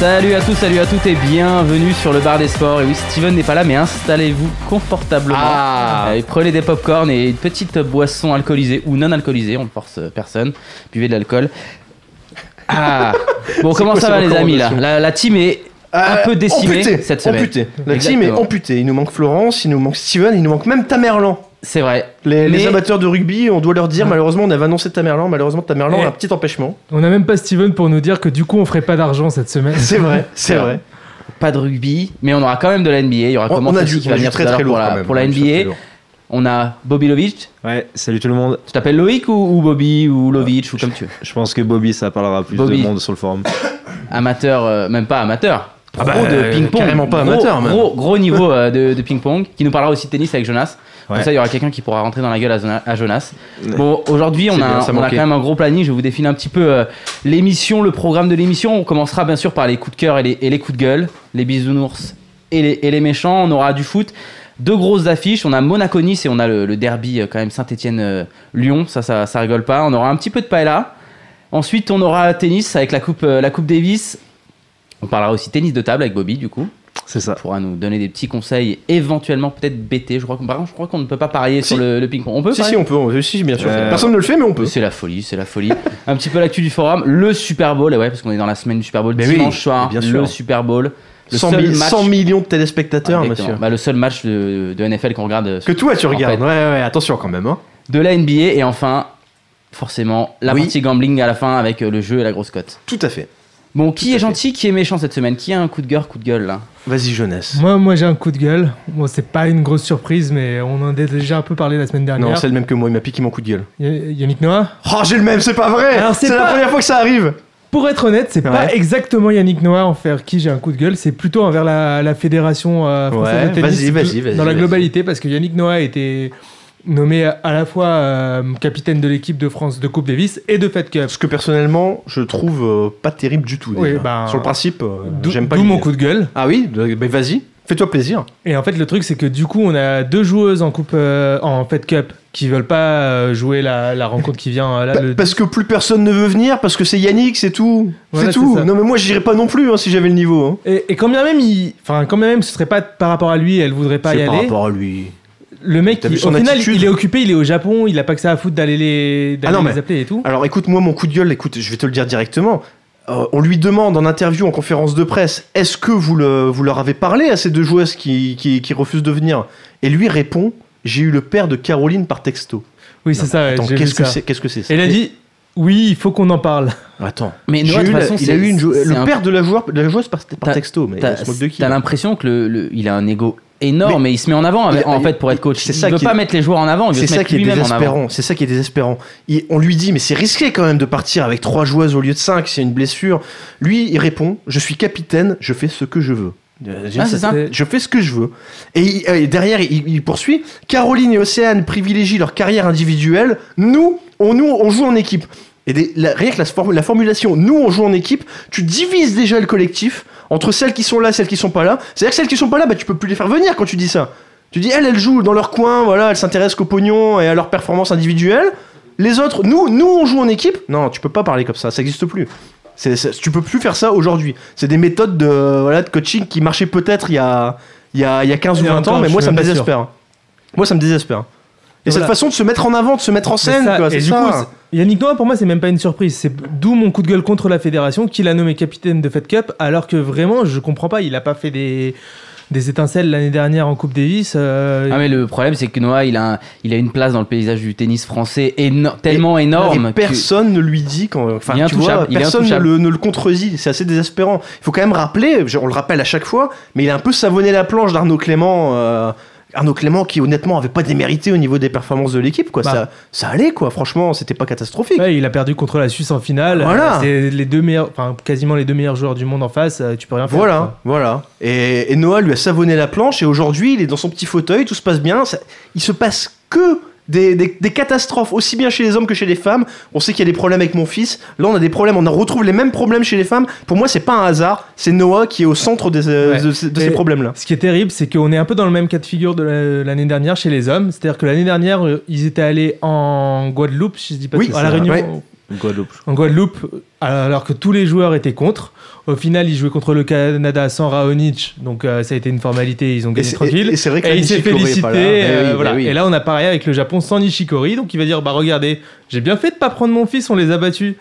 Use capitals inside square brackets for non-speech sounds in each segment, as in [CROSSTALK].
Salut à tous, salut à toutes et bienvenue sur le bar des sports. Et oui, Steven n'est pas là, mais installez-vous confortablement. Ah. Euh, prenez des pop-corn et une petite boisson alcoolisée ou non alcoolisée, on ne force euh, personne. Buvez de l'alcool. Ah [LAUGHS] Bon, comment quoi ça va les amis là la, la team est un peu décimée amputé, cette semaine. amputé. La team est amputée. Il nous manque Florence, il nous manque Steven, il nous manque même Tamerlan. C'est vrai. Les, amateurs de rugby, on doit leur dire, malheureusement, on avait annoncé Tamerlan. Malheureusement, Tamerlan a un petit empêchement. On n'a même pas Steven pour nous dire que du coup on ferait pas d'argent cette semaine. [LAUGHS] C'est vrai, c'est vrai. Pas de rugby, mais on aura quand même de la NBA. Il y aura comment qui va venir très très lourd pour la, pour la NBA. On a Bobby Lovitch. Ouais, salut tout le monde. Tu t'appelles Loïc ou, ou Bobby ou Lovitch ou comme tu veux. Je pense que Bobby, ça parlera plus Bobby. de monde sur le forum. amateur, euh, même pas amateur, Ah bah, de euh, ping-pong. carrément pas Gros- amateur, même. Gros, gros niveau euh, de, de ping-pong, qui nous parlera aussi de tennis avec Jonas. Comme Ouais. ça, il y aura quelqu'un qui pourra rentrer dans la gueule à, Jonas. Bon, aujourd'hui, on, a, bien, ça on a manquait. quand même un gros planning. Je vais vous défiler un petit peu euh, l'émission, le programme de l'émission. On commencera bien sûr par les coups de cœur et les, et les coups de gueule, les bisounours et les, et les méchants. On aura du foot. Deux grosses affiches, on a Monaco-Nice et on a le, le derby quand même Saint-Etienne-Lyon, ça, ça, ça rigole pas. On aura un petit peu de paella. Ensuite, on aura tennis avec la Coupe, la coupe Davis. On parlera aussi tennis de table avec Bobby, du coup. C'est ça. Il pourra nous donner des petits conseils, éventuellement peut-être BT. Je crois, qu'on- par contre, je crois qu'on ne peut pas parier Si. sur le, le ping-pong. On peut Si, si, on peut. on- si, bien sûr. Euh, Personne ne le fait, mais on peut. C'est la folie, c'est la folie. [LAUGHS] un petit peu l'actu du forum, le Super Bowl, et ouais, parce qu'on est dans la semaine du Super Bowl, Mais oui, dimanche soir, bien sûr. le Super Bowl. Le 100, seul mi- match, 100 millions de téléspectateurs, Exactement. monsieur. Bah, le seul match de, de NFL qu'on regarde Que toi, tu regardes. fait. Ouais, ouais, attention quand même. Hein. de la NBA, et enfin, forcément, la Oui. partie gambling à la fin avec le jeu et la grosse cote. Tout à fait. Bon, qui est fait. gentil, qui est méchant cette semaine? Qui a un coup de gueule, coup de gueule là? Vas-y, jeunesse. Moi, moi j'ai un coup de gueule. Bon, c'est pas une grosse surprise, mais on en a déjà un peu parlé la semaine Non, dernière. c'est le même que moi, il m'a piqué mon coup de gueule. Y- Yannick Noah? Oh, j'ai le même, c'est pas vrai Alors, c'est C'est la pas- première fois que ça arrive Pour être honnête, c'est pas exactement Yannick Noah envers qui j'ai un coup de gueule, c'est plutôt envers la, la fédération euh, française Ouais, de tennis. vas-y, vas-y, vas-y, Dans la vas-y. globalité, parce que Yannick Noah était nommé à la fois euh, capitaine de l'équipe de France de Coupe Davis et de Fed Cup. Ce que personnellement, je trouve euh, pas terrible du tout. Oui, ben, Sur le principe, euh, j'aime pas d'où mon coup de gueule. Ah oui Ben vas-y, fais-toi plaisir. Et en fait, le truc, c'est que du coup, on a deux joueuses en coupe, en Fed Cup, qui veulent pas jouer la, la rencontre qui vient là. Le- Parce que plus personne ne veut venir, parce que c'est Yannick, c'est tout. Voilà, c'est tout. Non mais moi j'irais pas non plus hein, si j'avais le niveau. Hein. Et, et quand bien même, il, enfin, quand bien même, ce serait pas par rapport à lui, elle voudrait pas y par aller. rapport à lui. Le mec, il- au final, attitude il est occupé, il est au Japon, il a pas que ça à foutre d'aller les, d'aller Ah non, les mais- appeler et tout. Alors écoute, moi mon coup de gueule, écoute, je vais te le dire directement. Euh, on lui demande en interview, en conférence de presse, est-ce que vous, le, vous leur avez parlé à ces deux joueuses qui, qui, qui refusent de venir? Et lui répond, j'ai eu le père de Caroline par texto. Oui, c'est ça. Attends, qu'est-ce que c'est Qu'est-ce que c'est ça Et il a dit, oui, il faut qu'on en parle. [LAUGHS] Attends. Mais Noah, de eu toute la- façon, il a c'est- eu une le un- père de la, joueur, de la joueuse par, texto, mais T'as de l'impression que le, le- il a un ego énorme et il se met en avant avec- Il a- en il- fait pour être coach. c'est il ça veut qui pas est- mettre les joueurs en avant, il veut C'est ça qui est désespérant. C'est ça qui est désespérant. Il- on lui dit mais c'est risqué quand même de partir avec trois joueuses au lieu de cinq. C'est une blessure. Lui il répond je suis capitaine, je fais ce que je veux. Euh, Ah, ça. Je fais ce que je veux. Et, il- et derrière il, il poursuit. Caroline et Océane privilégient leur carrière individuelle. Nous on nous on joue en équipe. Et des- la, rien que la, la formulation nous on joue en équipe, tu divises déjà le collectif entre celles qui sont là, celles qui sont pas là. C'est-à-dire que celles qui sont pas là, bah, tu peux plus les faire venir quand tu dis ça. Tu dis, elles, elles jouent dans leur coin, voilà, elles s'intéressent qu'au pognon et à leur performance individuelle. Les autres, nous, nous, on joue en équipe. Non, tu peux pas parler comme ça, ça n'existe plus. C'est, c'est- tu peux plus faire ça aujourd'hui. C'est des méthodes de, voilà, de coaching qui marchaient peut-être il y a, il y a, il y a 15 Il ou y a 20 encore, ans, mais moi, ça me désespère. Moi, ça me désespère. Et Voilà. cette façon de se mettre en avant, de se mettre en scène, ça. quoi, Et c'est du ça. coup, Yannick Noah, pour moi, c'est même pas une surprise. C'est d'où mon coup de gueule contre la fédération qu'il a nommé capitaine de Fed Cup, alors que vraiment, je comprends pas. Il a pas fait des, des étincelles l'année dernière en Coupe Davis. euh, Ah mais le problème c'est que Noah il a, un- il a une place dans le paysage du tennis français éno- tellement énorme. Et que- personne ne lui dit quand. Enfin, Il est tu vois, intouchable, il est personne ne le, ne le contredit. C'est assez désespérant. Il faut quand même rappeler, on le rappelle à chaque fois, mais il a un peu savonné la planche d'Arnaud Clément. euh, Arnaud Clément qui honnêtement avait pas démérité au niveau des performances de l'équipe quoi. Bah. Ça, ça allait quoi. Franchement, c'était pas catastrophique. Ouais, il a perdu contre la Suisse en finale. Voilà. Euh, C'est les deux meilleurs, enfin quasiment les deux meilleurs joueurs du monde en face. euh, Tu peux rien faire. Voilà, quoi. voilà. Et, et Noah lui a savonné la planche et aujourd'hui il est dans son petit fauteuil, tout se passe bien. Ça- il se passe que des, des- des catastrophes, aussi bien chez les hommes que chez les femmes. On sait qu'il y a des problèmes avec mon fils. Là on a des problèmes, on en retrouve les mêmes problèmes chez les femmes. Pour moi c'est pas un hasard, c'est Noah qui est au centre des- euh, Ouais. de, ces- de problèmes-là. Ce qui est terrible, c'est qu'on est un peu dans le même cas de figure de la- l'année dernière chez les hommes. C'est-à-dire que l'année dernière, euh, ils étaient allés en Guadeloupe, si je dis pas Oui, de- à la Réunion, ouais. Guadeloupe. en Guadeloupe, alors que tous les joueurs étaient contre. Au final, ils jouaient contre le Canada sans Raonic, donc euh, ça a été une formalité, ils ont Et gagné c'est- tranquille. et- et c'est vrai que Et il s'est félicité. là. euh, Eh oui, eh voilà. oui. Et là, on a pareil avec le Japon sans Nishikori, donc il va dire bah regardez, j'ai bien fait de pas prendre mon fils, on les a battus.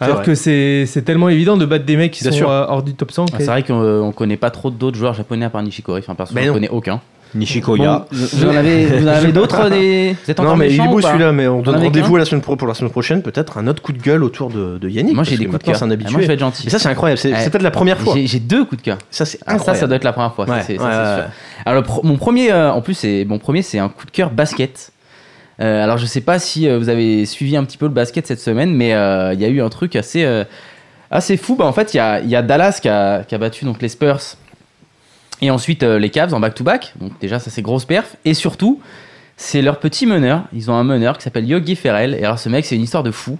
Alors vrai. que c'est tellement évident de battre des mecs qui Bien sont sûr. euh, hors du top 100. Ah, C'est vrai qu'on on connaît pas trop d'autres joueurs japonais à part Nishikori. Enfin, perso, Ben je non. connais aucun. Nishikoya. Bon, vous en avez, vous en avez d'autres des... Vous êtes encore Non mais il est beau celui-là, mais on donne rendez-vous la semaine pro pour la semaine prochaine, peut-être un autre coup de gueule autour de, de Yannick. Moi j'ai des coups de cœur. C'est un Ah, habitué. Moi je vais être gentil. Et ça c'est incroyable, c'est peut-être la première fois. J'ai deux coups de cœur. Ça c'est Ah, ça, incroyable. ça doit être la première fois. ça, Ouais, c'est- ça, ouais, c'est ouais, sûr. ouais. Alors, pro- mon premier, euh, en plus, c'est mon premier, c'est un coup de cœur basket. Euh, alors, je sais pas si euh, vous avez suivi un petit peu le basket cette semaine, mais euh, il y a eu un truc assez, euh, assez fou. Bah, en fait, il y a, il y a Dallas qui a, qui a battu donc les Spurs et ensuite euh, les Cavs en back-to-back. Donc déjà, ça c'est grosse perf. Et surtout, c'est leur petit meneur. Ils ont un meneur qui s'appelle Yogi Ferrell. Et alors, ce mec, c'est une histoire de fou.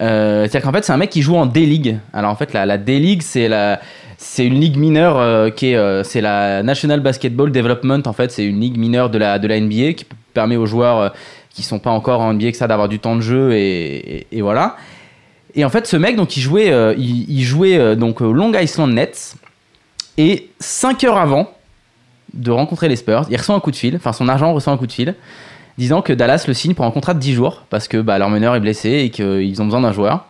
Euh, C'est-à-dire qu'en fait, c'est un mec qui joue en D-League. Alors, en fait, la, D-League, c'est la. C'est une ligue mineure euh, qui est, c'est la National Basketball Development. En fait, c'est une ligue mineure de la, de la NBA qui permet aux joueurs qui sont pas encore en NBA que ça d'avoir du temps de jeu et, voilà. Et en fait, ce mec, donc, il jouait, il, jouait donc au Long Island Nets et 5 heures avant de rencontrer les Spurs, il reçoit un coup de fil, enfin son agent reçoit un coup de fil, disant que Dallas le signe pour un contrat de 10 jours parce que bah, leur meneur est blessé et qu'ils ont besoin d'un joueur.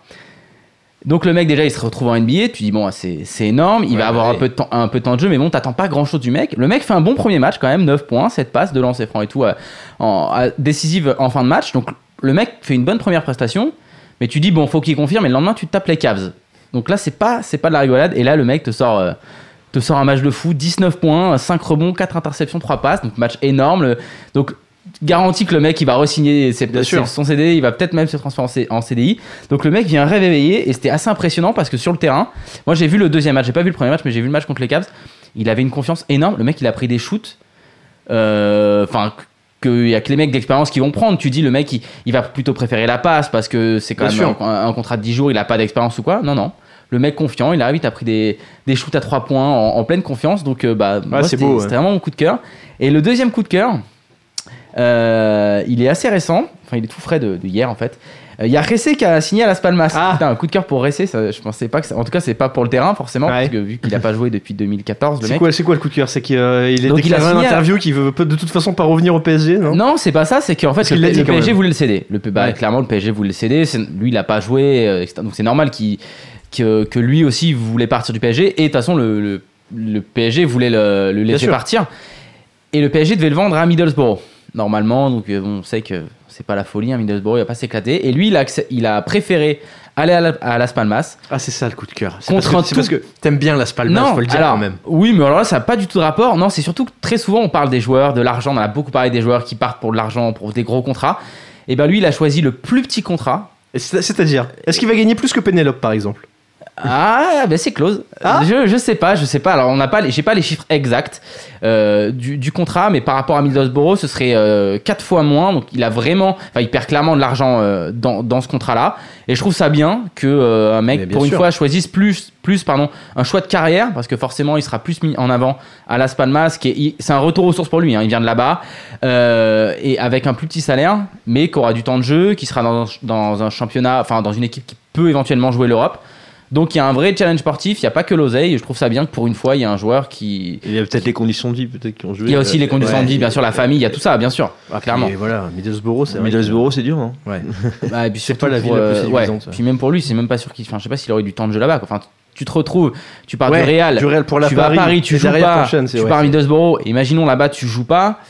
Donc le mec déjà il se retrouve en NBA, tu dis bon c'est c'est énorme, il Ouais, va avoir ouais. un peu, de temps, un peu de temps de jeu mais bon t'attends pas grand chose du mec. Le mec fait un bon premier match quand même, 9 points, 7 passes, 2 lancers francs et tout, euh, en, à- décisive en fin de match. Donc le mec fait une bonne première prestation, mais tu dis bon faut qu'il confirme et le lendemain tu te tapes les Cavs. Donc là c'est pas, c'est pas de la rigolade et là le mec te sort... euh, te sort un match de fou, 19 points, 5 rebonds, 4 interceptions, 3 passes, donc match énorme. Le- Donc garanti que le mec il va re-signer ses- ses- son CD, il va peut-être même se transformer en CDI. Donc le mec vient réveiller et c'était assez impressionnant parce que sur le terrain, moi j'ai vu le deuxième match, j'ai pas vu le premier match, mais j'ai vu le match contre les Cavs. Il avait une confiance énorme. Le mec il a pris des shoots, euh, enfin qu'il y a que les mecs d'expérience qui vont prendre. Tu dis le mec il, il va plutôt préférer la passe parce que c'est quand Bien même un contrat de 10 jours, il a pas d'expérience ou quoi. Non non. Le mec confiant, il arrive, il a pris des, des shoots à 3 points en, en pleine confiance. Donc, euh, bah, c'était ouais. vraiment mon coup de cœur. Et le deuxième coup de cœur, euh, il est assez récent. Enfin, il est tout frais de, de hier, en fait. Euh, Il y a Ressé qui a signé à Las Palmas. Ah. Putain, un coup de cœur pour Ressé. ça, Je pensais pas que. ça- En tout cas, c'est pas pour le terrain, forcément. Ouais. Parce que vu qu'il a pas joué depuis 2014, le C'est quoi, le coup de cœur? C'est qu'il euh, il a Donc, il a déclaré en signé à- interview qu'il veut de toute façon pas revenir au PSG, non? Non, c'est pas ça, c'est qu'en fait, le, PSG voulait le céder. Le, bah, Ouais. Clairement, le PSG voulait le céder. Lui, il a pas joué, euh, donc c'est normal qu'il- que, que lui aussi voulait partir du PSG. Et de toute façon, le, le, le PSG voulait le, le laisser partir. Et le PSG devait le vendre à Middlesbrough, normalement. Donc euh, on sait que c'est pas la folie, hein, Middlesbrough, il va pas s'éclater. Et lui, il a, il a préféré aller à, la- à Las Palmas. Ah, c'est ça le coup de cœur. C'est Contre parce tout- parce que t'aimes bien Las Palmas, non, faut le dire alors, quand même. Oui, mais alors là, ça n'a pas du tout de rapport. Non, c'est surtout que très souvent, on parle des joueurs, de l'argent. On a beaucoup parlé des joueurs qui partent pour de l'argent, pour des gros contrats. Et ben lui, il a choisi le plus petit contrat. C'est-à-dire, est-ce qu'il va gagner plus que Pénélope par exemple? Ah, ben c'est close. Ah. je, je sais pas, je sais pas. Alors, on n'a pas, les- j'ai pas les chiffres exacts euh, du, du contrat, mais par rapport à Middlesbrough, ce serait 4 fois moins. Donc, il a vraiment, enfin, il perd clairement de l'argent euh, dans, dans ce contrat-là. Et je trouve ça bien que euh, un mec, pour une fois, choisisse plus, plus, pardon, un choix de carrière, parce que forcément, il sera plus mis en avant à Las Palmas, qui c'est un retour aux sources pour lui. hein, il vient de là-bas euh, et avec un plus petit salaire, mais qui aura du temps de jeu, qui sera dans, dans un championnat, enfin, dans une équipe qui peut éventuellement jouer l'Europe. Donc il y a un vrai challenge sportif, il n'y a pas que l'oseille, et je trouve ça bien que pour une fois il y a un joueur qui... Il y a peut-être les conditions de vie peut-être qui ont joué. Il y a aussi Euh, les conditions ouais, de vie, bien sûr, la famille, il y a tout ça, bien sûr, clairement. Et voilà, Middlesbrough, c'est. Middlesbrough, c'est dur. Hein. Ouais. [LAUGHS] Bah, et puis surtout pas la pour, ville la plus euh, ouais. Puis même pour lui, c'est même pas sûr qu'il... Enfin, je sais pas s'il aurait eu du temps de jeu là-bas. Enfin, tu te retrouves, tu pars Ouais, du Real, du Real pour la tu vas à Paris, tu joues pas, c'est- tu ouais, pars à Middlesbrough, imaginons là-bas tu joues pas,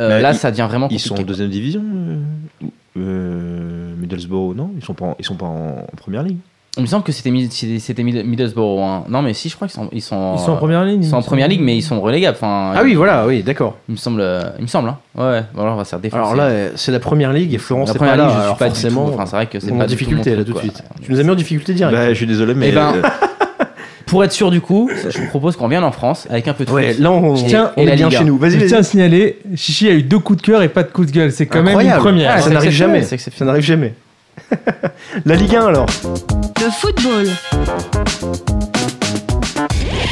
euh, Bah, là ils- ça devient vraiment Ils compliqué. sont en deuxième division. euh, Middlesbrough, non? Ils sont pas, en, ils sont pas en, en première ligue. Il me semble que c'était Mid- c'était c'était Mid- Middlesbrough. hein. Non, mais si, je crois qu'ils sont, ils sont, Ils sont en première ligne. ils sont en première ligue, mais ils sont relégables. Enfin, Ah oui, voilà, oui, d'accord. il me semble. euh, Il me semble. Hein. Ouais, alors, on va se faire défoncer. Alors là, c'est la première ligue et Florence la n'est première pas là. ligue, je suis pas du forcément. Enfin, c'est vrai que c'est on est pas en difficulté là tout de suite. Tu nous as mis en difficulté direct. Bah, je suis désolé, mais. Eh ben, euh, [LAUGHS] Pour être sûr du coup, je vous propose qu'on vienne en France avec un peu de ouais, foot. là on, tiens, on est bien chez nous. Vas-y, Je tiens à signaler, Chichi a eu deux coups de cœur et pas de coup de gueule. C'est quand même une première. Ah, ça c'est n'arrive jamais. c'est Ça n'arrive jamais. [LAUGHS] la Ligue 1 alors. Le football.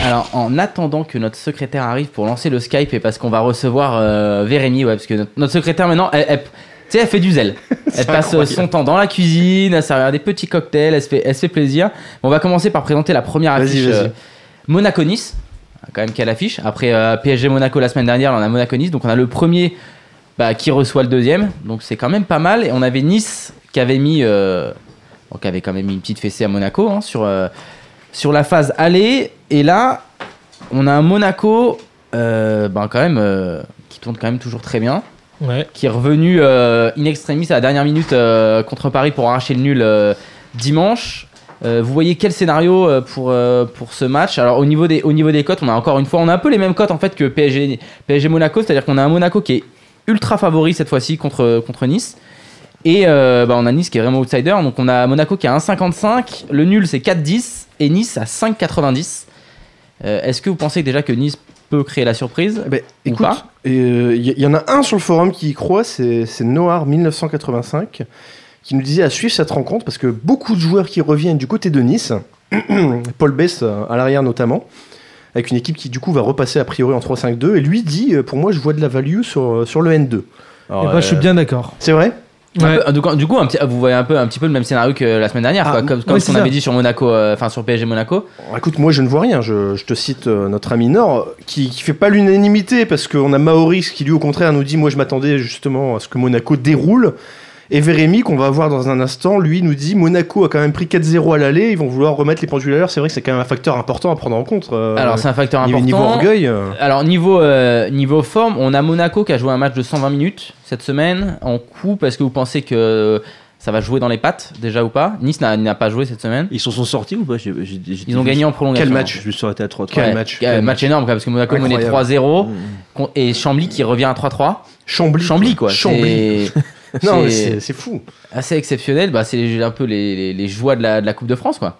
Alors, en attendant que notre secrétaire arrive pour lancer le Skype et parce qu'on va recevoir euh, Vérémie, ouais, parce que notre, notre secrétaire maintenant, elle, elle- tu sais, elle fait du zèle. [LAUGHS] Elle passe euh, son temps dans la cuisine, à servir des petits cocktails, elle se fait, elle se fait plaisir. On va commencer par présenter la première affiche vas-y. euh, Monaco-Nice. Quand même quelle affiche. Après euh, PSG Monaco la semaine dernière, on a Monaco-Nice. Donc on a le premier bah, qui reçoit le deuxième. Donc c'est quand même pas mal. Et on avait Nice qui avait mis, euh, bon, qui avait quand même mis une petite fessée à Monaco hein, sur, euh, sur la phase aller. Et là, on a un Monaco euh, ben, quand même euh, qui tourne quand même toujours très bien Ouais. qui est revenu in extremis à la dernière minute contre Paris pour arracher le nul dimanche. Euh, vous voyez quel scénario euh, pour, euh, pour ce match? Alors au niveau, des, au niveau des cotes, on a encore une fois, on a un peu les mêmes cotes en fait que PSG, PSG Monaco, c'est-à-dire qu'on a un Monaco qui est ultra favori cette fois-ci contre, contre Nice. Et euh, bah, on a Nice qui est vraiment outsider, donc on a Monaco qui a 1,55, le nul c'est 4,10 et Nice à 5,90. Euh, Est-ce que vous pensez déjà que Nice peut créer la surprise Eh ben, Ou écoute, pas? il y, y en a un sur le forum qui y croit, c'est c'est Noir 1985, qui nous disait à suivre cette rencontre parce que beaucoup de joueurs qui reviennent du côté de Nice, [CLEARS THROAT] Paul Bess euh, à l'arrière notamment, avec une équipe qui du coup va repasser a priori en 3-5-2, et lui dit euh, pour moi je vois de la value sur, euh, sur le N2. Alors, Et bah, je suis euh, bien d'accord. C'est vrai? Ouais. peu- du coup, du coup, un petit- vous voyez un peu, un petit peu le même scénario que la semaine dernière, Ah, quoi, comme, comme ouais, ce qu'on avait dit sur Monaco, euh, enfin sur PSG Monaco. Écoute, moi je ne vois rien. Je, je te cite euh, notre ami Nord, qui, qui fait pas l'unanimité parce qu'on a Maurice qui lui au contraire nous dit Moi je m'attendais justement à ce que Monaco déroule. Et Vérémy, qu'on va voir dans un instant, lui nous dit Monaco a quand même pris 4-0 à l'aller, ils vont vouloir remettre les pendules à l'heure. C'est vrai que c'est quand même un facteur important à prendre en compte. euh, Alors c'est un facteur niveau, important. niveau orgueil. euh, Alors niveau euh, niveau forme, on a Monaco qui a joué un match de 120 minutes cette semaine en coup. Est-ce que vous pensez que ça va jouer dans les pattes déjà ou pas? Nice n'a pas joué cette semaine. Ils sont sortis ou pas? Ils ont gagné en prolongation. Quel match? Je me suis arrêté à 3 Quel Ouais, match, quel match match. énorme quoi, parce que Monaco menait Incroyable. 3-0 Mmh. et Chambly qui revient à 3-3. Chambly. Chambly quoi. Chambly. [LAUGHS] C'est- [LAUGHS] Non, mais c'est- fou. assez exceptionnel. Bah, c'est un peu les, les- les joies de la, de la Coupe de France. Quoi.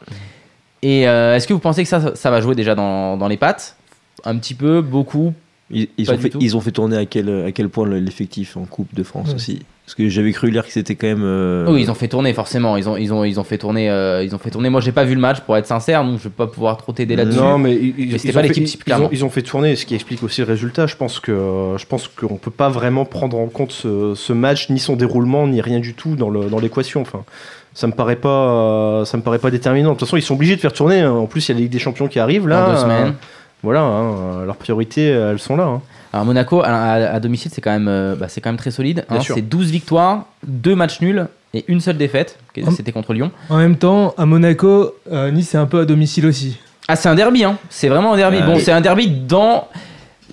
Et euh, est-ce que vous pensez que ça, ça va jouer déjà dans, dans les pattes? Un petit peu, beaucoup? Ils, ont fait, ils ont fait tourner à quel, à quel point le- l'effectif en Coupe de France Ouais. aussi. Parce que j'avais cru lire que c'était quand même. euh, Oui, ils ont fait tourner forcément. Ils ont, ils ont, ils ont fait tourner. euh, ils ont fait tourner. Moi, j'ai pas vu le match pour être sincère, donc je vais pas pouvoir trop t'aider là-dessus. Non, mais ils, Mais ils pas l'équipe ils- type, ils ont, ils ont fait tourner, ce qui explique aussi le résultat. Je pense que je pense qu'on peut pas vraiment prendre en compte ce, ce match, ni son déroulement, ni rien du tout dans le- dans l'équation. Enfin, ça me paraît pas, euh, ça me paraît pas déterminant. De toute façon, ils sont obligés de faire tourner. hein. En plus, il y a la Ligue des Champions qui arrive là. Dans deux semaines. Euh, voilà, hein, leurs priorités, elles sont là. hein. Alors Monaco à, à- à domicile, c'est quand même, euh, bah, c'est quand même très solide. Hein. c'est 12 victoires, 2 matchs nuls et une seule défaite. C'était contre Lyon. En même temps, à Monaco, euh, Nice c'est un peu à domicile aussi. Ah, c'est un derby. Hein. C'est vraiment un derby. Bon, Et- c'est un derby dans.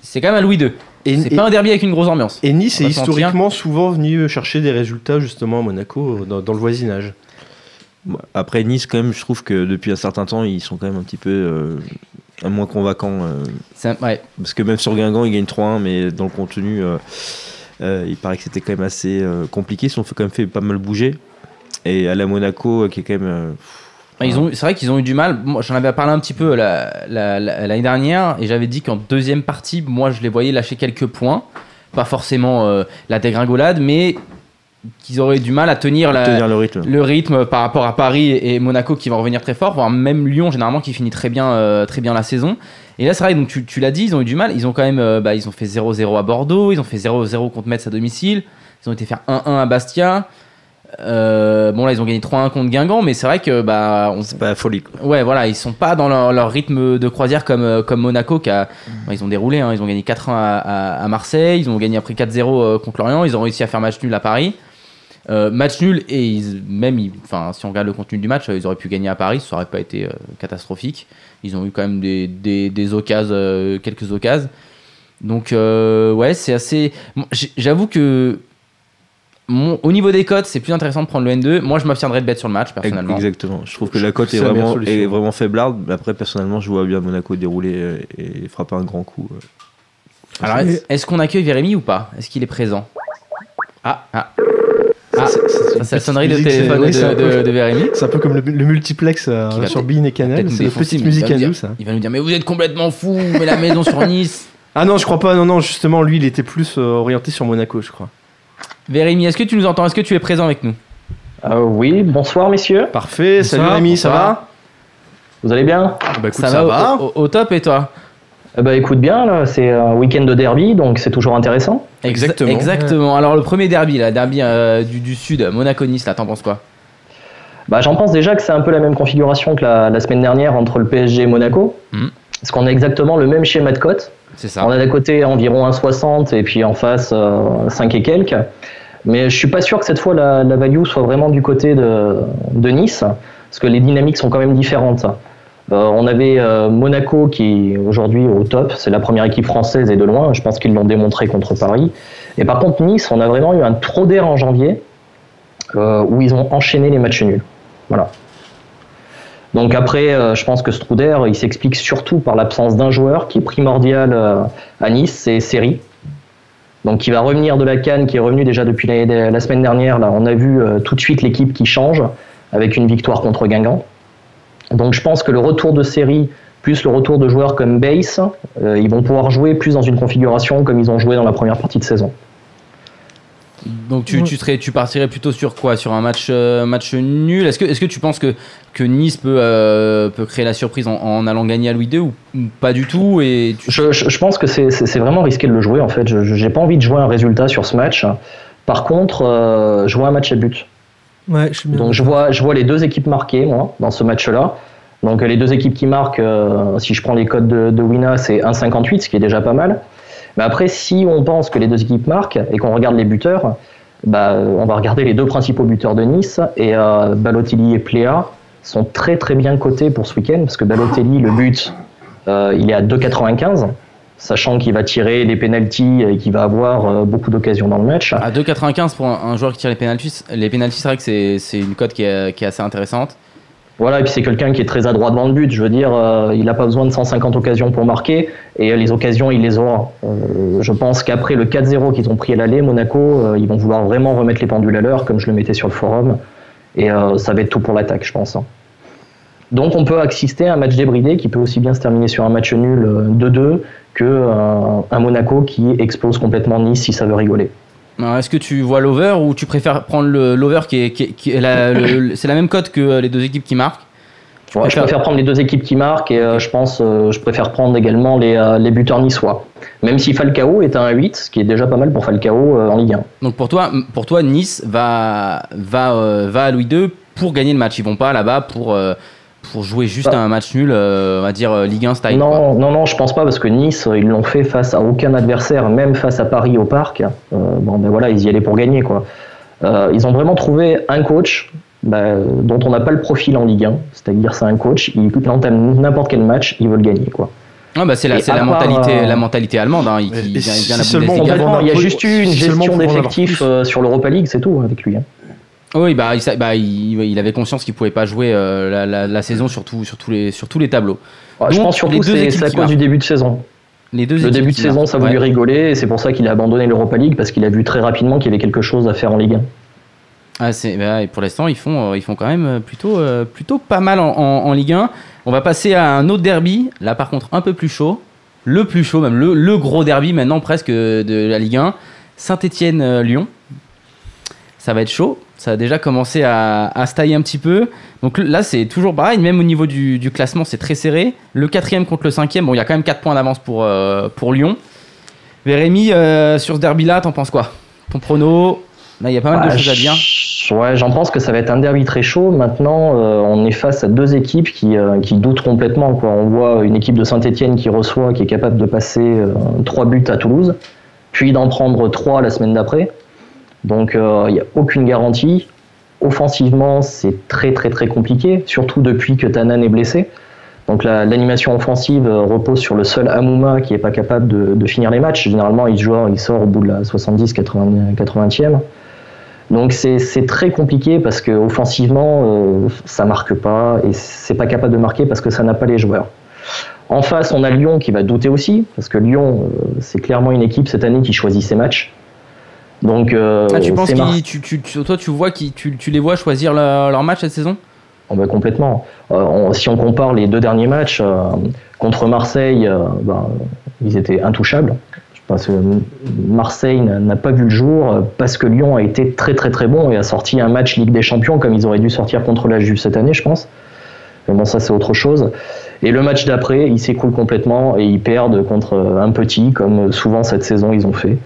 C'est quand même à Louis II. Et, C'est pas un derby avec une grosse ambiance. et Nice est historiquement souvent venu chercher des résultats justement à Monaco euh, dans, dans le voisinage. Après Nice, quand même, je trouve que depuis un certain temps, ils sont quand même un petit peu euh, moins un- ouais. parce que même sur Guingamp, ils gagnent 3-1, mais dans le contenu, euh, euh, il paraît que c'était quand même assez compliqué. Ils fait- quand même fait pas mal bouger. Et à la Monaco, qui est quand même. Ils ont, c'est vrai qu'ils ont eu du mal. Moi, j'en avais parlé un petit peu la- la- la- l'année dernière et j'avais dit qu'en deuxième partie, moi, je les voyais lâcher quelques points. Pas forcément euh, la dégringolade, mais qu'ils auraient du mal à tenir, la- tenir le rythme. le rythme par rapport à Paris et Monaco qui vont revenir très fort, voire même Lyon généralement qui finit très bien, euh, très bien la saison. Et là, c'est vrai, donc tu, tu l'as dit, ils ont eu du mal. Ils ont quand même, euh, bah, ils ont fait 0-0 à Bordeaux, ils ont fait 0-0 contre Metz à domicile, ils ont été faire 1-1 à Bastia. Euh, bon là, ils ont gagné 3-1 contre Guingamp, mais c'est vrai que bah, on, C'est pas folie. quoi. Ouais, voilà, ils sont pas dans leur, leur rythme de croisière comme, euh, comme Monaco. Qui a, bon, ils ont déroulé, hein, ils ont gagné 4-1 à, à- à Marseille, ils ont gagné après 4-0 euh, contre Lorient, ils ont réussi à faire match nul à Paris. Euh, match nul, et ils- même ils- si on regarde le contenu du match, euh, ils auraient pu gagner à Paris, ça aurait pas été euh, catastrophique. Ils ont eu quand même des, des, des occasions, euh, quelques occasions. Donc, euh, ouais, c'est assez. bon, J'avoue que mon- au niveau des cotes, c'est plus intéressant de prendre le N2. Moi, je m'abstiendrai de bet sur le match, personnellement. Exactement. Je trouve que la cote est vraiment, est vraiment faiblarde. Mais après, personnellement, je vois bien Monaco dérouler et frapper un grand coup. Alors, est- est-ce qu'on accueille Vérémy ou pas? Est-ce qu'il est présent? Ah, ah. Ah, C'est- la sonnerie de téléphone oui, de, c'est un peu- de-. C'est un peu comme le, le multiplex euh, sur Bean et Canal. C'est la petite musique à nous, ça. Il va nous dire, mais vous êtes complètement fou, mais la maison sur Nice. [LAUGHS] Ah non, je crois pas. Non, non, justement, lui, il était plus euh, orienté sur Monaco, je crois. Vérémy, est-ce que tu nous entends? Est-ce que tu es présent avec nous? Euh, oui, bonsoir messieurs. Parfait. Salut Bonsoir, Rémi, ça va? Vous allez bien? Bah écoute, Ça, ça, va, va. Au, au- au top et toi? Eh ben, écoute bien, là, c'est un week-end de derby, donc c'est toujours intéressant. Exa- Exactement. Exactement. Alors, le premier derby, là, derby euh, du, du Sud, Monaco-Nice, là, t'en penses quoi? Bah, J'en pense déjà que c'est un peu la même configuration que la, la semaine dernière entre le PSG et Monaco. Mhm. Parce qu'on a exactement le même schéma de cote. C'est ça. On a d'un côté environ 1,60 et puis en face euh, 5 et quelques. Mais je suis pas sûr que cette fois la, la value soit vraiment du côté de, de Nice, parce que les dynamiques sont quand même différentes. Euh, on avait euh, Monaco qui est aujourd'hui au top, c'est la première équipe française et de loin, je pense qu'ils l'ont démontré contre Paris. Et par contre Nice, on a vraiment eu un trop d'air en janvier, euh, où ils ont enchaîné les matchs nuls. Voilà. Donc après, je pense que ce trou d'air, il s'explique surtout par l'absence d'un joueur qui est primordial à Nice, c'est Seri. Donc qui va revenir de la Cannes, qui est revenu déjà depuis la, semaine dernière. On a vu tout de suite l'équipe qui change avec une victoire contre Guingamp. Donc je pense que le retour de Seri plus le retour de joueurs comme Base, euh, ils vont pouvoir jouer plus dans une configuration comme ils ont joué dans la première partie de saison. Donc, tu, tu, serais, tu partirais plutôt sur quoi? Sur un match, euh, match nul? Est-ce que, est que tu penses que, que Nice peut, euh, peut créer la surprise en, en allant gagner à Louis II ou, ou pas du tout? Et tu- Je, je- je pense que c'est- vraiment risqué de le jouer en fait. Je n'ai pas envie de jouer un résultat sur ce match. Par contre, euh, vois un match à but. Ouais, je suis bien. Donc je vois, je vois les deux équipes marquées, moi, dans ce match-là. Donc les deux équipes qui marquent, euh, si je prends les codes de, de Wina, c'est 1,58, ce qui est déjà pas mal. Mais après, si on pense que les deux équipes marquent et qu'on regarde les buteurs, bah, euh, on va regarder les deux principaux buteurs de Nice. Et euh, Balotelli et Pléa sont très très bien cotés pour ce week-end, parce que Balotelli, le but, euh, il est à 2,95, sachant qu'il va tirer les pénalties et qu'il va avoir euh, beaucoup d'occasions dans le match. à 2,95 pour un, joueur qui tire les pénalties, les pénalties c'est vrai que c'est une cote qui est, qui est assez intéressante. Voilà, et puis c'est quelqu'un qui est très adroit devant le but. Je veux dire, euh, il n'a pas besoin de 150 occasions pour marquer, et les occasions, il les aura. Euh, je pense qu'après le 4-0 qu'ils ont pris à l'aller, Monaco, euh, ils vont vouloir vraiment remettre les pendules à l'heure, comme je le mettais sur le forum, et ça va être tout pour l'attaque, je pense. hein. Donc on peut assister à un match débridé qui peut aussi bien se terminer sur un match nul euh, 2-2 que euh, un Monaco qui explose complètement Nice si ça veut rigoler. Est-ce que tu vois l'over ou tu préfères prendre l'over qui est, qui est- qui est la, c'est la même cote que euh, les deux équipes qui marquent? Je préfère prendre les deux équipes qui marquent et euh, je pense euh, je préfère prendre également les, euh, les buteurs niçois. Même si Falcao est à un 8, ce qui est déjà pas mal pour Falcao en Ligue 1. Donc pour toi, pour toi Nice va, va, va à Louis II pour gagner le match. Ils vont pas là-bas pour, pour jouer juste Bah. un match nul, euh, on va dire euh, Ligue 1 style. quoi. Non, non, non, je pense pas parce que Nice, euh, ils l'ont fait face à aucun adversaire, même face à Paris au parc. Euh, bon, ben voilà, ils y allaient pour gagner quoi. Euh, ils ont vraiment trouvé un coach bah, dont on n'a pas le profil en Ligue 1, c'est-à-dire c'est un coach, il entame n'importe quel match, il veut le gagner quoi. Ah bah c'est la, à la mentalité, euh, la mentalité allemande. Hein, qui vient, si vient de la seulement il y a juste eu une si gestion d'effectifs euh, sur l'Europa League, c'est tout avec lui. hein. Oui, bah, il, bah, il, il avait conscience qu'il pouvait pas jouer euh, la, la- la saison sur, tout- sur, tous les, sur tous les tableaux. Ouais, je pense surtout que c'est à cause du début de saison. Les deux Le début de saison, ça a voulu ouais. rigoler et c'est pour ça qu'il a abandonné l'Europa League parce qu'il a vu très rapidement qu'il y avait quelque chose à faire en Ligue 1. Ah, bah, et pour l'instant, ils font, euh, ils font quand même euh, plutôt, euh, plutôt pas mal en, en- en Ligue 1. On va passer à un autre derby, là par contre un peu plus chaud. Le plus chaud, même le, le gros derby maintenant presque de la Ligue 1. Saint-Etienne-Lyon. Ça va être chaud. Ça a déjà commencé à, à se tailler un petit peu. Donc là, c'est toujours pareil. Même au niveau du, du classement, c'est très serré. Le quatrième contre le cinquième, bon, il y a quand même 4 points d'avance pour, euh, pour Lyon. Rémi, euh, sur ce derby-là, t'en penses quoi? Ton prono? Là, il y a pas mal de Bah, choses à dire. Ouais, j'en pense que ça va être un derby très chaud. Maintenant, euh, on est face à deux équipes qui, euh, qui doutent complètement. Quoi. On voit une équipe de Saint-Etienne qui reçoit, qui est capable de passer euh, trois buts à Toulouse, puis d'en prendre trois la semaine d'après. Donc, euh, il n'y a aucune garantie. Offensivement, c'est très très très compliqué, surtout depuis que Tanan est blessé. Donc la- l'animation offensive euh, repose sur le seul Amouma qui n'est pas capable de, finir les matchs. Généralement, il, il sort au bout de la 70-80e. Donc c'est c'est très compliqué parce que offensivement, euh, ça marque pas et c'est pas capable de marquer parce que ça n'a pas les joueurs. En face, on a Lyon qui va douter aussi parce que Lyon, euh, c'est clairement une équipe cette année qui choisit ses matchs. Donc euh, Ah, tu penses c'est Mar- qu'ils, tu, tu, tu- toi, tu vois qu'ils, tu, tu les vois choisir leur, leur match cette saison? Oh, bah, complètement. Euh, on- si on compare les deux derniers matchs euh, contre Marseille, euh, bah, ils étaient intouchables. Je pense que Marseille n'a pas vu le jour parce que Lyon a été très très très bon et a sorti un match Ligue des Champions comme ils auraient dû sortir contre la Juve cette année, je pense. Mais bon, ça c'est autre chose. Et le match d'après, ils s'écroulent complètement et ils perdent contre un petit, comme souvent cette saison ils ont fait.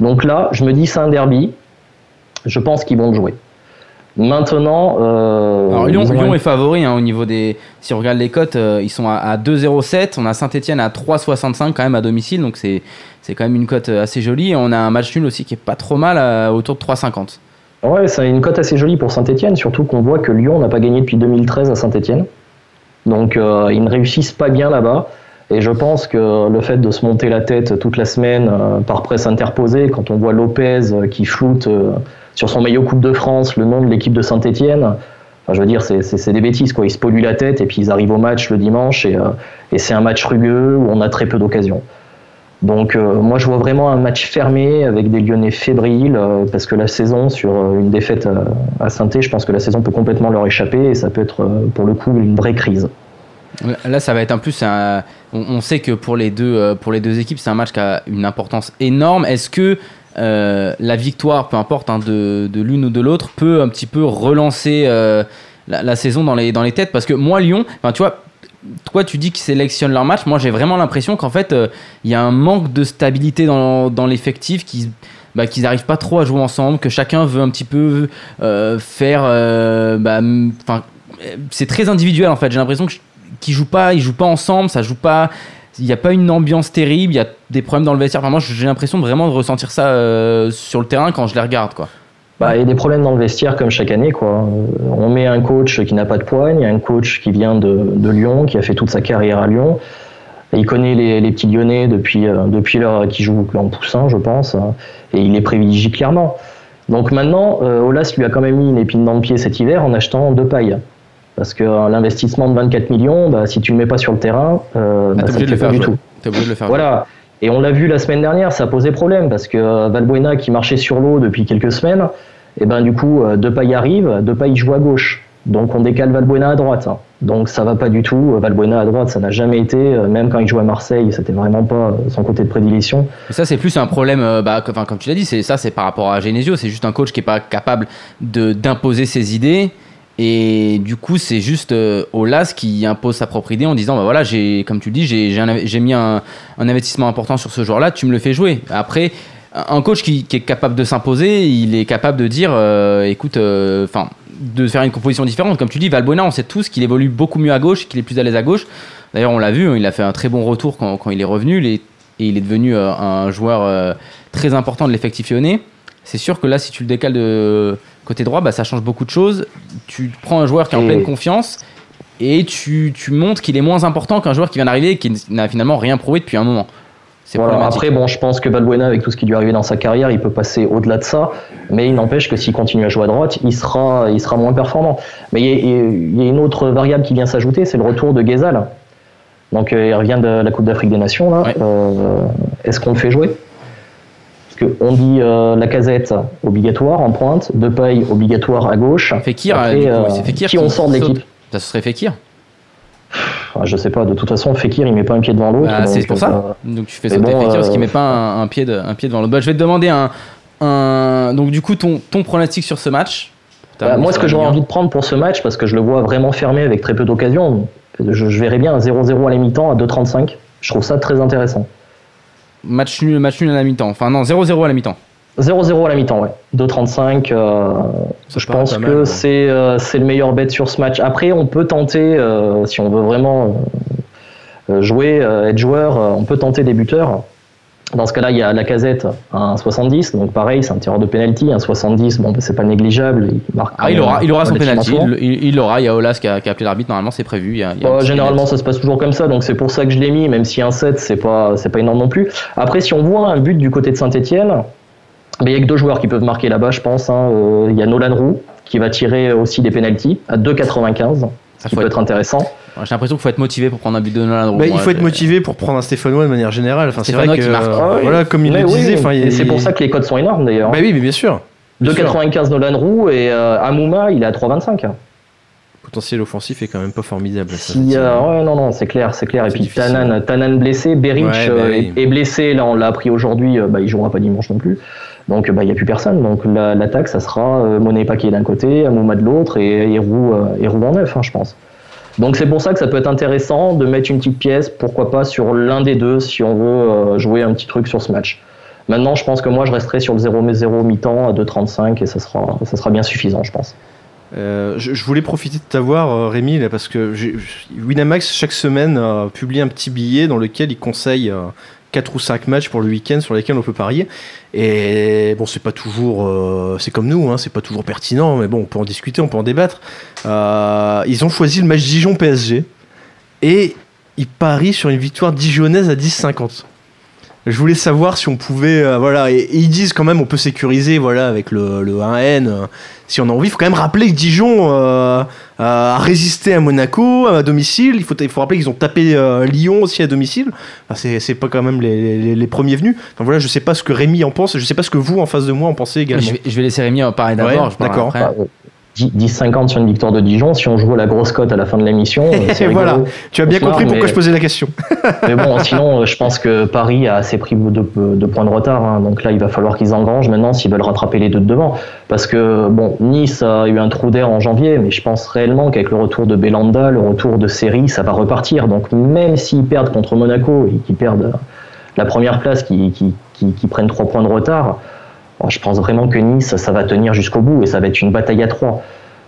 Donc là, je me dis c'est un derby. Je pense qu'ils vont le jouer. Maintenant, euh, Alors Lyon, est favori hein, au niveau des. Si on regarde les cotes, euh, ils sont à, à 2,07. On a Saint-Etienne à 3,65 quand même à domicile, donc c'est c'est quand même une cote euh, assez jolie. Et on a un match nul aussi qui est pas trop mal, autour de 3,50. Ouais, c'est une cote assez jolie pour Saint-Etienne, surtout qu'on voit que Lyon n'a pas gagné depuis 2013 à Saint-Etienne. Donc euh, ils ne réussissent pas bien là-bas. Et je pense que le fait de se monter la tête toute la semaine euh, par presse interposée, quand on voit Lopez euh, qui floute euh, sur son maillot Coupe de France le nom de l'équipe de Saint-Etienne, je veux dire, c'est- des bêtises. Quoi. Ils se polluent la tête et puis ils arrivent au match le dimanche et, c'est un match rugueux où on a très peu d'occasions. Donc moi je vois vraiment un match fermé avec des Lyonnais fébriles parce que la saison sur une défaite à, à saint je pense que la saison peut complètement leur échapper et ça peut être pour le coup une vraie crise. Là, ça va être un plus. on, sait que pour les deux, euh, pour les deux équipes, c'est un match qui a une importance énorme. Est-ce que euh, la victoire, peu importe hein, de, de l'une ou de l'autre, peut un petit peu relancer euh, la, saison dans les, dans les têtes? Parce que moi, Lyon, tu vois, toi, tu dis qu'ils sélectionnent leur match. Moi, j'ai vraiment l'impression qu'en fait, il y a un manque de stabilité dans, dans l'effectif, qu'ils bah, qu'ils n'arrivent pas trop à jouer ensemble, que chacun veut un petit peu faire. bah, c'est très individuel en fait. J'ai l'impression que qu'ils jouent pas, ils jouent pas ensemble, ça joue pas. Il n'y a pas une ambiance terrible, il y a des problèmes dans le vestiaire. Moi, j'ai l'impression vraiment de ressentir ça euh, sur le terrain quand je les regarde, quoi. Bah, il y a des problèmes dans le vestiaire comme chaque année. Quoi. Euh, On met un coach qui n'a pas de poigne, un coach qui vient de, Lyon, qui a fait toute sa carrière à Lyon. Il connaît les, petits Lyonnais depuis, euh, depuis qui jouent en poussin, je pense, hein, et il les privilégie clairement. Donc maintenant, euh, Olas lui a quand même mis une épine dans le pied cet hiver en achetant deux pailles. Parce que euh, l'investissement de 24 millions, bah, si tu le mets pas sur le terrain, euh, Ah, bah, ça ne le fait pas faire du tout. T'es obligé de le faire. Voilà. Et on l'a vu la semaine dernière, ça a posé problème parce que euh, Valbuena qui marchait sur l'eau depuis quelques semaines, et ben du coup euh, Depay arrive, Depay joue à gauche. Donc on décale Valbuena à droite. hein. Donc ça va pas du tout. Valbuena à droite, ça n'a jamais été, même quand il jouait à Marseille, c'était vraiment pas son côté de prédilection. Et ça, c'est plus un problème, bah, enfin, comme tu l'as dit, c'est ça, c'est par rapport à Genesio. C'est juste un coach qui est pas capable de d'imposer ses idées. Et du coup, c'est juste euh, Olas qui impose sa propre idée en disant, bah voilà, j'ai, comme tu dis, j'ai, mis un, investissement important sur ce joueur-là, tu me le fais jouer. Après, un coach qui, est capable de s'imposer, il est capable de dire, euh, écoute, enfin, de faire une composition différente. Comme tu dis, Valbuena, on sait tous qu'il évolue beaucoup mieux à gauche, qu'il est plus à l'aise à gauche. D'ailleurs, on l'a vu, hein, il a fait un très bon retour quand, il est revenu et il est devenu euh, un joueur euh, très important de l'effectif lyonnais. C'est sûr que là, si tu le décales de côté droit, bah, ça change beaucoup de choses. Tu prends un joueur qui est en pleine confiance et tu, tu montres qu'il est moins important qu'un joueur qui vient d'arriver et qui n'a finalement rien prouvé depuis un moment. Voilà. Après, bon, je pense que Valbuena, avec tout ce qui lui est arrivé dans sa carrière, il peut passer au-delà de ça. Mais il n'empêche que s'il continue à jouer à droite, il sera, il sera moins performant. Mais il y, a, une autre variable qui vient s'ajouter, c'est le retour de Ghezal. Donc euh, il revient de la Coupe d'Afrique des Nations. là. Ouais. Euh, Est-ce qu'on le fait jouer? Qu'on dit euh, la casette obligatoire en pointe, Depay obligatoire à gauche. Fekir, Après, coup, euh, Fekir qui on sort de l'équipe Ça serait Fekir. Enfin, Je sais pas, de toute façon, Fekir, il met pas un pied devant l'autre. Bah, c'est pour euh, ça. Donc tu fais sauter bon, Fekir parce euh, qu'il met pas un, un pied de- un pied devant l'autre. Bah, je vais te demander un, un- donc du coup ton, ton pronostic sur ce match. Bah, moi, ce que j'aurais envie de prendre pour ce match, parce que je le vois vraiment fermé avec très peu d'occasions, je, je verrais bien un 0-0 à la mi-temps à 2,35. Je trouve ça très intéressant. Match nul, match nul à la mi-temps. Enfin non, 0-0 à la mi-temps. 0-0 à la mi-temps, ouais. 2,35. euh, je pense que mal, ouais. c'est euh, c'est le meilleur bet sur ce match. Après, on peut tenter, euh, si on veut vraiment euh, jouer, euh, être joueur, euh, on peut tenter des buteurs. Dans ce cas-là, il y a la casette à un 70, donc pareil, c'est un tireur de penalty, un 70, bon, c'est pas négligeable. Il, marque Ah, il aura, il aura son penalty. Il, l'aura. Il y a Olas qui a, qui a appelé l'arbitre. Normalement, c'est prévu. Il y a- il y a un Bah, petit généralement, ça se passe toujours comme ça, donc c'est pour ça que je l'ai mis, même si un 7, c'est pas, c'est pas énorme non plus. Après, si on voit un but du côté de Saint-Etienne, Mais il y a que deux joueurs qui peuvent marquer là-bas, je pense. hein. Euh, Il y a Nolan Roux qui va tirer aussi des pénalties à 2,95, qui faut peut être- être intéressant. J'ai l'impression qu'il faut être motivé pour prendre un but de Nolan Roux. Bah, il faut être motivé pour prendre un Stéphanois de manière générale. Enfin, c'est vrai que, qui marque. euh, Ah voilà, comme il Mais le oui, disait, oui. il- c'est pour ça que les codes sont énormes d'ailleurs. Bah oui, mais bien sûr. Bien sûr. 2,95 Nolan Roux et euh, Amouma, il est à 3,25. Le potentiel offensif est quand même pas formidable. ça, Si, euh, ouais, non, non, c'est clair, c'est clair. Et puis. Tanan, Tanan blessé, Beric Ouais, bah euh, oui. est, est blessé. Là, on l'a appris aujourd'hui. euh, bah, il jouera pas dimanche non plus. Donc, bah, il n'y a plus personne. Donc, la- l'attaque, ça sera euh, Monet Paquet d'un côté, Amouma de l'autre et, et euh, neuf, hein, je pense. Donc, c'est pour ça que ça peut être intéressant de mettre une petite pièce, pourquoi pas sur l'un des deux, si on veut euh, jouer un petit truc sur ce match. Maintenant, je pense que moi, je resterai sur le 0-0 mi-temps à 2,35 et ça sera, ça sera bien suffisant, je pense. Euh, je, voulais profiter de t'avoir, Rémi, là, parce que Winamax, chaque semaine, publie un petit billet dans lequel il conseille 4 ou 5 matchs pour le week-end sur lesquels on peut parier. Et bon, c'est pas toujours. euh, c'est comme nous, hein, c'est pas toujours pertinent, mais bon, on peut en discuter, on peut en débattre. Euh, ils ont choisi le match Dijon-PSG et ils parient sur une victoire dijonnaise à 10,50. Je voulais savoir si on pouvait, euh, voilà, et, et ils disent quand même on peut sécuriser, voilà, avec le, le 1N, euh, si on a envie. Il faut quand même rappeler que Dijon euh, a résisté à Monaco à domicile. Il faut, il faut rappeler qu'ils ont tapé euh, Lyon aussi à domicile. Enfin, c'est, c'est pas quand même les, les- les premiers venus. Enfin voilà, je sais pas ce que Rémi en pense, je sais pas ce que vous en face de moi en pensez également. Je vais, je vais laisser Rémi en parler d'abord. Ouais, je parlerai d'accord. Après. Bah, euh, 10 10-50 sur une victoire de Dijon, si on joue la grosse cote à la fin de l'émission, [LAUGHS] c'est voilà. Tu as bien compris pourquoi mais- je posais la question. [LAUGHS] Mais bon, sinon, euh, je pense que Paris a assez pris de, de points de retard. hein. donc là, il va falloir qu'ils engrangent maintenant s'ils veulent rattraper les deux de devant. Parce que, bon, Nice a eu un trou d'air en janvier, mais je pense réellement qu'avec le retour de Belanda, le retour de série, ça va repartir. Donc même s'ils perdent contre Monaco et qu'ils perdent la première place, qu'ils qui, qui, qui prennent trois points de retard, je pense vraiment que Nice, ça va tenir jusqu'au bout et ça va être une bataille à trois.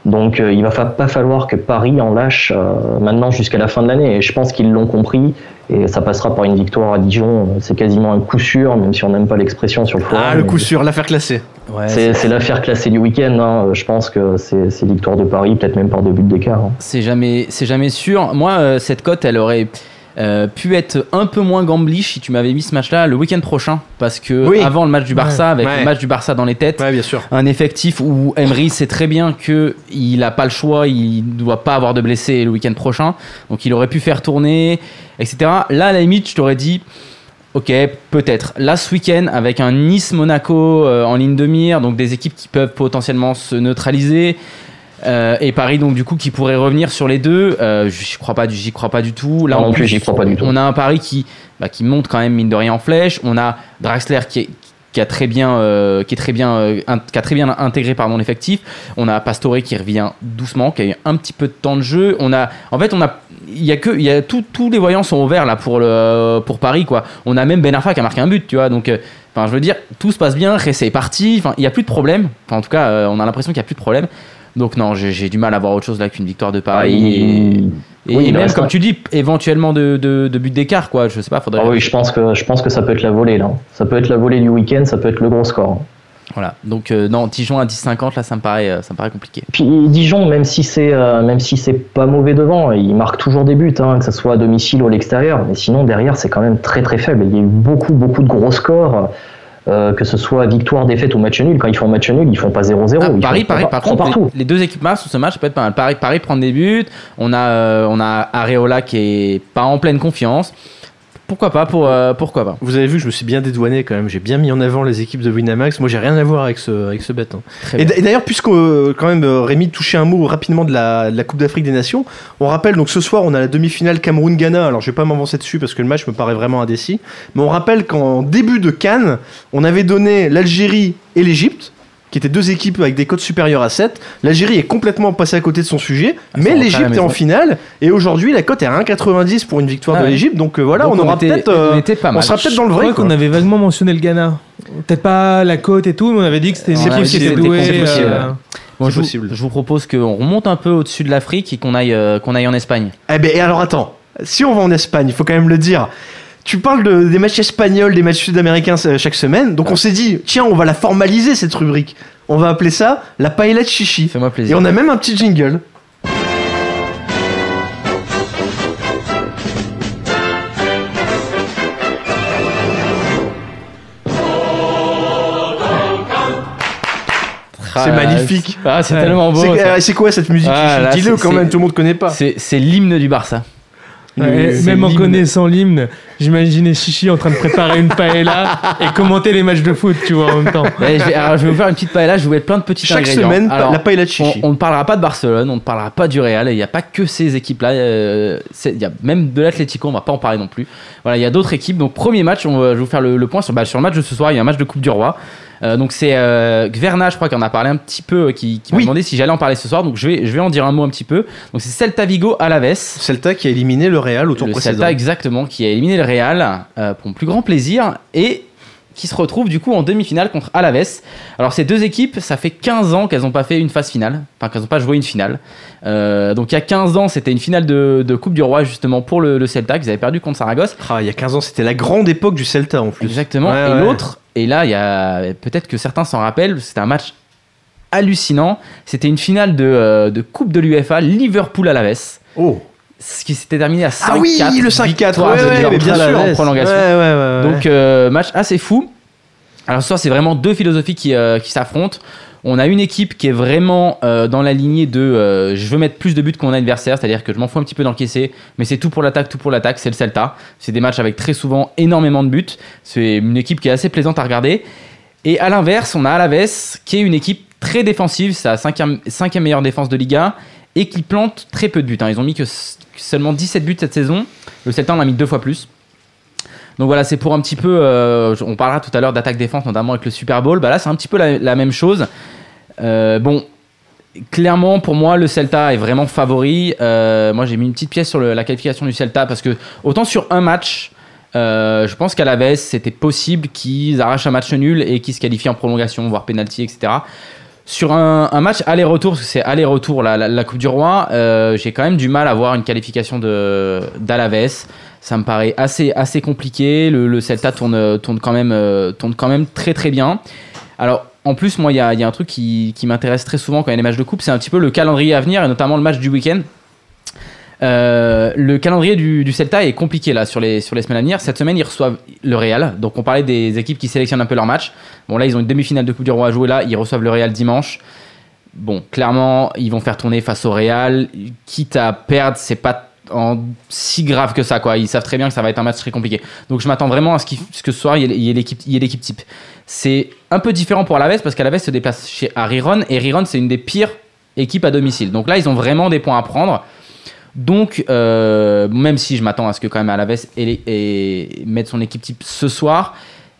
Donc euh, il va fa- pas falloir que Paris en lâche euh, maintenant jusqu'à la fin de l'année. Et je pense qu'ils l'ont compris. Et ça passera par une victoire à Dijon. C'est quasiment un coup sûr, même si on n'aime pas l'expression sur le forum. Ah, le coup sûr, l'affaire classée. Ouais, C'est l'affaire classée du week-end. hein. Je pense que c'est victoire de Paris, peut-être même par deux buts d'écart. hein. C'est jamais, c'est jamais sûr. Moi, euh, cette cote, elle aurait euh, pu être un peu moins gamblish si tu m'avais mis ce match-là le week-end prochain, parce que Oui. avant le match du Barça, avec Ouais. le match du Barça dans les têtes, Ouais, bien sûr. un effectif où Emery sait très bien que il n'a pas le choix, il ne doit pas avoir de blessés le week-end prochain, donc il aurait pu faire tourner, etc. Là, à la limite, je t'aurais dit. Ok, peut-être. Là, ce week-end, avec un Nice-Monaco euh, en ligne de mire, donc des équipes qui peuvent potentiellement se neutraliser, euh, et Paris, donc du coup, qui pourrait revenir sur les deux, euh, j'y crois pas, du- j'y crois pas du tout. Là, Non, en non plus, j'y crois pas du tout. On a un Paris qui, bah, qui monte quand même mine de rien en flèche. On a Draxler qui est qui a très bien, euh, qui est très bien, euh, int- qui a très bien intégré par mon effectif. On a Pastore qui revient doucement, qui a eu un petit peu de temps de jeu. On a, en fait, on a, il y a que, il y a tout- tous les voyants sont ouverts là pour le, pour Paris quoi. On a même Ben Arfa qui a marqué un but, tu vois. Donc, euh, je veux dire, tout se passe bien. Ressé est parti. Enfin, il y a plus de problème. Enfin, en tout cas, on a l'impression qu'il y a plus de problème. Donc non, j'ai du mal à voir autre chose là qu'une victoire de Paris. Il- et, et oui, même comme tu dis, éventuellement de, de, de but d'écart quoi. Je sais pas, faudrait. Ah oui, je pense que je pense que ça peut être la volée là. Ça peut être la volée du week-end, ça peut être le gros score. Voilà. Donc euh, non, Dijon à 10,50 là, ça me paraît, euh, ça me paraît compliqué. Puis Dijon, même si c'est euh, même si c'est pas mauvais devant, il marque toujours des buts, hein, que ce soit à domicile ou à l'extérieur. Mais sinon derrière, c'est quand même très très faible. Il y a eu beaucoup beaucoup de gros scores. Euh, que ce soit victoire, défaite ou match nul, quand ils font match nul, ils font pas 0-0. Ah, Paris, par contre, partout. les, les deux équipes marquent sur ce match, ça peut être pas mal. Paris, Paris prend des buts. On a, euh, on a Areola qui est pas en pleine confiance. Pourquoi pas pour, euh, Pourquoi pas Vous avez vu, je me suis bien dédouané quand même. J'ai bien mis en avant les équipes de Winamax. Moi, j'ai rien à voir avec ce, avec ce bet. hein. Et d'ailleurs, puisque euh, quand même euh, Rémi touchait un mot rapidement de la, de la Coupe d'Afrique des Nations, on rappelle donc ce soir on a la demi-finale Cameroun-Ghana. Alors je vais pas m'avancer dessus parce que le match me paraît vraiment indécis, mais on rappelle qu'en début de Cannes, on avait donné l'Algérie et l'Égypte qui étaient deux équipes avec des cotes supérieures à 7. L'Algérie est complètement passée à côté de son sujet, Ah, mais l'Égypte est en finale et aujourd'hui la cote est à 1,90 pour une victoire Ah de ouais. l'Égypte. Donc euh, voilà, Donc, on aura était- peut-être euh, on pas on sera peut-être dans le Je vrai. crois quoi. qu'on avait vaguement mentionné le Ghana. Peut-être pas la côte et tout, mais on avait dit que c'était une équipe qui possible, était douée. possible, euh, Bon, c'est je, vous, possible. je vous propose qu'on remonte un peu au-dessus de l'Afrique et qu'on aille, euh, qu'on aille en Espagne. Eh ben, et alors attends, si on va en Espagne, il faut quand même le dire. Tu parles de- des matchs espagnols, des matchs sud-américains euh, chaque semaine, donc on s'est dit, tiens, on va la formaliser cette rubrique. On va appeler ça la paella de chichi. Fais-moi Et plaisir. on a même un petit jingle. Ah, C'est magnifique. Ah, c'est Ouais. tellement beau. C'est euh, c'est quoi cette musique Ah, Dis-le quand même, tout le monde connaît pas. C'est l'hymne du Barça. Ouais, même en connaissant l'hymne, j'imaginais Chichi en train de préparer une paella et commenter les matchs de foot, tu vois, en même temps. Ouais, je, vais, alors, je vais vous faire une petite paella, je vais vous mettre plein de petits Chaque ingrédients. semaine, Alors, la paella de on, chichi. on ne parlera pas de Barcelone, on ne parlera pas du Real, il n'y a pas que ces équipes-là. euh, Il y a même de l'Atlético, on va pas en parler non plus. Voilà, il y a d'autres équipes. Donc premier match, on va, je vais vous faire le, le point sur, bah, sur le match de ce soir. Il y a un match de Coupe du Roi. Euh, donc c'est euh, Gverna, je crois, qui en a parlé un petit peu, euh, qui, qui m'a Oui. demandé si j'allais en parler ce soir. Donc je vais, je vais en dire un mot un petit peu. Donc c'est Celta Vigo Alaves. Celta qui a éliminé le Real au tour Le précédent. Celta exactement qui a éliminé le Real euh, pour mon plus grand plaisir et qui se retrouve du coup en demi-finale contre Alaves. Alors ces deux équipes, ça fait 15 ans qu'elles n'ont pas fait une phase finale, enfin qu'elles n'ont pas joué une finale. Euh, donc il y a 15 ans, c'était une finale de, de Coupe du Roi justement pour le, le Celta, qu'ils avaient perdu contre Saragosse. Ah, il y a 15 ans, c'était la grande époque du Celta en plus. Exactement. Ouais, et ouais. l'autre, et là il y a peut-être que certains s'en rappellent, c'était un match hallucinant. C'était une finale de, euh, de Coupe de l'UFA, Liverpool-Alaves. Oh. Ce qui s'était terminé à 5-4. Ah oui, le 5-4, victoire ouais, de ouais, Liverpool mais bien sûr. en prolongation. Ouais. Donc euh, match assez fou. Alors ce soir c'est vraiment deux philosophies qui, euh, qui s'affrontent. On a une équipe qui est vraiment euh, dans la lignée de euh, je veux mettre plus de buts que mon adversaire, c'est-à-dire que je m'en fous un petit peu d'encaisser, mais c'est tout pour l'attaque, tout pour l'attaque, c'est le Celta. C'est des matchs avec très souvent énormément de buts. C'est une équipe qui est assez plaisante à regarder. Et à l'inverse, on a Alaves qui est une équipe très défensive, la cinquième, cinquième meilleure défense de Liga, et qui plante très peu de buts. hein. Ils ont mis que seulement 17 buts cette saison. Le Celta en a mis deux fois plus. Donc voilà, c'est pour un petit peu. euh, on parlera tout à l'heure d'attaque-défense, notamment avec le Super Bowl. Bah là, c'est un petit peu la, même chose. Euh, bon, clairement, pour moi, le Celta est vraiment favori. Euh, moi, j'ai mis une petite pièce sur la qualification du Celta parce que, autant sur un match, je pense qu'à la c'était possible qu'ils arrachent un match nul et qu'ils se qualifient en prolongation, voire penalty, etc. Sur un, match aller-retour, parce que c'est aller-retour la, Coupe du Roi, j'ai quand même du mal à voir une qualification d'Alaves. Ça me paraît assez, compliqué. Le, Celta tourne, tourne, quand même, euh, tourne quand même très très bien. Alors, en plus, moi, il y a, un truc qui, m'intéresse très souvent quand il y a des matchs de coupe, c'est un petit peu le calendrier à venir, et notamment le match du week-end. Euh, le calendrier du, du Celta est compliqué là sur les, sur les semaines à venir. Cette semaine, ils reçoivent le Real. Donc, on parlait des équipes qui sélectionnent un peu leur match. Bon, là, ils ont une demi-finale de Coupe du Roi à jouer là. Ils reçoivent le Real dimanche. Bon, clairement, ils vont faire tourner face au Real. Quitte à perdre, c'est pas en si grave que ça, quoi. Ils savent très bien que ça va être un match très compliqué. Donc, je m'attends vraiment à ce, que ce soir, il y ait- l'équipe type. C'est un peu différent pour Alaves parce qu'Alaves se déplace chez, Riron et Riron, c'est une des pires équipes à domicile. Donc là, ils ont vraiment des points à prendre. Donc, euh, même si je m'attends à ce que quand même Alaves et, et mette son équipe type ce soir,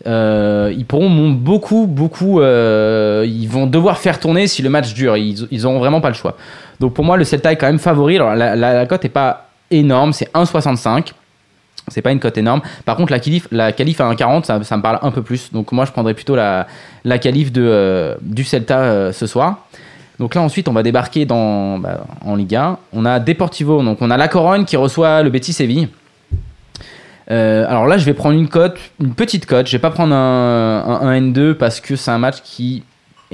euh, ils pourront beaucoup, beaucoup, euh, ils vont devoir faire tourner si le match dure. Ils, ils vraiment pas le choix. Donc pour moi, le Celta est quand même favori. Alors la, la- la cote est pas énorme, c'est 1,65. C'est pas une cote énorme. Par contre, la qualif, la à 1,40, ça, ça me parle un peu plus. Donc moi, je prendrais plutôt la, la de, euh, du Celta euh, ce soir. Donc là, ensuite, on va débarquer dans, bah, en Liga. On a Deportivo, donc on a La Corogne qui reçoit le Betis Séville. Euh, alors là, je vais prendre une cote, une petite cote. Je vais pas prendre un, un- un N2 parce que c'est un match qui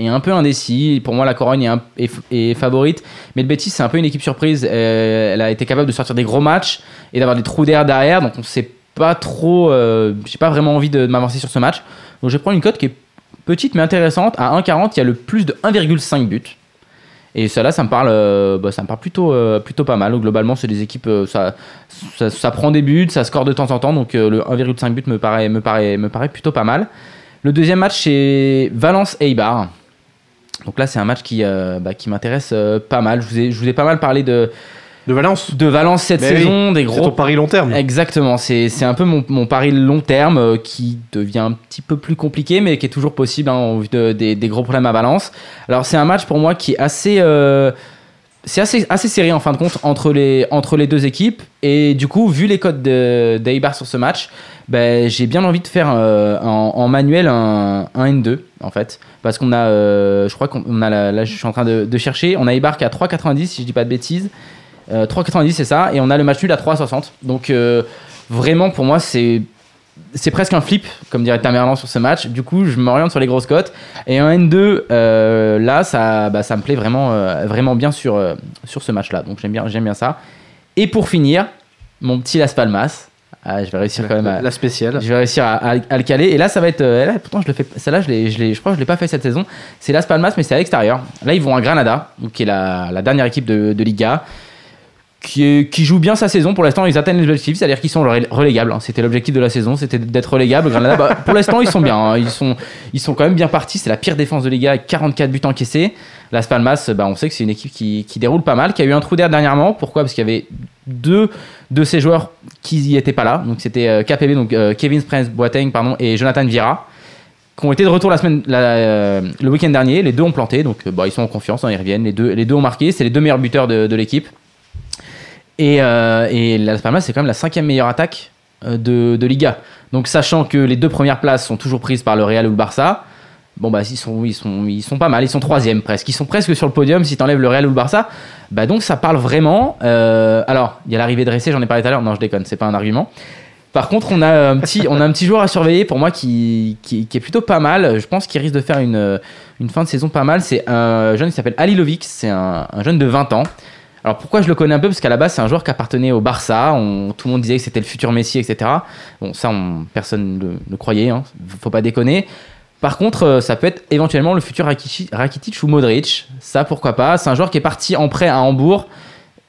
est un peu indécis. Pour moi, la Corogne est, est- favorite. Mais le Betis, c'est un peu une équipe surprise. Euh, elle a été capable de sortir des gros matchs et d'avoir des trous d'air derrière. Donc on sait pas trop. Euh, J'ai pas vraiment envie de, m'avancer sur ce match. Donc je vais prendre une cote qui est petite mais intéressante. À 1,40, il y a le plus de 1,5 buts. Et cela, ça me parle, euh, bah, ça me parle plutôt, plutôt pas mal. Globalement, c'est des équipes, ça, ça, ça prend des buts, ça score de temps en temps, donc le 1,5 but me paraît, me, paraît, me paraît plutôt pas mal. Le deuxième match, c'est Valence-Eibar. Donc là, c'est un match qui, euh, bah, qui m'intéresse euh, pas mal. Je vous, ai, je vous ai pas mal parlé de, De Valence. de Valence cette Mais oui, saison, des C'est gros ton pari long terme. Exactement, c'est c'est un peu mon, mon pari long terme euh, qui devient un petit peu plus compliqué, mais qui est toujours possible hein, au vu de- des, des gros problèmes à Valence. Alors c'est un match pour moi qui est assez, c'est assez, assez serré en fin de compte entre les, entre les deux équipes. Et du coup, vu les codes de- d'Eibar sur ce match, ben, j'ai bien envie de faire euh, en, manuel un, un N2 en fait. Parce qu'on a, euh, je crois qu'on a, là je suis en train de, chercher, on a est à 3,90 si je dis pas de bêtises. Euh, 3,90 c'est ça, et on a le match nul à 3,60. Donc euh, vraiment pour moi c'est c'est presque un flip, comme dirait Tamerlan sur ce match. Du coup, je m'oriente sur les grosses cotes. Et un N2, euh, là, ça, bah, ça me plaît vraiment, euh, vraiment bien sur, euh, sur ce match-là. Donc j'aime bien, j'aime bien ça. Et pour finir, mon petit Las Palmas. Ah, je vais réussir quand même à, La spéciale. je vais réussir à, à- à le caler. Et là, ça va être. euh, là, pourtant, je le fais. Celle-là, je, l'ai- je, je crois que je l'ai pas fait cette saison. C'est Las Palmas, mais c'est à l'extérieur. Là, ils vont à Granada, qui est la, la dernière équipe de, de Liga, qui, joue bien sa saison. Pour l'instant, ils atteignent les objectifs, c'est-à-dire qu'ils sont relé- relégables. hein. C'était l'objectif de la saison, c'était d'être relégables. Granada, bah, pour l'instant, ils sont bien. hein. Ils, sont, ils sont quand même bien partis. C'est la pire défense de Liga avec 44 buts encaissés. Las Palmas, bah, on sait que c'est une équipe qui, qui déroule pas mal, qui a eu un trou d'air dernièrement. Pourquoi? Parce qu'il y avait deux de ces joueurs qui n'y étaient pas là. Donc c'était euh, KPB, donc euh, Kevin Prince Boateng pardon, et Jonathan Vieira, qui ont été de retour la semaine, euh, le week-end dernier. Les deux ont planté, donc bah, ils sont en confiance, hein, ils reviennent. Les deux, les deux ont marqué, c'est les deux meilleurs buteurs de l'équipe. Et, euh, et c'est quand même la cinquième meilleure attaque euh, de, Liga. Donc sachant que les deux premières places sont toujours prises par le Real ou le Barça, bon bah ils sont, pas mal, ils sont troisième presque, ils sont presque sur le podium si t'enlèves le Real ou le Barça. Bah donc ça parle vraiment. euh, alors il y a l'arrivée de Ressé, j'en ai parlé tout à l'heure. Non je déconne, c'est pas un argument. Par contre, on a un petit, joueur à surveiller pour moi qui, est plutôt pas mal. Je pense qu'il risque de faire une, fin de saison pas mal. C'est un jeune qui s'appelle Alilovic. C'est un jeune de 20 ans. Alors pourquoi je le connais un peu? Parce qu'à la base, c'est un joueur qui appartenait au Barça. On- tout le monde disait que c'était le futur Messi, etc. Bon, ça, on- personne ne le, croyait. Hein. Faut pas déconner. Par contre, euh, ça peut être éventuellement le futur Rakitic, ou Modric. Ça, pourquoi pas? C'est un joueur qui est parti en prêt à Hambourg.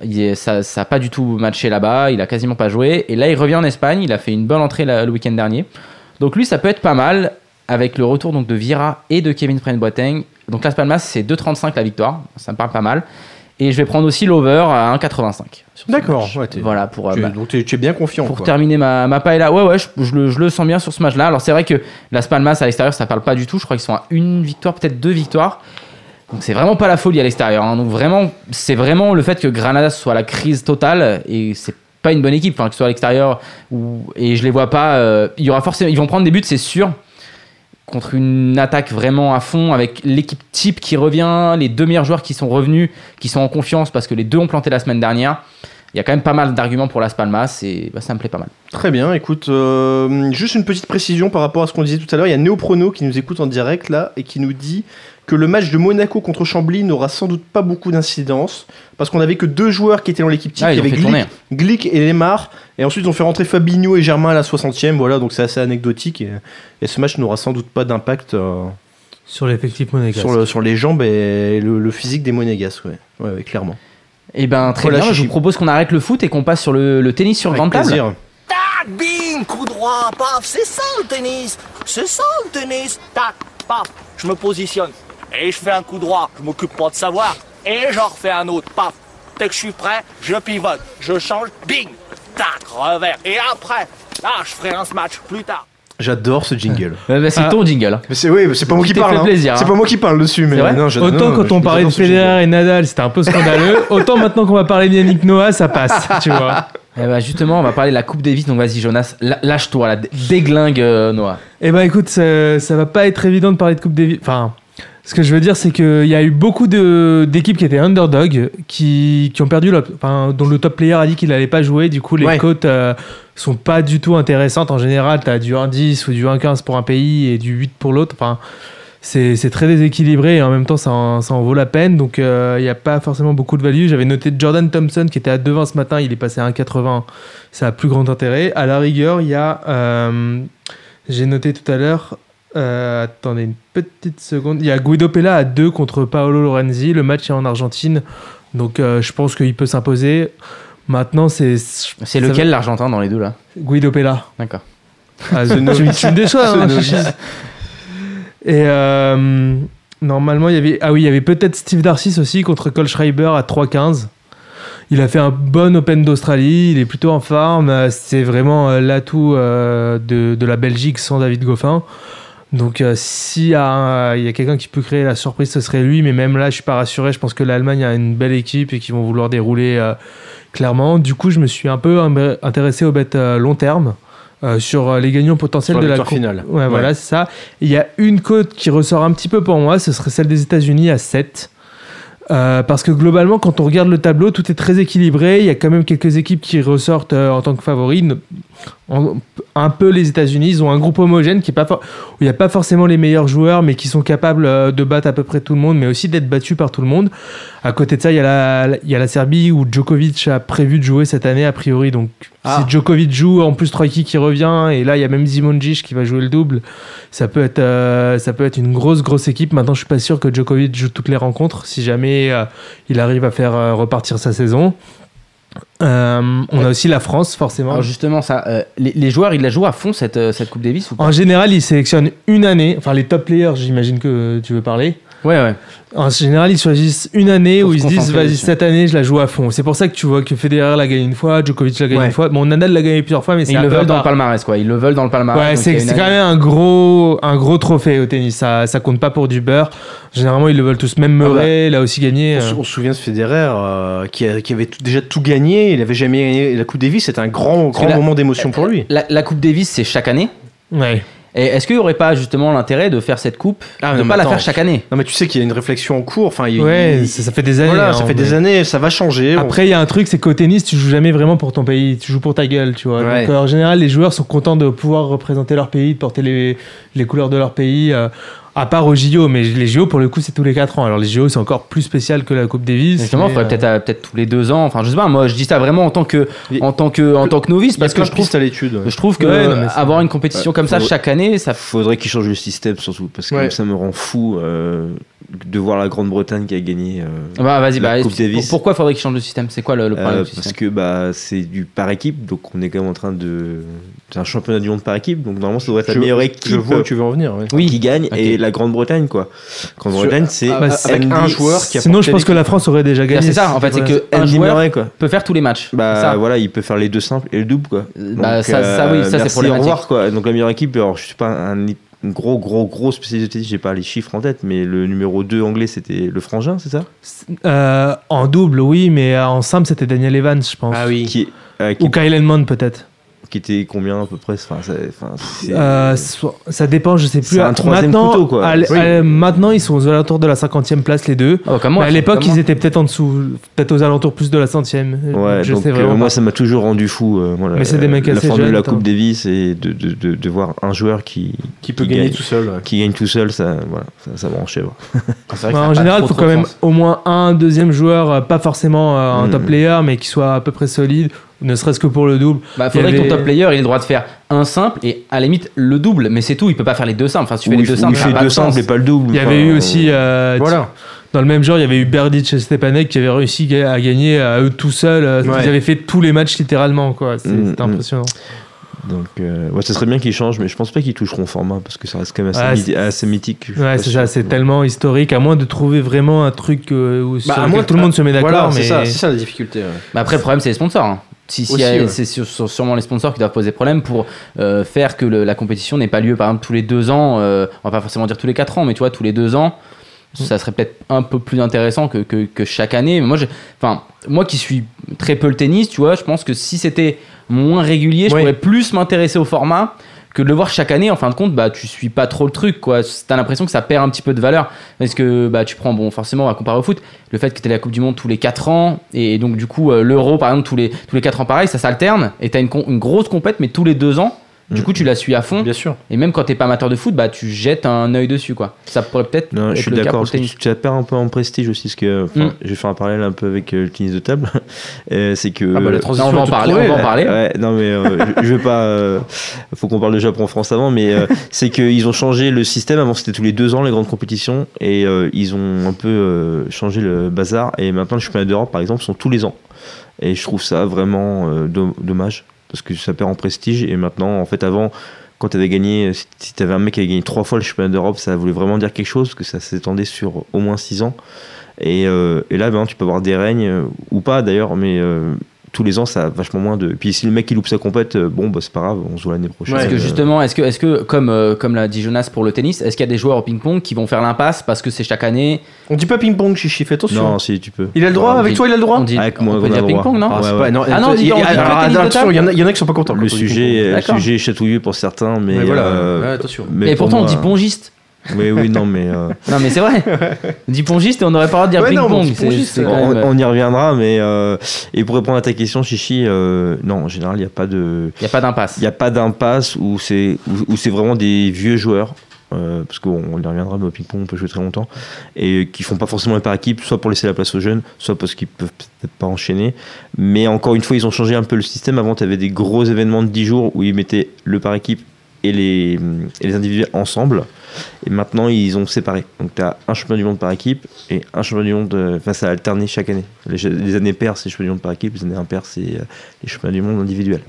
Il ça n'a pas du tout matché là-bas. Il a quasiment pas joué. Et là, il revient en Espagne. Il a fait une bonne entrée le week-end dernier. Donc lui, ça peut être pas mal avec le retour donc de Vira et de Kevin Prince Boateng. Donc Las Palmas, c'est 2,35 la victoire. Ça me parle pas mal. Et je vais prendre aussi l'over à 1,85. sur ce D'accord, ouais, voilà pour, euh, Tu es- bah, donc tu es, tu es bien confiant. pour quoi. terminer ma, ma paella. Ouais, ouais, je, je le, je le sens bien sur ce match-là. Alors c'est vrai que Las Palmas à l'extérieur, ça parle pas du tout. Je crois qu'ils sont à une victoire, peut-être deux victoires. Donc c'est vraiment pas la folie à l'extérieur. hein. Donc vraiment, c'est vraiment le fait que Granada soit la crise totale et c'est pas une bonne équipe, enfin, que ce soit à l'extérieur ou et je les vois pas. euh, il y aura forcément, ils vont prendre des buts, c'est sûr. Contre une attaque vraiment à fond avec l'équipe type qui revient, les deux meilleurs joueurs qui sont revenus, qui sont en confiance parce que les deux ont planté la semaine dernière. Il y a quand même pas mal d'arguments pour Las Palmas et bah, ça me plaît pas mal. Très bien, écoute, euh, juste une petite précision par rapport à ce qu'on disait tout à l'heure. Il y a Néoprono qui nous écoute en direct là et qui nous dit que le match de Monaco contre Chambly n'aura sans doute pas beaucoup d'incidence parce qu'on avait que deux joueurs qui étaient dans l'équipe type. Ah, il y avait. Glick, Glick et Lemar. Et ensuite, ils ont fait rentrer Fabinho et Germain à la 60e. Voilà, donc c'est assez anecdotique. Et, et ce match n'aura sans doute pas d'impact euh, Sur l'effectif monégasque. sur, le- sur les jambes et le, le physique des Monégasques. Ouais. Ouais, ouais, clairement. Et ben très Voilà, bien, je vous propose qu'on arrête le foot et qu'on passe sur le, le tennis sur Avec grande table. plaisir. Tac, bing, coup droit, paf, c'est ça le tennis. C'est ça le tennis. Tac, paf, je me positionne. Et je fais un coup droit, je m'occupe pas de savoir. Et j'en refais un autre, paf. Dès que je suis prêt, je pivote, je change, bing, tac, revers. Et après, là, je ferai un match plus tard. J'adore ce jingle. Euh, bah, c'est Ah. ton jingle. hein. Mais c'est oui, c'est pas moi qui t'es parle. fait hein. plaisir, C'est hein. pas moi qui parle dessus, mais C'est vrai non, j'adore- Autant non, quand on parlait de j'adore ce jingle. Federer et Nadal, c'était un peu scandaleux. [LAUGHS] Autant maintenant qu'on va parler de Yannick Noah, ça passe, tu vois. Eh ben, justement, on va parler de la Coupe Davis. Donc vas-y Jonas, la- lâche-toi, là, dé- déglingue euh, Noah. Eh ben écoute, ça, ça va pas être évident de parler de Coupe Davis. Enfin, ce que je veux dire, c'est qu'il y a eu beaucoup de- d'équipes qui étaient underdog, qui, qui ont perdu, leur- enfin, dont le top player a dit qu'il allait pas jouer. Du coup, les Ouais. cotes euh, sont pas du tout intéressantes. En général, tu as du 1,10 ou du 1,15 pour un pays et du 8 pour l'autre. Enfin, c'est très déséquilibré et en même temps, ça en, vaut la peine. Donc, euh, il n'y a pas forcément beaucoup de value. J'avais noté Jordan Thompson qui était à 2,20 ce matin, il est passé à 1,80. Ça a plus grand intérêt. À la rigueur, il y a. euh, j'ai noté tout à l'heure. euh, attendez une petite seconde. Il y a Guido Pella à 2 contre Paolo Lorenzi. Le match est en Argentine. Donc euh, je pense qu'il peut s'imposer. Maintenant, c'est. C'est lequel l'Argentin dans les deux là Guido Pella. D'accord. Ah, [LAUGHS] tu, me- déçois, hein. Et euh, normalement, il y avait. Ah oui, il y avait peut-être Steve Darcis aussi contre Cole Schreiber à 3,15. Il a fait un bon Open d'Australie, il est plutôt en forme. euh, C'est vraiment euh, l'atout de, de la Belgique sans David Goffin. Donc, euh, s'il y a, un- il y a quelqu'un qui peut créer la surprise, ce serait lui. Mais même là, je suis pas rassuré. Je pense que l'Allemagne a une belle équipe et qu'ils vont vouloir dérouler euh, clairement. Du coup, je me suis un peu intéressé aux bêtes euh, long terme. euh, sur euh, les gagnants potentiels Sur de la finale. Ouais, Ouais. voilà, c'est ça. Il y a une cote qui ressort un petit peu pour moi, ce serait celle des États-Unis à 7. Euh, parce que globalement, quand on regarde le tableau, tout est très équilibré. Il y a quand même quelques équipes qui ressortent euh, en tant que favoris. Un peu les États-Unis, ils ont un groupe homogène qui est pas for- où il n'y a pas forcément les meilleurs joueurs, mais qui sont capables euh, de battre à peu près tout le monde, mais aussi d'être battus par tout le monde. À côté de ça, il y, a la, il y a la Serbie où Djokovic a prévu de jouer cette année, a priori. Donc, Ah. si Djokovic joue, en plus Troïki qui revient, et là, il y a même Zimonjic qui va jouer le double, ça peut être, euh, ça peut être une grosse, grosse équipe. Maintenant, je suis pas sûr que Djokovic joue toutes les rencontres, si jamais euh, il arrive à faire euh, repartir sa saison. Euh, on a aussi la France, forcément. Alors justement, ça, euh, les, les joueurs, ils la jouent à fond cette, euh, cette Coupe Davis ou pas? En général, ils sélectionnent une année, enfin les top players, j'imagine que tu veux parler. Ouais, ouais. En général, ils choisissent une année Pour où ils se disent vas-y, cette année, je la joue à fond. C'est pour ça que tu vois que Federer l'a gagné une fois, Djokovic l'a gagné Ouais. une fois. Bon, Nadal l'a gagné plusieurs fois, mais c'est ils un le veulent dans le palmarès, quoi. Ils le veulent dans le palmarès. Ouais, c'est quand même un gros, un gros trophée au tennis. Ça, ça compte pas pour du beurre. Généralement, ils le veulent tous. Même Ah bah, Murray, il a aussi gagné. On, se- on se souvient de Federer euh, qui, a- qui avait tout- déjà tout gagné. Il avait jamais gagné la Coupe Davis. C'était un grand, grand la- moment d'émotion pour lui. La, la Coupe Davis, c'est chaque année. Ouais. Et est-ce qu'il n'y aurait pas justement l'intérêt de faire cette coupe, Ah, de non, ne pas la faire chaque année? Non, mais tu sais qu'il y a une réflexion en cours. Enfin, il- Ouais, il- ça, ça fait des années. voilà, hein, ça fait des années. Ça va changer. Après, il y a un truc, c'est qu'au tennis, tu joues jamais vraiment pour ton pays, tu joues pour ta gueule, tu vois. Ouais. Donc, en général, les joueurs sont contents de pouvoir représenter leur pays, de porter les, les couleurs de leur pays, euh, à part aux JO. Mais les JO, pour le coup, c'est tous les 4 ans. Alors, les JO, c'est encore plus spécial que la Coupe Davis. Justement, il faudrait euh, peut-être euh, peut-être tous les deux ans. Enfin, je sais pas. Moi, je dis ça vraiment en tant que en tant que en tant que novice parce que je trouve à l'étude. ouais. je trouve que Ouais, avoir une compétition comme ça chaque année, ça. Faudrait qu'ils changent le système surtout parce que Ouais. ça me rend fou euh, de voir la Grande-Bretagne qui a gagné. euh, Bah, vas-y, La bah, Coupe Davis. Pourquoi faudrait qu'il change de système? C'est quoi le, le problème euh, du parce que bah c'est du par équipe donc on est quand même en train de c'est un championnat du monde par équipe donc normalement ça devrait être la Je- meilleure Je équipe vois euh, où tu veux en venir. ouais. Oui. qui gagne Ok. et la Grande-Bretagne quoi Grande-Bretagne c'est Ah, bah, un joueur qui a Sinon, je pense que la France aurait déjà gagné. c'est ça. En fait, c'est que un Andy joueur Murray quoi peut faire tous les matchs. bah C'est ça. voilà il peut faire les deux simples et le double quoi Bah, Donc, ça, ça, oui, euh, ça c'est merci, au problématique. revoir quoi donc la meilleure équipe alors je suis pas un gros gros gros spécialiste de j'ai pas les chiffres en tête mais le numéro 2 anglais c'était le frangin c'est ça? Euh, en double, oui, mais euh, en simple, c'était Daniel Evans, je pense. Ah oui. qui, euh, qui, Ou Kyle Edmond, peut-être. Qui était combien à peu près enfin, ça, enfin, c'est- Euh, so- ça dépend, je sais plus. C'est un troisième maintenant, couteau, quoi. à l- Oui. à- maintenant, ils sont aux alentours de la 50e place, les deux. Oh, moi, Mais à l'époque, ils étaient peut-être en dessous, peut-être aux alentours plus de la centième. Ouais, je donc sais euh, vraiment moi ça m'a toujours rendu fou. euh, Mais la- c'est des mecs la assez formule de la Coupe attends. Davis et de, de, de, de voir un joueur qui, Qui peut qui gagner gagne. tout seul. ouais. qui gagne tout seul, ça, voilà, ça, ça me rend chèvre. A en général, il faut quand même au moins un deuxième joueur, pas forcément un Mm. top player, mais qui soit à peu près solide, ne serait-ce que pour le double. Bah, faudrait que ton top player ait le droit de faire un simple et à la limite le double, mais c'est tout. Il peut pas faire les deux simples. Enfin, si tu Ou fais les deux simples, il fait deux et pas le double. Il y avait eu euh, aussi, euh, Voilà. dans le même genre, il y avait eu Berdych et Stepanek qui avaient réussi à gagner à eux tout seuls. euh, Ouais. Ils avaient fait tous les matchs littéralement, quoi. C'est- Mm, C'était mm. impressionnant. Donc, euh, ouais, ça serait bien qu'ils changent, mais je pense pas qu'ils toucheront au format parce que ça reste quand même assez, Ah, assez mythique. Ouais, c'est ça, c'est tellement historique, à moins de trouver vraiment un truc euh, où, sur Bah, à moins tout le monde se met d'accord. Voilà, mais c'est ça, la difficulté. après, le problème, c'est les sponsors. hein. Si, si, Aussi, ouais. C'est sûrement les sponsors qui doivent poser problème pour euh, faire que le- la compétition n'ait pas lieu, par exemple, tous les deux ans. euh, on va pas forcément dire tous les quatre ans, mais tu vois, tous les deux ans. Ça serait peut-être un peu plus intéressant que, que, que chaque année. Mais moi, enfin, moi qui suis très peu le tennis, tu vois, je pense que si c'était moins régulier, je Oui. pourrais plus m'intéresser au format que de le voir chaque année. En fin de compte, bah, tu suis pas trop le truc, quoi. T'as l'impression que ça perd un petit peu de valeur. Parce que bah, tu prends, bon, forcément, on va comparer au foot, le fait que tu la Coupe du Monde tous les 4 ans, et donc du coup, euh, l'Euro, par exemple, tous les, tous les 4 ans, pareil, ça s'alterne, et tu as une, une grosse compète, mais tous les 2 ans, du Mm. coup, tu la suis à fond. Bien sûr. Et même quand t'es pas amateur de foot, bah, tu jettes un œil dessus, quoi. Ça pourrait peut-être Non, être je suis le d'accord, le tu, tu perds un peu en prestige aussi, parce que, Mm. je vais faire un parallèle un peu avec euh, le tennis de table. [LAUGHS] Euh, c'est que. Ah bah, la Non, transition on va en parler, trouvée, on va en parler. Ouais, non mais euh, je, je vais pas. euh, faut qu'on parle de Japon-France avant, mais [LAUGHS] c'est qu'ils ont changé le système. Avant c'était tous les deux ans les grandes compétitions, et ils ont un peu changé le bazar. Et maintenant les championnats d'Europe, par exemple, sont tous les ans. Et je trouve ça vraiment do- dommage parce que ça perd en prestige. Et maintenant, en fait, avant. Quand tu avais gagné, si- tu avais un mec qui avait gagné trois fois le championnat d'Europe, ça voulait vraiment dire quelque chose, que ça s'étendait sur au moins six ans. Et, euh, là, ben, tu peux avoir des règnes, euh, ou pas d'ailleurs, mais euh, tous les ans, ça a vachement moins de. Puis si le mec il loupe sa compète, euh, bon, bah, c'est pas grave, on se voit l'année prochaine. Parce que Euh, justement, est-ce que, est-ce que comme, euh, comme l'a dit Jonas pour le tennis, est-ce qu'il y a des joueurs au ping-pong qui vont faire l'impasse parce que c'est chaque année? On dit pas ping-pong, chichi, fais attention. Non, si tu peux. Il a le droit, avec dit- toi, il a le droit? On dit, Avec moi, on dire ping-pong, non? Ah, Ouais, pas- non, Ah non, il y en a- il y en a qui sont pas contents. Le sujet, est chatouilleux pour certains, mais. Mais voilà, attention. mais pourtant, on dit pongiste. Oui, oui, non, mais euh, Non, mais c'est vrai. Dit pongiste et on n'aurait pas le droit de dire Ouais, non, on, même, euh, on y reviendra. Mais euh, et pour répondre à ta question, Chichi, euh, non, en général, il n'y a pas de, Il n'y a pas d'impasse. il y a pas d'impasse où c'est où, où c'est vraiment des vieux joueurs. euh, parce qu'on on y reviendra, mais au ping-pong, on peut jouer très longtemps, et qui font pas forcément les par équipe, soit pour laisser la place aux jeunes, soit parce qu'ils peuvent peut-être pas enchaîner. Mais encore une fois, ils ont changé un peu le système. Avant, tu avais des gros événements de 10 jours où ils mettaient le par équipe et les, et les individuels ensemble. Et maintenant, ils ont séparé. Donc, tu as un champion du monde par équipe et un champion du monde. Enfin, ça a alterné chaque année. Les, les années paires, c'est champion du monde par équipe. Les années impaires, c'est euh, les championnats du monde individuels.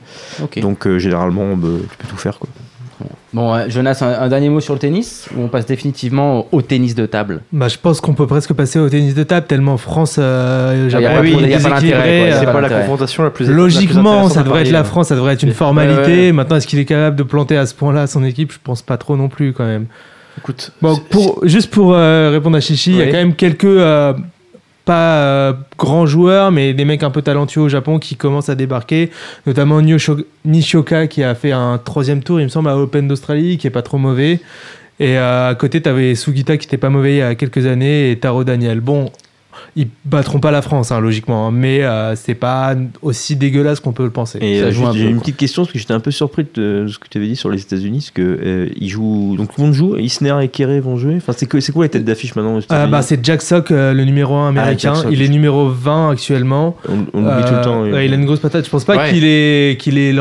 Donc, euh, généralement, bah, tu peux tout faire. Quoi. Bon, euh, Jonas, un, un dernier mot sur le tennis ou on passe définitivement au tennis de table Bah, je pense qu'on peut presque passer au tennis de table tellement France, euh, Japon pas- est il y a pas d'intérêt, déséquilibré, quoi. Il y a C'est pas pas la confrontation la plus la plus Logiquement, ça devrait être la hein. France, ça devrait être une formalité. ouais, ouais. Maintenant, est-ce qu'il est capable de planter à ce point-là son équipe? Je pense pas trop non plus quand même. Écoute, Bon, pour, juste pour euh, répondre à Chichi, il y a Oui. quand même quelques euh, pas euh, grands joueurs, mais des mecs un peu talentueux au Japon qui commencent à débarquer, notamment Nishioka qui a fait un troisième tour, il me semble, à Open d'Australie, qui est pas trop mauvais. Et euh, à côté, tu avais Sugita qui était pas mauvais il y a quelques années et Taro Daniel. Bon, ils battront pas la France, hein, logiquement, hein, mais euh, c'est pas aussi dégueulasse qu'on peut le penser. Et euh, un j'ai une quoi. petite question parce que j'étais un peu surpris de, de ce que tu avais dit sur les États-Unis, parce que euh, ils jouent, donc tout le monde joue, Isner et Kéré vont jouer. Enfin, c'est quoi les têtes d'affiche maintenant aux Ah, bah, c'est Jack Sock, euh, le numéro 1 américain. Jack Sock. il est numéro 20 actuellement. On, on l'oublie tout le Euh, temps. oui. il a une grosse patate. Je pense pas Ouais. qu'il ait,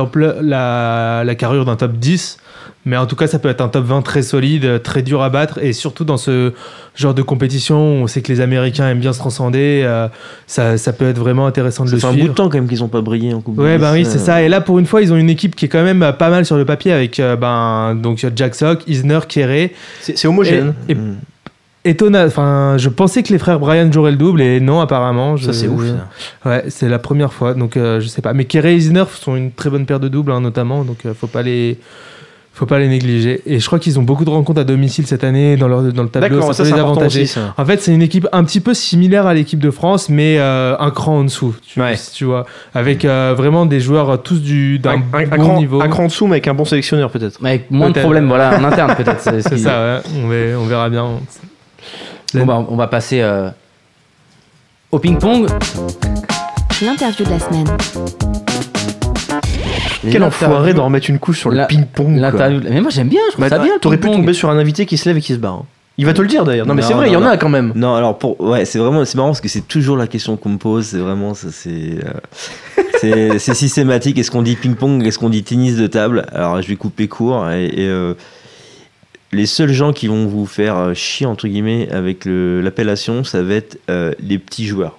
la, la carrure d'un top 10. Mais en tout cas, ça peut être un top 20 très solide, très dur à battre. Et surtout dans ce genre de compétition, où on sait que les Américains aiment bien se transcender. euh, ça, ça peut être vraiment intéressant de Ça le fait un suivre. bout de temps quand même qu'ils n'ont pas brillé en Coupe Ouais, bah oui, euh, c'est ça. Et là, pour une fois, ils ont une équipe qui est quand même euh, pas mal sur le papier avec euh, ben, donc Jack Sock, Isner, Kéré. c'est homogène. Et, et étonnant, enfin, je pensais que les frères Brian joueraient le double et non, apparemment. Ça, je- c'est ouf. ça. Ouais, c'est la première fois, donc euh, je sais pas. Mais Kéré et Isner sont une très bonne paire de doubles, hein, notamment, donc euh, faut pas les. Faut pas les négliger. Et je crois qu'ils ont beaucoup de rencontres à domicile cette année dans, leur, dans le tableau. Ça peut c'est les avantager. aussi. ça. En fait, c'est une équipe un petit peu similaire à l'équipe de France, mais euh, un cran en dessous. Tu, Ouais. tu vois, avec euh, vraiment des joueurs euh, tous du d'un Un, un- un bon cran, niveau. un cran en dessous, mais avec un bon sélectionneur peut-être. Avec moins de Peut-être. problèmes, voilà, en interne peut-être. c'est [LAUGHS] ce ça, ouais. on, va- on verra bien. Bon, bah, on va passer euh, au ping-pong. L'interview de la semaine. Quel enfoiré d'en remettre une couche sur le ping-pong. Mais moi j'aime bien, je trouve Bah, ça bien. T'aurais pu tomber sur un invité qui se lève et qui se barre. hein. Il va te le dire d'ailleurs. Non, mais c'est vrai, il y en a quand même. Non, alors pour ouais, c'est vraiment c'est marrant parce que c'est toujours la question qu'on me pose. C'est vraiment ça, c'est euh, [LAUGHS] c'est systématique. Est-ce qu'on dit ping-pong? Est-ce qu'on dit tennis de table? Alors je vais couper court et, et, euh, les seuls gens qui vont vous faire euh, chier entre guillemets avec l'appellation, ça va être euh, les petits joueurs.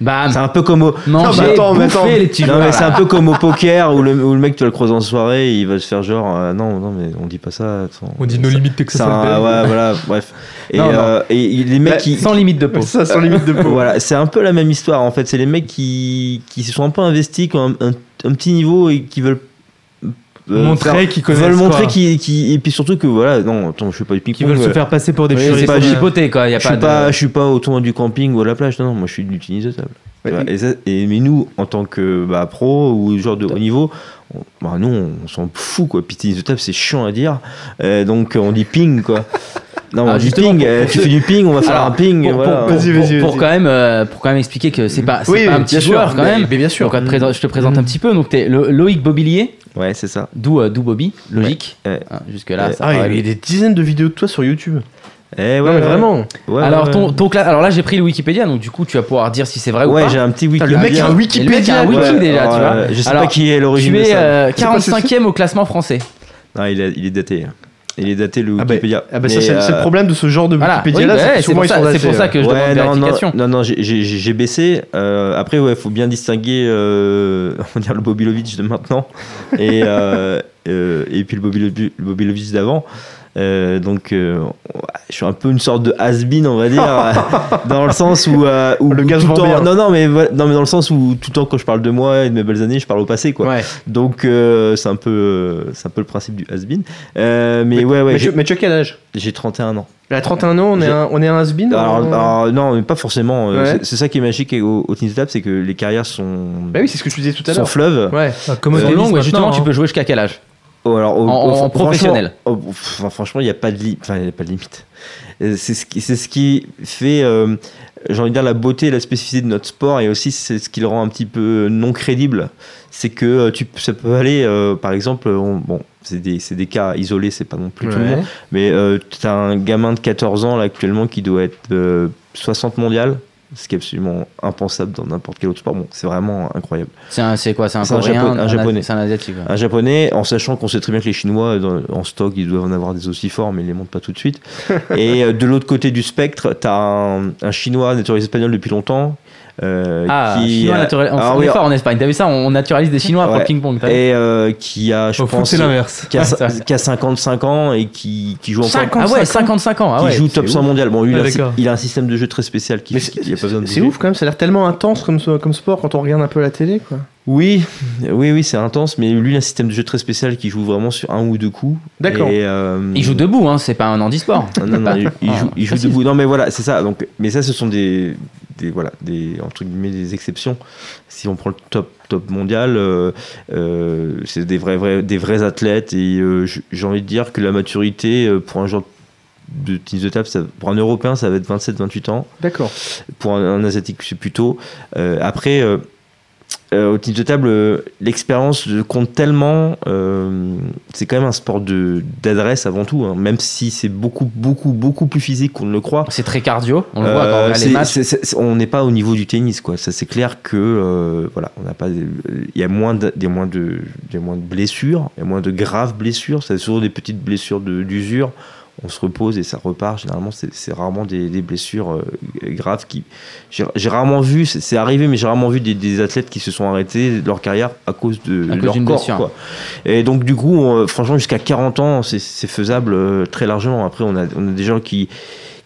Bam C'est un peu comme au Manger, Non, mais attends, mais bouffer attends. les petits non, joueurs, mais c'est un peu comme au [LAUGHS] poker où le, où le mec tu vas le croiser en soirée, il va se faire genre euh, non non mais on dit pas ça. attends. On dit nos limites Texas ça, ouais, voilà, bref. Et, Non, non. euh, et les mecs Bah, qui, Sans limite de peau. [LAUGHS] Ça, sans limite de peau. voilà, c'est un peu la même histoire en fait. C'est les mecs qui, qui se sont un peu investis, qui ont un, un- un petit niveau et qui veulent Montrer faire- qu'ils connaissent, veulent montrer qu'ils qui et puis surtout que voilà, non, attends, je fais pas du ping Qui veulent se faire passer pour des Oui, puristes. c'est pas pas- chipoter quoi, y a Je pas suis de. pas, je suis pas au tournoi du camping ou à la plage. Non, non, moi je suis de table. Tu Ouais, et, ça- et- mais nous, en tant que bah, pro ou joueur de haut niveau, on, bah, nous on s'en fout quoi. Puis tennis de table c'est chiant à dire, Euh, donc on dit ping quoi. [LAUGHS] Non, Ah, justement, ping. pour- euh, pour tu fais du ping, on va faire Alors, un ping. Pour, voilà. pour- quand même, euh, pour quand même expliquer que c'est pas, c'est Oui, pas un petit sûr, joueur quand mais- même. mais bien sûr. Donc, présente- je te présente un petit peu. Donc t'es Lo- Loïc Bobillier, Ouais, c'est ça. d'où euh, d'où Bobby, logique. Ouais. Hein, Jusque là, Ouais. ça Ah, il y a des dizaines de vidéos de toi sur YouTube. Eh ouais, non, mais ouais. vraiment. Ouais, Alors ouais, ton, ouais. ton cla- alors là j'ai pris le Wikipédia, donc du coup tu vas pouvoir dire si c'est vrai ou Ouais, pas. j'ai un petit Putain, wiki. le mec a un Et le mec Wikipédia. a un wiki Ouais, déjà, tu ouais, vois. Je sais Alors, pas qui est l'origine Tu de es ça. euh, C'est quoi, c'est- 45e au classement français. Non, il est, il est daté. Il est daté le Ah bah, Wikipédia. ah bah ça, Mais, c'est c'est le euh, problème de ce genre de Voilà, Wikipédia oui, là. bah c'est pour ça, c'est pour ça que je ouais, demande non, non, vérification. non, non, j'ai- j'ai j'ai baissé. Euh, après, ouais, faut bien distinguer, euh, [LAUGHS] on va dire le Bobilovic de maintenant et euh, euh, et puis le Bobilovic, le Bobilovic d'avant. Euh, donc, euh, je suis un peu une sorte de has-been, on va dire, [LAUGHS] dans le sens où, euh, où Le gars tout temps, non, non, mais voilà, non, mais dans le sens où tout le temps quand je parle de moi et de mes belles années, je parle au passé, quoi. Ouais. Donc, euh, c'est un peu, c'est un peu le principe du has-been. Euh, mais, ouais, ouais, Mais tu, mais tu as quel âge? J'ai 31 ans. À 31 ans, on est un, on est un has-been Alors, on- alors, non, mais pas forcément. Ouais. c'est- C'est ça qui est magique au, au table, c'est que les carrières sont, Bah oui, c'est ce que je te disais tout à sont l'heure. fleuves. Ouais. Ah, Comme au Euh, justement maintenant, tu hein. peux jouer jusqu'à quel âge? Alors, au- En- au- professionnel. oh, enfin, franchement, il n'y a pas de. Enfin, y a pas de limite. Euh, C'est ce qui, c'est ce qui fait, euh, j'ai envie de dire, la beauté et la spécificité de notre sport, et aussi c'est ce qui le rend un petit peu non crédible. C'est que euh, tu, ça peut aller, euh, par exemple, on- bon, c'est des, cas isolés, c'est pas non plus tout le monde, mais tu as un gamin de 14 ans là actuellement qui doit être euh, 60 mondial. Ce qui est absolument impensable dans n'importe quel autre sport. Bon, c'est vraiment incroyable. C'est quoi? C'est un coréen un japonais. C'est un asiatique. ouais. Un japonais, en sachant qu'on sait très bien que les Chinois, dans- en stock, ils doivent en avoir des aussi forts, mais ils les montent pas tout de suite. [LAUGHS] Et euh, de l'autre côté du spectre, tu as un, un Chinois naturalisé espagnol depuis longtemps. Euh, Ah, qui Chinois a- naturel- on, Ah oui, est fort en Espagne. T'as vu ça On naturalise des Chinois pour Ouais. le ping-pong. Et euh, qui a, je Au pense, c'est l'inverse. qui [LAUGHS] qui a 55 ans et qui, qui joue encore. 50 ah ouais, 55 ans. Ah qui ouais. joue top c'est 100 ouf. mondial. Bon, lui, il, Ah, a, il a un système de jeu très spécial qui c'est qu'il a pas besoin de c'est bouger. ouf quand même, ça a l'air tellement intense comme, comme sport quand on regarde un peu la télé. Quoi. Oui, oui, oui, c'est intense, mais lui, il a un système de jeu très spécial qui joue vraiment sur un ou deux coups. D'accord. Euh, Il joue debout, hein, c'est pas un handisport. Ah, non, non, il, il Ah, joue, il joue précis. debout. Non, mais voilà, c'est ça. Donc, mais ça, ce sont des, des voilà, des entre guillemets des exceptions. Si on prend le top top mondial, euh, euh, c'est des vrais, vrais des vrais athlètes et euh, j'ai envie de dire que la maturité pour un joueur de tennis de table, ça- pour un Européen, ça va être 27-28 ans. D'accord. Pour un, un Asiatique, c'est plus tôt. Euh, après, au tennis de table, euh, l'expérience compte tellement. euh, c'est quand même un sport de d'adresse avant tout, hein, même si c'est beaucoup, beaucoup, beaucoup plus physique qu'on ne le croit. C'est très cardio. On le voit quand on Euh, regarde les on n'est pas au niveau du tennis, quoi. Ça, c'est clair que euh, voilà, on n'a pas. Il y a moins de, des moins de, des moins de blessures, il y a moins de graves blessures. C'est toujours des petites blessures de- d'usure. On se repose et ça repart. Généralement, c'est rarement des, des blessures euh, graves qui. J'ai rarement vu, c'est arrivé, mais j'ai rarement vu des, des athlètes qui se sont arrêtés de leur carrière à cause de À leur d'une corps, blessure. quoi. Et donc, du coup, on- franchement, jusqu'à 40 ans, c'est- c'est faisable euh, très largement. Après, on a, on a des gens qui,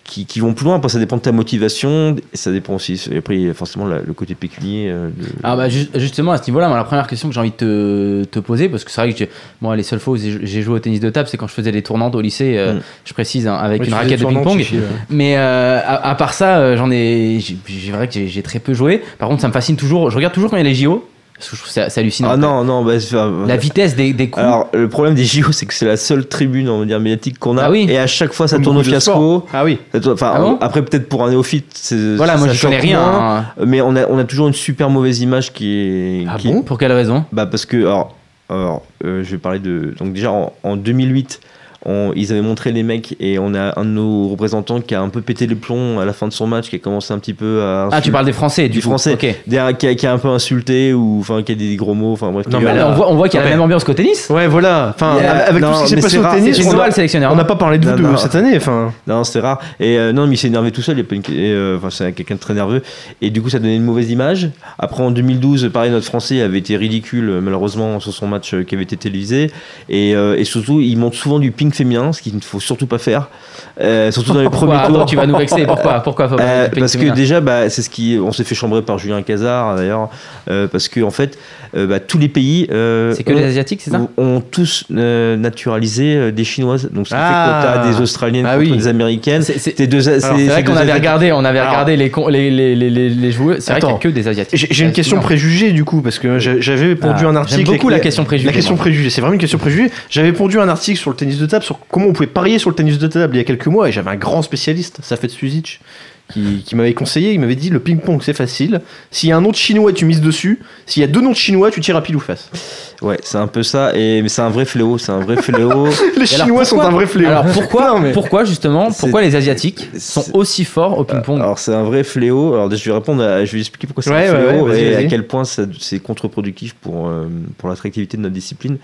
qui, qui vont plus loin. Après, ça dépend de ta motivation. Et ça dépend aussi. Et après, forcément la- le côté pécunier. euh, de- Ah bah ju- justement à ce niveau-là, moi, la première question que j'ai envie de te, te poser, parce que c'est vrai que moi les seules fois où j'ai joué au tennis de table, c'est quand je faisais des tournantes au lycée, euh, Mm. je précise, hein, avec Ouais, une raquette de ping-pong. Mais euh, à, à part ça, j'en ai, j'ai vrai que j'ai très peu joué. Par contre, ça me fascine toujours. Je regarde toujours quand il y a les JO, parce que je trouve que c'est c'est hallucinant. Ah non, non, bah, La vitesse des, des coups. Alors, le problème des JO, c'est que c'est la seule tribune, on va dire, médiatique qu'on a. Ah oui. Et à chaque fois, ça Comme tourne au fiasco. Ah oui. Ça Enfin, Ah bon après, peut-être pour un néophyte, c'est. voilà, moi ça je connais rien. moins. hein. Mais on a, on a toujours une super mauvaise image qui est. Ah qui- bon? Pour quelle raison? Bah parce que alors, alors, euh, je vais parler de donc déjà en, en 2008 on- ils avaient montré les mecs et on a un de nos représentants qui a un peu pété les plombs à la fin de son match qui a commencé un petit peu à Ah, tu parles des Français, du, français Ok. Derrière, qui, a, qui a un peu insulté ou enfin qui a dit des gros mots enfin bref Non, qui- mais là- on voit, on voit qu'il y a la même ambiance qu'au tennis. Ouais, voilà. Enfin, Yeah. avec Non, tout ce qui s'est passé au rare, tennis, C'est on a- le sélectionneur. on n'a pas parlé de vous Non, de cette année. Enfin, Non, c'est rare. Et euh, non, mais il s'est énervé tout seul. Euh, Enfin, c'est quelqu'un de très nerveux. Et du coup, ça donnait une mauvaise image. Après, en 2012, pareil, notre Français avait été ridicule, euh, malheureusement, sur son match qui avait été télévisé. Et, euh, et surtout, il montre souvent du ping féminin, ce qu'il ne faut surtout pas faire. Euh, surtout dans les premiers tours. tu vas nous vexer. Pourquoi [LAUGHS] Pourquoi faut Euh, parce que déjà, bah, c'est ce qui, on s'est fait chambrer par Julien Cazard d'ailleurs, euh, parce que en fait, euh, bah, tous les pays c'est que ont, les Asiatiques, c'est ça ont- tous naturalisé des Chinoises. Donc, ce qui Ah. fait que t'as des Australiennes Ah oui. des Américaines. C'est- vrai qu'on avait regardé, on avait Alors- regardé les, con- les, les, les, les, les joueurs. C'est vrai qu'il n'y a que des Asiatiques. j'ai une question préjugée du coup parce que j'a- j'avais pondu Ah, un article. J'aime beaucoup la question préjugée. La question préjugée, c'est vraiment une question préjugée. J'avais pondu un article sur le tennis de table, sur comment on pouvait parier sur le tennis de table il y a quelques mois, et j'avais un grand spécialiste, Safet Suzic, qui, qui m'avait conseillé, il m'avait dit le ping-pong c'est facile, s'il y a un nom de chinois tu mises dessus, s'il y a deux noms de chinois tu tires à pile ou face. Ouais, c'est un peu ça. Et mais c'est un vrai fléau. C'est un vrai fléau. [LAUGHS] Les Et alors, chinois sont un vrai fléau. Alors pourquoi, Non, mais- pourquoi justement, pourquoi les Asiatiques sont aussi forts au ping-pong Alors c'est un vrai fléau. Alors je vais répondre. À, je vais expliquer pourquoi c'est Ouais, un fléau ouais, et à quel point c'est contre-productif pour euh, pour l'attractivité de notre discipline.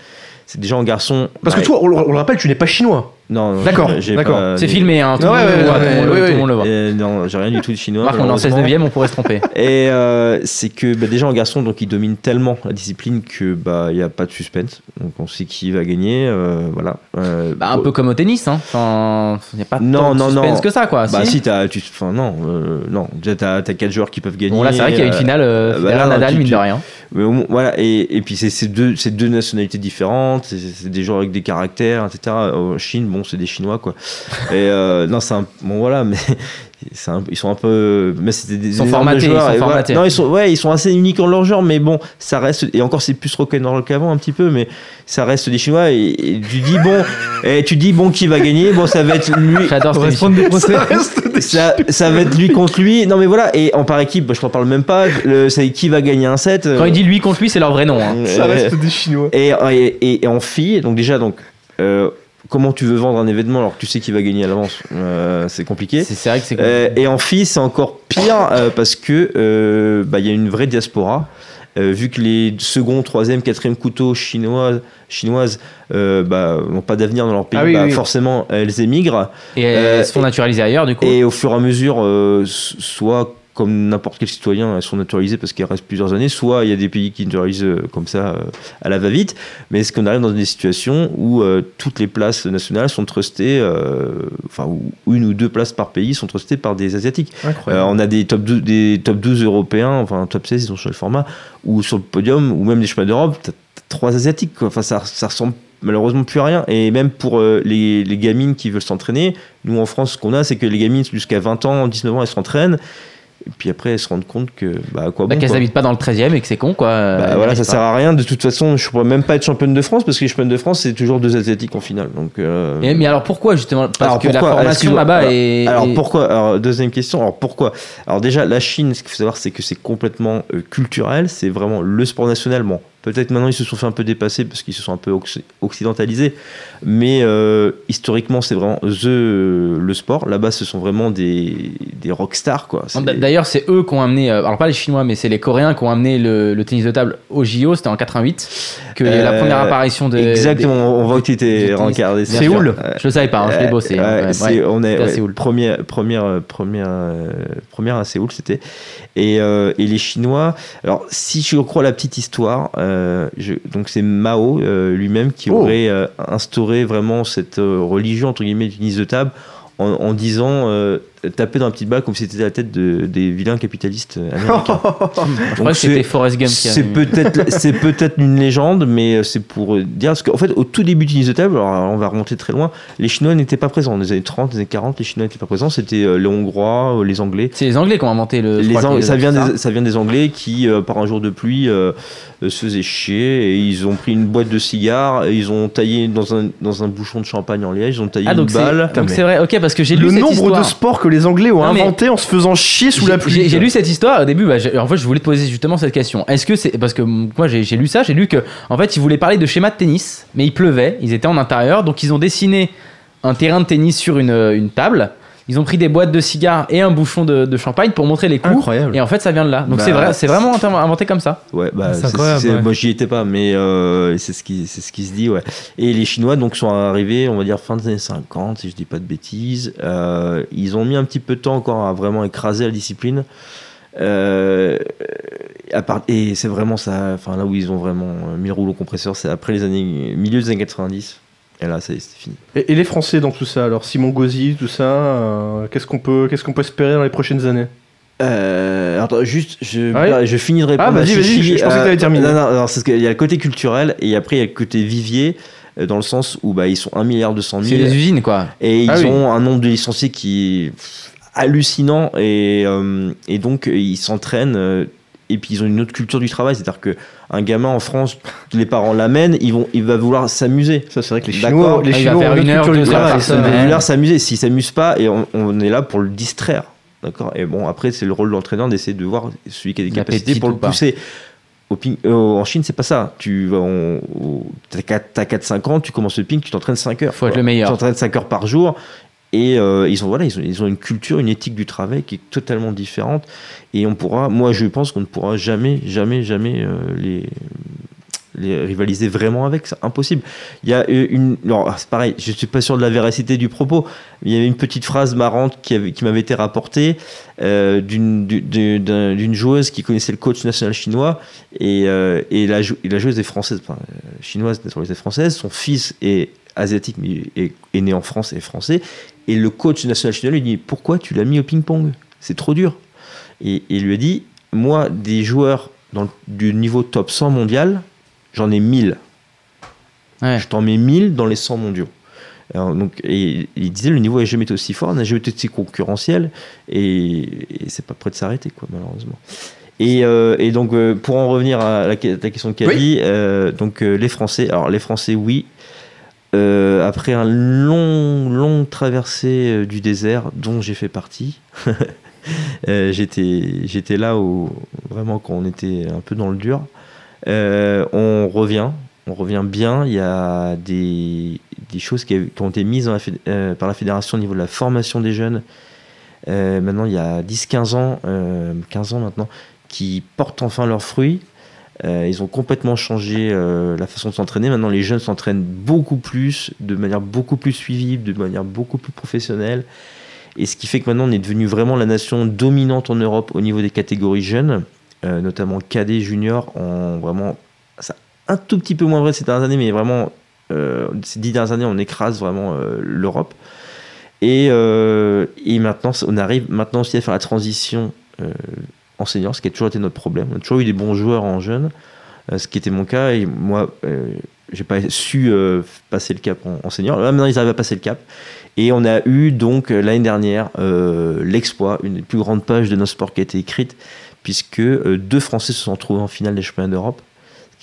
C'est déjà en garçon. Parce que bah, toi, on le, on le rappelle, tu n'es pas chinois. Non. non, D'accord, d'accord. pas- C'est filmé, hein, tout, Ouais, le monde ouais, le voit, ouais, tout le tout le monde le voit. Non, j'ai rien du tout de chinois. Marc, on est en 16 malheureusement. 9 on pourrait se tromper. Et euh, c'est que bah, déjà en garçon, donc il domine tellement la discipline que bah il y a pas de suspense. Donc on sait qui va gagner. euh, voilà. Euh, Bah, un peu comme au tennis, hein. Enfin, il n'y a pas Non, tant de non, suspense non. que ça, quoi. Bah si si t'as, tu, enfin non, euh, non. Déjà t'as, t'as quatre joueurs qui peuvent gagner. Bon, là, c'est vrai qu'il y a une euh, finale euh, bah, Federer là, Nadal, tu- mine tu- de rien. Mais au voilà, et, et puis c'est, deux, deux nationalités différentes, c'est, des joueurs avec des caractères, etc. En Chine, bon, c'est des Chinois, quoi. Et euh, non, c'est un. Bon, voilà, mais. Un- ils sont un peu mais c'était des Ils sont formatés, joueurs, ils sont non ils sont ouais ils sont assez uniques en leur genre mais bon ça reste et encore c'est plus rock'n'roll qu'avant un petit peu mais ça reste des chinois et, et tu dis bon [LAUGHS] et tu dis bon qui va gagner bon ça va être lui J'adore ça, ça va être lui contre lui. Non mais voilà, et en par équipe, bah, je t'en parle même pas. C'est qui va gagner un set. Quand il dit lui contre lui, c'est leur vrai nom. hein. Ça reste des Chinois. Et, et, et en fille, donc déjà, donc, euh, comment tu veux vendre un événement alors que tu sais qui va gagner à l'avance Euh, C'est compliqué. C'est vrai que c'est Euh, et en fille, c'est encore pire euh, parce que bah, il y a une vraie diaspora. Euh, vu que les second, troisième, quatrième couteaux chinois, chinoises euh, bah, n'ont pas d'avenir dans leur pays, Ah oui, bah, oui. forcément elles émigrent. Et elles Euh, se font naturaliser ailleurs, du coup. Et au fur et à mesure, soit comme n'importe quel citoyen, elles sont naturalisées parce qu'elles restent plusieurs années, soit il y a des pays qui naturalisent euh, comme ça euh, à la va-vite. Mais est-ce qu'on arrive dans des situations où euh, toutes les places nationales sont trustées, euh, enfin, où une ou deux places par pays sont trustées par des Asiatiques? Incroyable. euh, on a des top, 12, des top 12 européens, enfin top 16, ils ont changé le format, ou sur le podium, ou même des championnats d'Europe, t'as t'as trois asiatiques. Quoi. Enfin, ça, ça ressemble malheureusement plus à rien. Et même pour euh, les, les gamines qui veulent s'entraîner, nous en France, ce qu'on a, c'est que les gamines jusqu'à 20 ans, 19 ans, elles s'entraînent. Et puis après, elles se rendent compte que, bah, quoi Bah, bon qu'elles quoi. habitent pas dans le 13 e et que c'est con, quoi. Bah, voilà, ça habitent sert pas. à rien. De toute façon, je pourrais même pas être championne de France parce que les championnes de France, c'est toujours deux asiatiques en finale. Donc, euh, Et- mais alors pourquoi, justement? Parce Alors, que la pourquoi? formation Excuse-moi. là-bas est. Alors pourquoi? Alors deuxième question. Alors pourquoi? Alors déjà la Chine, ce qu'il faut savoir, c'est que c'est complètement euh, culturel. C'est vraiment le sport national. Bon, peut-être maintenant ils se sont fait un peu dépasser parce qu'ils se sont un peu occ- occidentalisés, mais euh, historiquement c'est vraiment the le sport. Là-bas, ce sont vraiment des des rockstars quoi. D'ailleurs, c'est eux qui ont amené, euh, alors pas les Chinois, mais c'est les Coréens qui ont amené le, le tennis de table au JO, c'était en 88, que la Euh, première apparition de. Exactement. on voit que tu étais rencardé. Euh, Je le savais pas, hein, je l'ai bossé. hein. Ouais, Ouais, on est ouais, Séoul. première première euh, première euh, première à Séoul c'était et, euh, et les Chinois alors si je crois la petite histoire euh, je- donc c'est Mao euh, lui-même qui Oh. aurait euh, instauré vraiment cette religion entre guillemets du de table en, en disant taper dans la petite balle comme si c'était la tête de, des vilains capitalistes euh, [LAUGHS] américains. Je crois que c'était Forrest Gump qui c'est peut-être c'est peut-être une légende, mais c'est pour dire parce qu'en fait au tout début du table, alors on va remonter très loin, les Chinois n'étaient pas présents. Dans les années 30, les années 40, les Chinois n'étaient pas présents. C'était euh, les Hongrois, euh, les Anglais. C'est les Anglais qui ont inventé le. Les Ang- ça, vient ça. des, ça vient des Anglais qui, euh, par un jour de pluie, euh, euh, se faisaient chier et ils ont pris une boîte de cigares, et ils ont taillé dans un, dans un bouchon de champagne en liège, ils ont taillé Ah, donc une balle. c'est donc c'est vrai, ok, parce que j'ai lu Le cette nombre histoire. de sports que les Anglais ont Non, inventé en se faisant chier sous la pluie. J'ai lu cette histoire au début. Bah, en fait, je voulais te poser justement cette question. Est-ce que c'est parce que moi j'ai j'ai lu ça, j'ai lu que en fait ils voulaient parler de schéma de tennis, mais il pleuvait, ils étaient en intérieur, donc ils ont dessiné un terrain de tennis sur une, une table. Ils ont pris des boîtes de cigares et un bouchon de, de champagne pour montrer les coups. Incroyable. Et en fait, ça vient de là. Donc Bah, c'est vrai, c'est vraiment inventé comme ça. Ouais, bah, C'est c'est- incroyable, c'est- ouais. moi j'y étais pas, mais euh, c'est ce qui c'est ce qui se dit, ouais. Et les Chinois donc sont arrivés, on va dire fin des années 50, si je dis pas de bêtises. Euh, ils ont mis un petit peu de temps encore à vraiment écraser la discipline. Euh, à part, et c'est vraiment ça, enfin là où ils ont vraiment mis le rouleau compresseur, c'est après les années milieu des années 90. Et là, ça y est, c'était fini. Et, et les Français dans tout ça alors Simon Gauzy, tout ça, euh, qu'est-ce qu'on peut, qu'est-ce qu'on peut espérer dans les prochaines années? Euh, attends, juste, je, Ouais. je finis de répondre. Ah, vas-y, vas-y, je- je pensais que t'avais terminé. Non, non, non, c'est qu'il y a le côté culturel et après il y a le côté vivier, euh, dans le sens où bah, ils sont 1 milliard 200 C'est 000 des usines quoi. et ils Ah oui. ont un nombre de licenciés qui est hallucinant et, euh, et donc euh, ils s'entraînent. euh, et puis ils ont une autre culture du travail, c'est-à-dire que un gamin en France, [LAUGHS] les parents l'amènent, ils vont, il va vouloir s'amuser. Ça, c'est vrai que les D'accord. Chinois, les il va Chinois faire une heure, deux heures vouloir s'amuser. S'il s'amuse pas, et on, on est là pour le distraire. D'accord Et bon, après, c'est le rôle de l'entraîneur d'essayer de voir celui qui a des capacités pour ou le pousser. Au ping- euh, en Chine, c'est pas ça. Tu t'as 4-5 ans, tu commences le ping, tu t'entraînes 5 heures. Faut être le meilleur. Tu t'entraînes 5 heures par jour. Et euh, ils, ont, voilà, ils, ont, ils ont une culture, une éthique du travail qui est totalement différente. Et on pourra, moi je pense qu'on ne pourra jamais, jamais, jamais euh, les, rivaliser vraiment avec. C'est impossible. Il y a euh, une. alors, c'est pareil, je suis pas sûr de la véracité du propos. Il y avait une petite phrase marrante qui, avait- qui m'avait été rapportée d'une du- du- d'un- d'une joueuse qui connaissait le coach national chinois et, euh, et, la, et la joueuse est française, enfin, chinoise naturalisée française. Son fils est asiatique mais est, est né en France et français. Et le coach national chinois lui dit Pourquoi tu l'as mis au ping-pong? C'est trop dur. Et, il lui a dit Moi, des joueurs dans du niveau top 100 mondial, j'en ai 1000. Ouais. Je t'en mets 1000 dans les 100 mondiaux. Alors, donc, et il disait le niveau n'a jamais été aussi fort, n'a jamais été aussi concurrentiel, et, et c'est pas prêt de s'arrêter, quoi, malheureusement. Et, euh, et donc, euh, pour en revenir à la, ta question de Caddy, euh, donc les Français, alors les Français, oui. Euh, après un long, longue traversée euh, du désert, dont j'ai fait partie, [LAUGHS] euh, j'étais, là où vraiment quand on était un peu dans le dur. On revient, on revient bien. Il y a des, choses qui, ont été mises par la fédération au niveau de la formation des jeunes. Maintenant, il y a 10-15 ans, euh, 15 ans maintenant, qui portent enfin leurs fruits. Euh, ils ont complètement changé euh, la façon de s'entraîner. Maintenant, les jeunes s'entraînent beaucoup plus, de manière beaucoup plus suivie, de manière beaucoup plus professionnelle. Et ce qui fait que maintenant, on est devenu vraiment la nation dominante en Europe au niveau des catégories jeunes, euh, notamment cadet, junior, en vraiment. Ça, un tout petit peu moins vrai ces dernières années, mais vraiment, ces dix dernières années, on écrase vraiment l'Europe. Et, et maintenant, on arrive maintenant aussi à faire la transition enseignant, ce qui a toujours été notre problème. On a toujours eu des bons joueurs en jeunes, euh, ce qui était mon cas. Et moi, euh, j'ai pas su euh, passer le cap en enseignant. Là, maintenant, ils arrivent à passer le cap. Et on a eu donc l'année dernière euh, l'exploit, une des plus grandes pages de notre sport qui a été écrite, puisque euh, deux Français se sont retrouvés en finale des championnats d'Europe.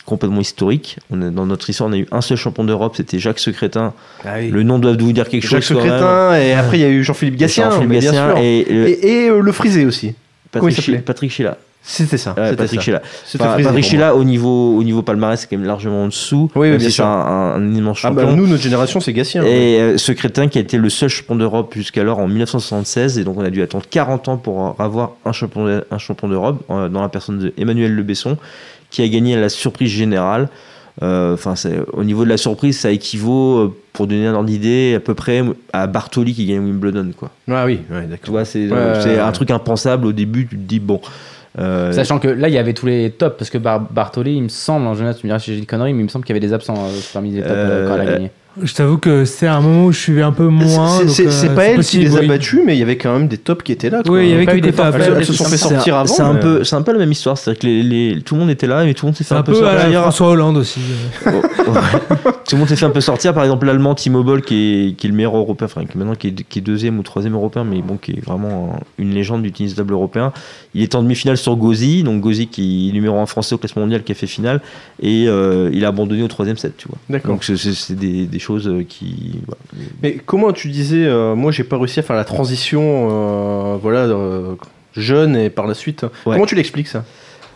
Complètement historique. On a, dans notre histoire, on a eu un seul champion d'Europe, c'était Jacques Secrétin. Le nom doit vous dire quelque Jacques chose. même. Secrétin, et après il y a eu Jean-Philippe Gatien, Jean-Philippe et, Et, et, le frisé aussi. Comment il Patrick, Chi- Patrick Sheila. C'était ça. Ouais, Patrick. Sheila. Enfin, Patrick Sheila, au niveau, au niveau palmarès, c'est quand même largement en dessous. Oui, oui, bien sûr. c'est un, un- immense Ah bah, champion. nous, notre génération, c'est Gatien. Et euh, ce crétin qui a été le seul champion d'Europe jusqu'alors en 1976, et donc on a dû attendre 40 ans pour avoir un champion, un champion d'Europe, euh, dans la personne d'Emmanuel Le Besson, qui a gagné à la surprise générale. Euh, Enfin, c'est- au niveau de la surprise, ça équivaut, euh, pour donner un ordre d'idée, à peu près à Bartoli qui gagne Wimbledon. Quoi. Ah oui, ouais, Tu vois, c'est Ouais, ouais, un truc impensable au début. Tu te dis bon. euh, Sachant que là, il y avait tous les tops, parce que Bar- Bartoli, il me semble, en général, tu me diras si j'ai une connerie, mais il me semble qu'il y avait des absents euh, parmi les tops euh, quand elle a Euh, gagné. Je t'avoue que c'est un moment où je suivais un peu moins. C'est- euh, c'est pas elle possible, qui les a oui. battus, mais il y avait quand même des tops qui étaient là. quoi. Oui, il y avait pas des tops. Elles, se sont fait c'est sortir un- avant. C'est un, mais- peu, c'est un peu la même histoire. C'est-à-dire que les, les- tout le monde était là, mais tout le monde s'est fait un, un peu peu à la sortir. François Hollande aussi. euh. [LAUGHS] Oh, ouais. Tout le monde s'est fait un peu sortir. Par exemple, l'Allemand Timo Boll, qui est, qui est le meilleur européen, enfin, qui, maintenant qui est, qui est deuxième ou troisième européen, mais bon, qui est vraiment un- une légende du tennis table européen. Il est en demi-finale sur Gauzy, donc Gauzy qui est numéro un français au classement mondial, qui a fait finale, et euh, il a abandonné au troisième set, tu vois. D'accord. Donc c'est- des choses euh, qui. voilà. Mais comment tu disais, euh, moi j'ai pas réussi à faire la transition, euh, voilà, jeune et par la suite. Comment tu l'expliques ça?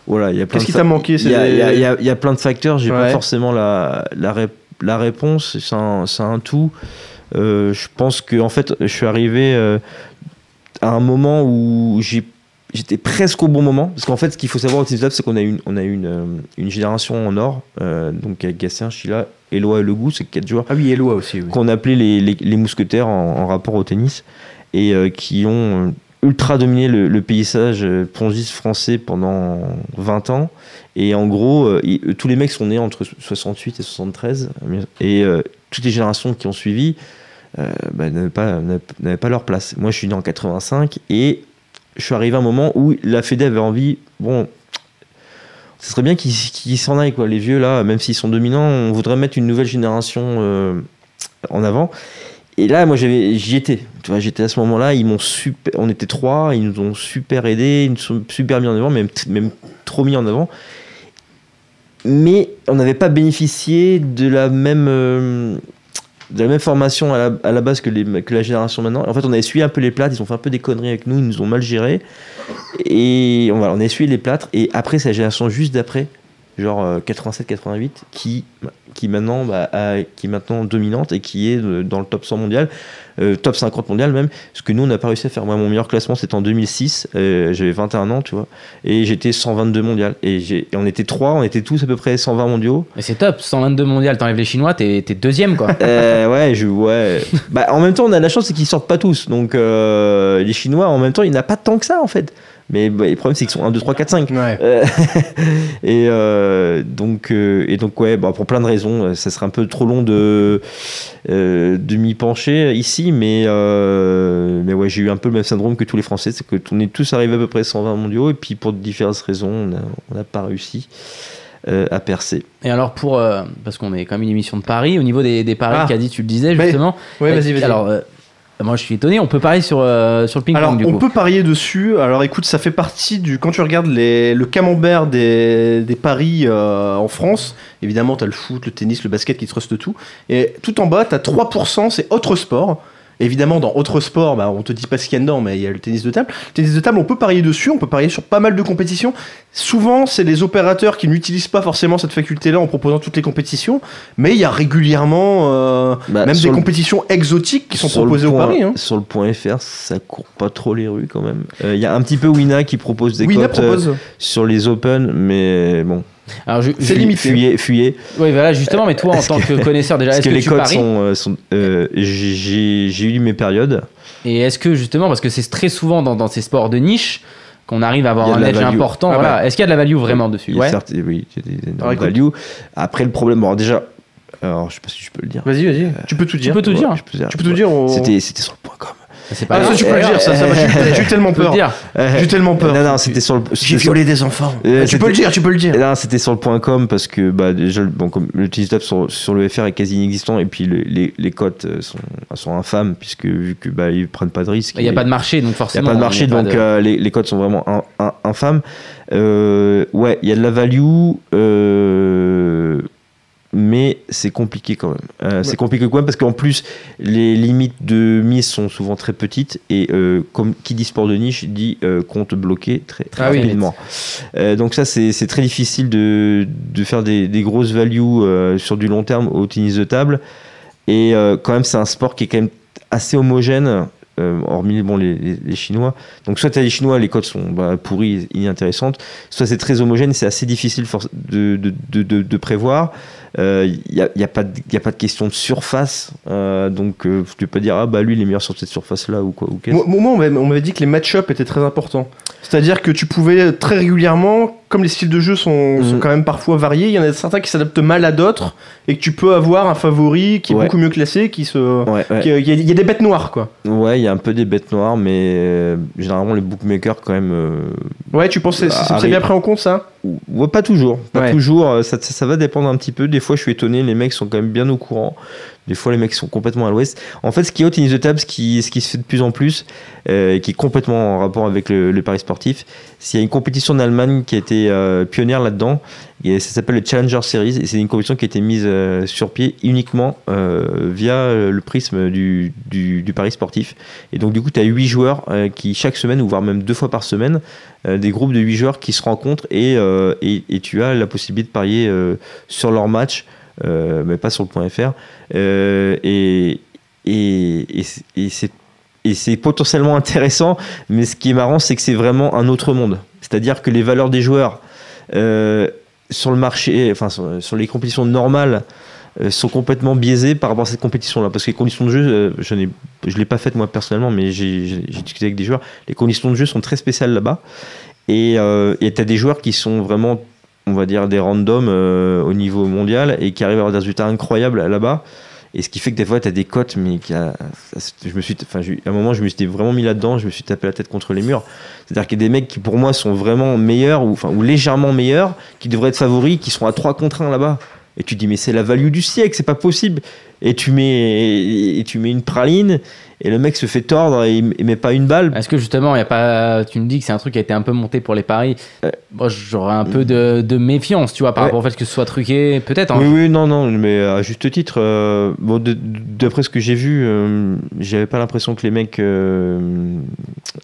Voilà, il y a plein Qu'est-ce de qui t'a manqué Il y, a- des- y y y plein de facteurs, j'ai pas forcément la, la, ré- la réponse, c'est un, c'est un tout. Je pense que en fait, je suis arrivé à un moment où j'ai- j'étais presque au bon moment. Parce qu'en fait, ce qu'il faut savoir au table, c'est qu'on a eu une, on a une, euh, une génération en or, euh, donc avec Gatien, Sheila, Eloi et Legout, c'est quatre joueurs Ah oui, Eloi aussi. Oui. qu'on appelait les, les, les mousquetaires en, en rapport au tennis et euh, qui ont euh, ultra dominé le, le paysage euh, pongiste français pendant 20 ans. Et en gros, tous les mecs sont nés entre 68 et 73 et toutes les générations qui ont suivi euh, bah, n'avaient pas, n'avaient pas leur place. Moi, je suis né en 85 et je suis arrivé à un moment où la Fédé avait envie, bon, ce serait bien qu'ils s'en aillent, quoi. Les vieux, là, même s'ils sont dominants, on voudrait mettre une nouvelle génération euh, en avant. Et là, moi, j'y étais. Tu vois, j'étais à ce moment-là. Ils m'ont super, on était trois. Ils nous ont super aidés. Ils nous sont super mis en avant, même, même trop mis en avant. Mais on n'avait pas bénéficié de la même, euh, de la même formation à la, base que, la génération maintenant. En fait, on a essuyé un peu les plâtres. Ils ont fait un peu des conneries avec nous. Ils nous ont mal gérés. Et on, a essuyé les plâtres. Et après, c'est la génération juste d'après, genre 87-88, qui, qui, maintenant, bah, qui est maintenant dominante et qui est euh, dans le top 100 mondial, euh, top 50 mondial même. Ce que nous, on n'a pas réussi à faire. Moi, mon meilleur classement, c'était en 2006. euh, J'avais 21 ans, tu vois. Et j'étais 122 mondial. Et, on était trois, on était tous à peu près 120 mondiaux. Mais c'est top, 122 mondial, t'enlèves les Chinois, t'es t'es deuxième quoi. [LAUGHS] Euh, ouais, je, ouais. Bah, en même temps, on a la chance, c'est qu'ils sortent pas tous. Donc, les Chinois, en même temps, il n'y en a pas tant que ça, en fait. Mais bah, le problème, c'est qu'ils sont 1, 2, 3, 4, 5. Ouais. Euh, [LAUGHS] et, euh, donc, euh, et donc, ouais, bah, pour plein de raisons, euh, ça serait un peu trop long de, euh, de m'y pencher ici. Mais, euh, mais ouais, j'ai eu un peu le même syndrome que tous les Français. C'est que on est tous arrivés à peu près 120 mondiaux. Et puis, pour différentes raisons, on n'a pas réussi. euh, à percer. Et alors pour euh, parce qu'on est quand même une émission de paris au niveau des, des paris Ah. Caddy tu le disais justement. Euh, vas-y, vas-y. Alors euh, moi je suis étonné, on peut parier sur euh, sur le ping Alors, du on coup. peut parier dessus. Alors, écoute, ça fait partie du. Quand tu regardes les, le camembert des, des paris euh, en France, évidemment, t'as le foot, le tennis, le basket qui truste tout. Et tout en bas, t'as 3%, c'est autre sport. Évidemment, dans autre sport, bah, on te dit pas ce qu'il y a dedans, mais il y a le tennis de table. Le tennis de table, on peut parier dessus, on peut parier sur pas mal de compétitions. Souvent, c'est les opérateurs qui n'utilisent pas forcément cette faculté-là en proposant toutes les compétitions, mais il y a régulièrement euh, Bah, même des le- compétitions exotiques qui sont Sur proposées au paris. Hein. Sur le point FR, ça court pas trop les rues quand même. Euh, Il y a un petit peu Wina qui propose des Wina cotes euh, sur les Open, mais bon, Alors je, C'est je- limité. fuyez, fuyez. Oui voilà justement, mais toi en Est-ce tant que, connaisseur déjà, est-ce que que, les tu paries sont. euh, sont euh, j'ai- eu mes périodes. Et est-ce que justement, parce que c'est très souvent dans, dans ces sports de niche qu'on arrive à avoir un edge important, Ah voilà. Est-ce qu'il y a de la value vraiment dessus? Il y a Ouais. certes- oui, il y a des énormes Alors, écoute. value. Après, le problème, bon, déjà, alors, je sais pas si je peux le dire. Vas-y, vas-y. Tu peux tout Tu dire. peux tout Ouais, dire. je peux dire. Tu peux tout dire. on- C'était c'était sur le point com. C'est pas Ah, ça, tu peux le dire, ça, ça va. [LAUGHS] J'ai eu- tellement le peur. J'ai tellement peur. Non, non, c'était sur le. J'ai c'était sur- violé des enfants. Euh, tu peux le dire, tu peux le dire. Là, c'était sur le point com parce que bah, déjà, bon, comme l'utilisateur sur, sur le FR est quasi inexistant et puis le- les, les cotes euh, sont, sont infâmes puisque vu que bah, ils prennent pas de risques. Il n'y a et- pas de marché, donc Il n'y a forcément. pas de marché, donc de- euh, les, les codes sont vraiment in- in- infâmes. Euh, ouais, il y a de la value, euh, mais c'est compliqué quand même. Euh, C'est compliqué quand même parce qu'en plus, les limites de mise sont souvent très petites et euh, comme qui dit sport de niche dit euh, compte bloqué très, très Ah rapidement. Donc ça, c'est très difficile de, de faire des, des grosses values sur du long terme au tennis de table. Et quand même, c'est un sport qui est quand même assez homogène, euh, hormis bon, les, les- les Chinois. Donc soit tu as les Chinois, les codes sont bah, pourries, inintéressantes, soit c'est très homogène, c'est assez difficile forc- de, de, de, de- de prévoir. Il n'y a, y a, pas de- y a pas de question de surface, euh, donc euh, tu peux pas dire ah bah lui il est meilleur sur cette surface là ou quoi ou qu'est-ce. Moi, moi, on m'avait- dit que les match-up étaient très importants. C'est-à-dire que tu pouvais très régulièrement, comme les styles de jeu sont, sont Mhm. quand même parfois variés, il y en a certains qui s'adaptent mal à d'autres et que tu peux avoir un favori qui est Ouais. beaucoup mieux classé, qui se. Ouais, ouais. qui- Il y, a- il y a des bêtes noires quoi. Ouais, il y a un peu des bêtes noires, mais euh, généralement les bookmakers quand même. euh, Ouais, tu penses que c'est- bien pris en compte ça? Ouais, pas toujours. Pas toujours. euh, Ça, ça, ça va dépendre un petit peu. Des fois, je suis étonné. Les mecs sont quand même bien au courant. Des fois, les mecs sont complètement à l'ouest. En fait, ce qui est au tennis de table, ce qui, se fait de plus en plus, euh, qui est complètement en rapport avec le, le pari sportif, c'est qu'il y a une compétition d'Allemagne qui a été euh, pionnière là-dedans. Et ça s'appelle le Challenger Series. Et c'est une compétition qui a été mise euh, sur pied uniquement euh, via le prisme du, du, du pari sportif. Et donc, du coup, tu as 8 joueurs qui, chaque semaine, ou voire même deux fois par semaine, des groupes de 8 joueurs qui se rencontrent et, et, tu as la possibilité de parier sur leur match, mais pas sur le point .fr. Euh, et et, et, c'est- et c'est potentiellement intéressant, mais ce qui est marrant, c'est que c'est vraiment un autre monde. C'est-à-dire que les valeurs des joueurs euh, sur le marché, enfin sur, les compétitions normales, euh, sont complètement biaisées par rapport à cette compétition-là. Parce que les conditions de jeu, euh, je ne l'ai pas faites moi personnellement, mais j'ai discuté avec des joueurs. Les conditions de jeu sont très spéciales là-bas. Et euh, tu as des joueurs qui sont vraiment, on va dire, des randoms euh, au niveau mondial et qui arrivent à avoir des résultats incroyables là-bas. Et ce qui fait que des fois, tu as des cotes, mais a- je me suis, enfin, à un moment, je me suis vraiment mis là-dedans, je me suis tapé la tête contre les murs. C'est-à-dire qu'il y a des mecs qui, pour moi, sont vraiment meilleurs, ou, enfin, ou légèrement meilleurs, qui devraient être favoris, qui sont à 3 contre 1 là-bas. Et tu dis, mais c'est la value du siècle, c'est pas possible. Et tu mets, et tu mets une praline, et le mec se fait tordre, et il met pas une balle. Est-ce que justement, y a pas. Tu me dis que c'est un truc qui a été un peu monté pour les paris. Euh, Moi, j'aurais un peu de, de méfiance, tu vois, par Ouais. rapport au fait que ce soit truqué. Peut-être. hein. Oui, oui, non, non, mais à juste titre, euh, bon, d'après ce que j'ai vu, euh, j'avais pas l'impression que les mecs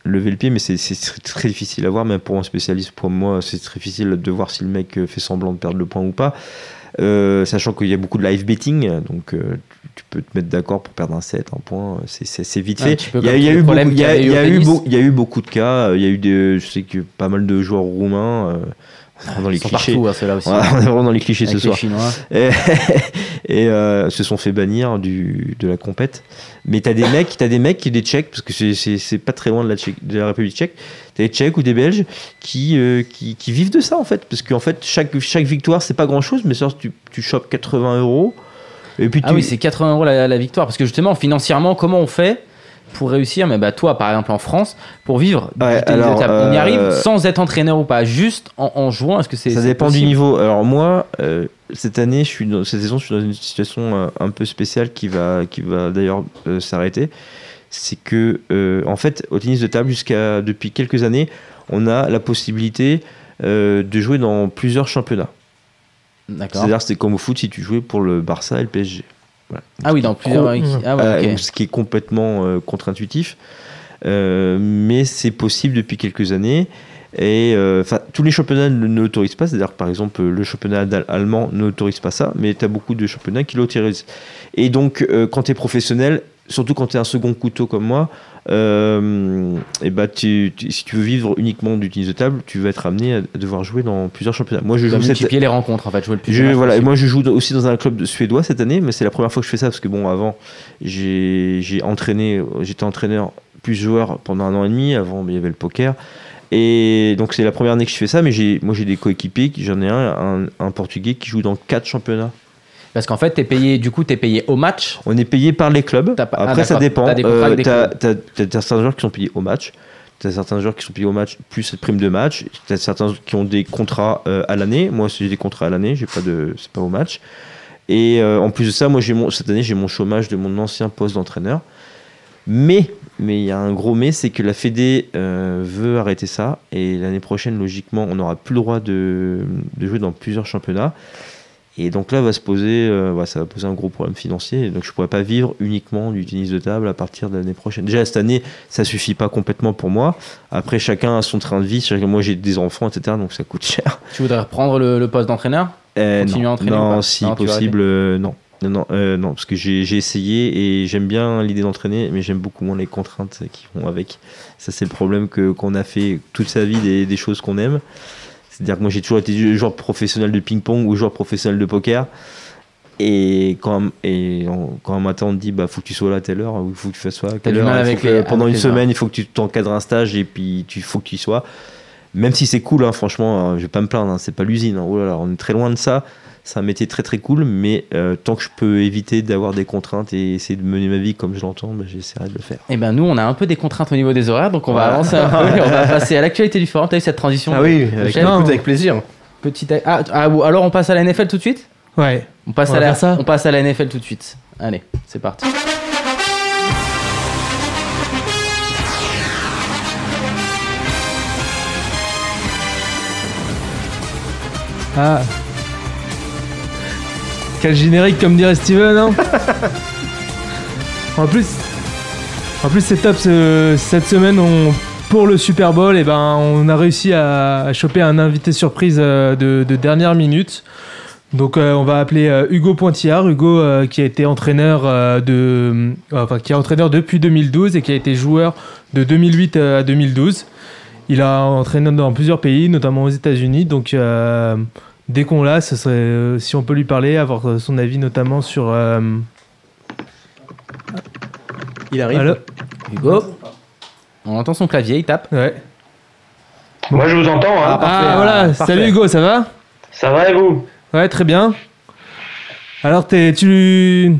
levaient le pied, mais c'est très, très difficile à voir, même pour un spécialiste, pour moi, c'est très difficile de voir si le mec fait semblant de perdre le point ou pas. Euh, sachant qu'il y a beaucoup de live betting, donc euh, tu, peux te mettre d'accord pour perdre un set, un point, c'est- vite Un fait. Il y a, y eu beaucoup, problèmes il y a- y y eu beaucoup de cas. Il y a eu des, je sais que pas mal de joueurs roumains. Dans les clichés. partout, hein, ceux-là aussi. [LAUGHS] On est vraiment dans les clichés Avec ce les soir Chinois. et, [LAUGHS] et, euh, se sont fait bannir du, de la compète. Mais t'as des mecs, t'as des mecs qui des Tchèques, parce que c'est- pas très loin de la, Tchèque- de la République tchèque, t'as des Tchèques ou des Belges qui, euh, qui, qui vivent de ça en fait. Parce qu'en fait, chaque, chaque victoire, c'est pas grand chose, mais ça, tu, tu chopes 80 euros. Et puis Ah tu- oui, c'est 80 euros la, la victoire. Parce que justement, financièrement, comment on fait pour réussir, mais bah toi, par exemple en France, pour vivre Ouais, tennis de alors, table On y euh, arrive sans être entraîneur ou pas, juste en, en jouant. Est-ce que c'est Ça dépend du niveau. Alors moi, euh, cette année, je suis dans, cette saison, je suis dans une situation euh, un peu spéciale qui va, qui va d'ailleurs euh, s'arrêter. C'est que, euh, en fait, au tennis de table, jusqu'à depuis quelques années, on a la possibilité euh, de jouer dans plusieurs championnats. D'accord. C'est-à-dire, c'est comme au foot si tu jouais pour le Barça et le PSG. Ah oui, dans plusieurs. Ah ouais, Euh. Ce qui est complètement euh, contre-intuitif. Euh, mais c'est possible depuis quelques années. Et euh, tous les championnats ne ne l'autorisent pas. C'est-à-dire, par exemple, le championnat allemand n'autorise pas ça, mais tu as beaucoup de championnats qui l'autorisent. Et donc, euh, quand tu es professionnel, surtout quand tu es un second couteau comme moi, euh, et bah, tu- tu- si tu veux vivre uniquement du tennis de table, tu vas être amené à devoir jouer dans plusieurs championnats. Moi, je joue cette, multiplier les rencontres en fait, jouer le plus. de je, matchs voilà, et possible. moi je joue aussi dans un club de suédois cette année, mais c'est la première fois que je fais ça parce que bon, avant j'ai entraîné, j'étais entraîneur plus joueur pendant un an et demi. Avant, il y avait le poker. Et donc c'est la première année que je fais ça, mais j'ai, moi j'ai des coéquipiers, qui- j'en ai un, un, un portugais qui joue dans quatre championnats. Parce qu'en fait, t'es payé, du coup, t'es payé au match. On est payé par les clubs. Ah, Après ça dépend. Des contrats Euh, certains joueurs qui sont payés au match. T'as certains joueurs qui sont payés au match plus cette prime de match. T'as certains qui ont des contrats euh, à l'année. Moi, j'ai des contrats à l'année. J'ai pas de, c'est pas au match. Et euh, en plus de ça, moi, j'ai mon, cette année, j'ai mon chômage de mon ancien poste d'entraîneur. Mais, mais il y a un gros mais, c'est que la Fédé veut arrêter ça. Et l'année prochaine, logiquement, on n'aura plus le droit de, de jouer dans plusieurs championnats. Et donc là, va se poser, euh, ouais, ça va poser un gros problème financier. Donc je pourrais pas vivre uniquement du tennis de table à partir de l'année prochaine. Déjà cette année, ça suffit pas complètement pour moi. Après, chacun a son train de vie. Moi, j'ai des enfants, etc. Donc ça coûte [LAUGHS] cher. Tu voudrais reprendre le, le poste d'entraîneur? Euh, Continuer à entraîner non si Non, possible, euh, non. Non, non, euh, non, parce que j'ai j'ai essayé et j'aime bien l'idée d'entraîner, mais j'aime beaucoup moins les contraintes qui vont avec. Ça, c'est le problème que qu'on a fait toute sa vie des, des choses qu'on aime. C'est-à-dire que moi, j'ai toujours été joueur professionnel de ping-pong ou joueur professionnel de poker. Et quand, et on- quand un matin on te dit bah faut que tu sois là à telle heure ou il faut que tu fasses ça telle heure, avec les- pendant avec une heures. semaine il faut que tu t'encadres un stage et puis tu faut que tu y sois même si c'est cool hein, franchement euh, je vais pas me plaindre hein, c'est pas l'usine hein. oh là là, on est très loin de ça c'est un métier très très cool mais euh, tant que je peux éviter d'avoir des contraintes et essayer de mener ma vie comme je l'entends bah, j'essaierai de le faire Eh ben nous, on a un peu des contraintes au niveau des horaires, donc on va avancer un peu et on va [LAUGHS] passer à l'actualité du forum. T'as eu cette transition Ah oui, avec, écoute, avec plaisir. Petite... Ah, ah, alors on passe à la NFL tout de suite? Ouais. on passe, On à la... ça on passe à la NFL tout de suite. Allez, c'est parti. Ah. Quel générique, comme dirait Steven, hein [LAUGHS] En plus, en plus c'est top. ce- cette semaine, on, pour le Super Bowl, et ben, on a réussi à, à choper un invité surprise euh, de, de dernière minute. Donc, euh, on va appeler euh, Hugo Pointillard. Hugo, qui a été entraîneur de, enfin, qui est entraîneur depuis 2012 et qui a été joueur de 2008 à 2012. Il a entraîné dans plusieurs pays, notamment aux États-Unis. Donc, dès qu'on l'a, ce serait, euh, si on peut lui parler, avoir euh, son avis notamment sur. euh, Il arrive. Allô Hugo On entend son clavier, il tape. Ouais. Moi, je vous entends. Hein. Ah, voilà. parfait. Salut Hugo, ça va? Ça va et vous? Ouais, très bien. Alors, t'es- tu,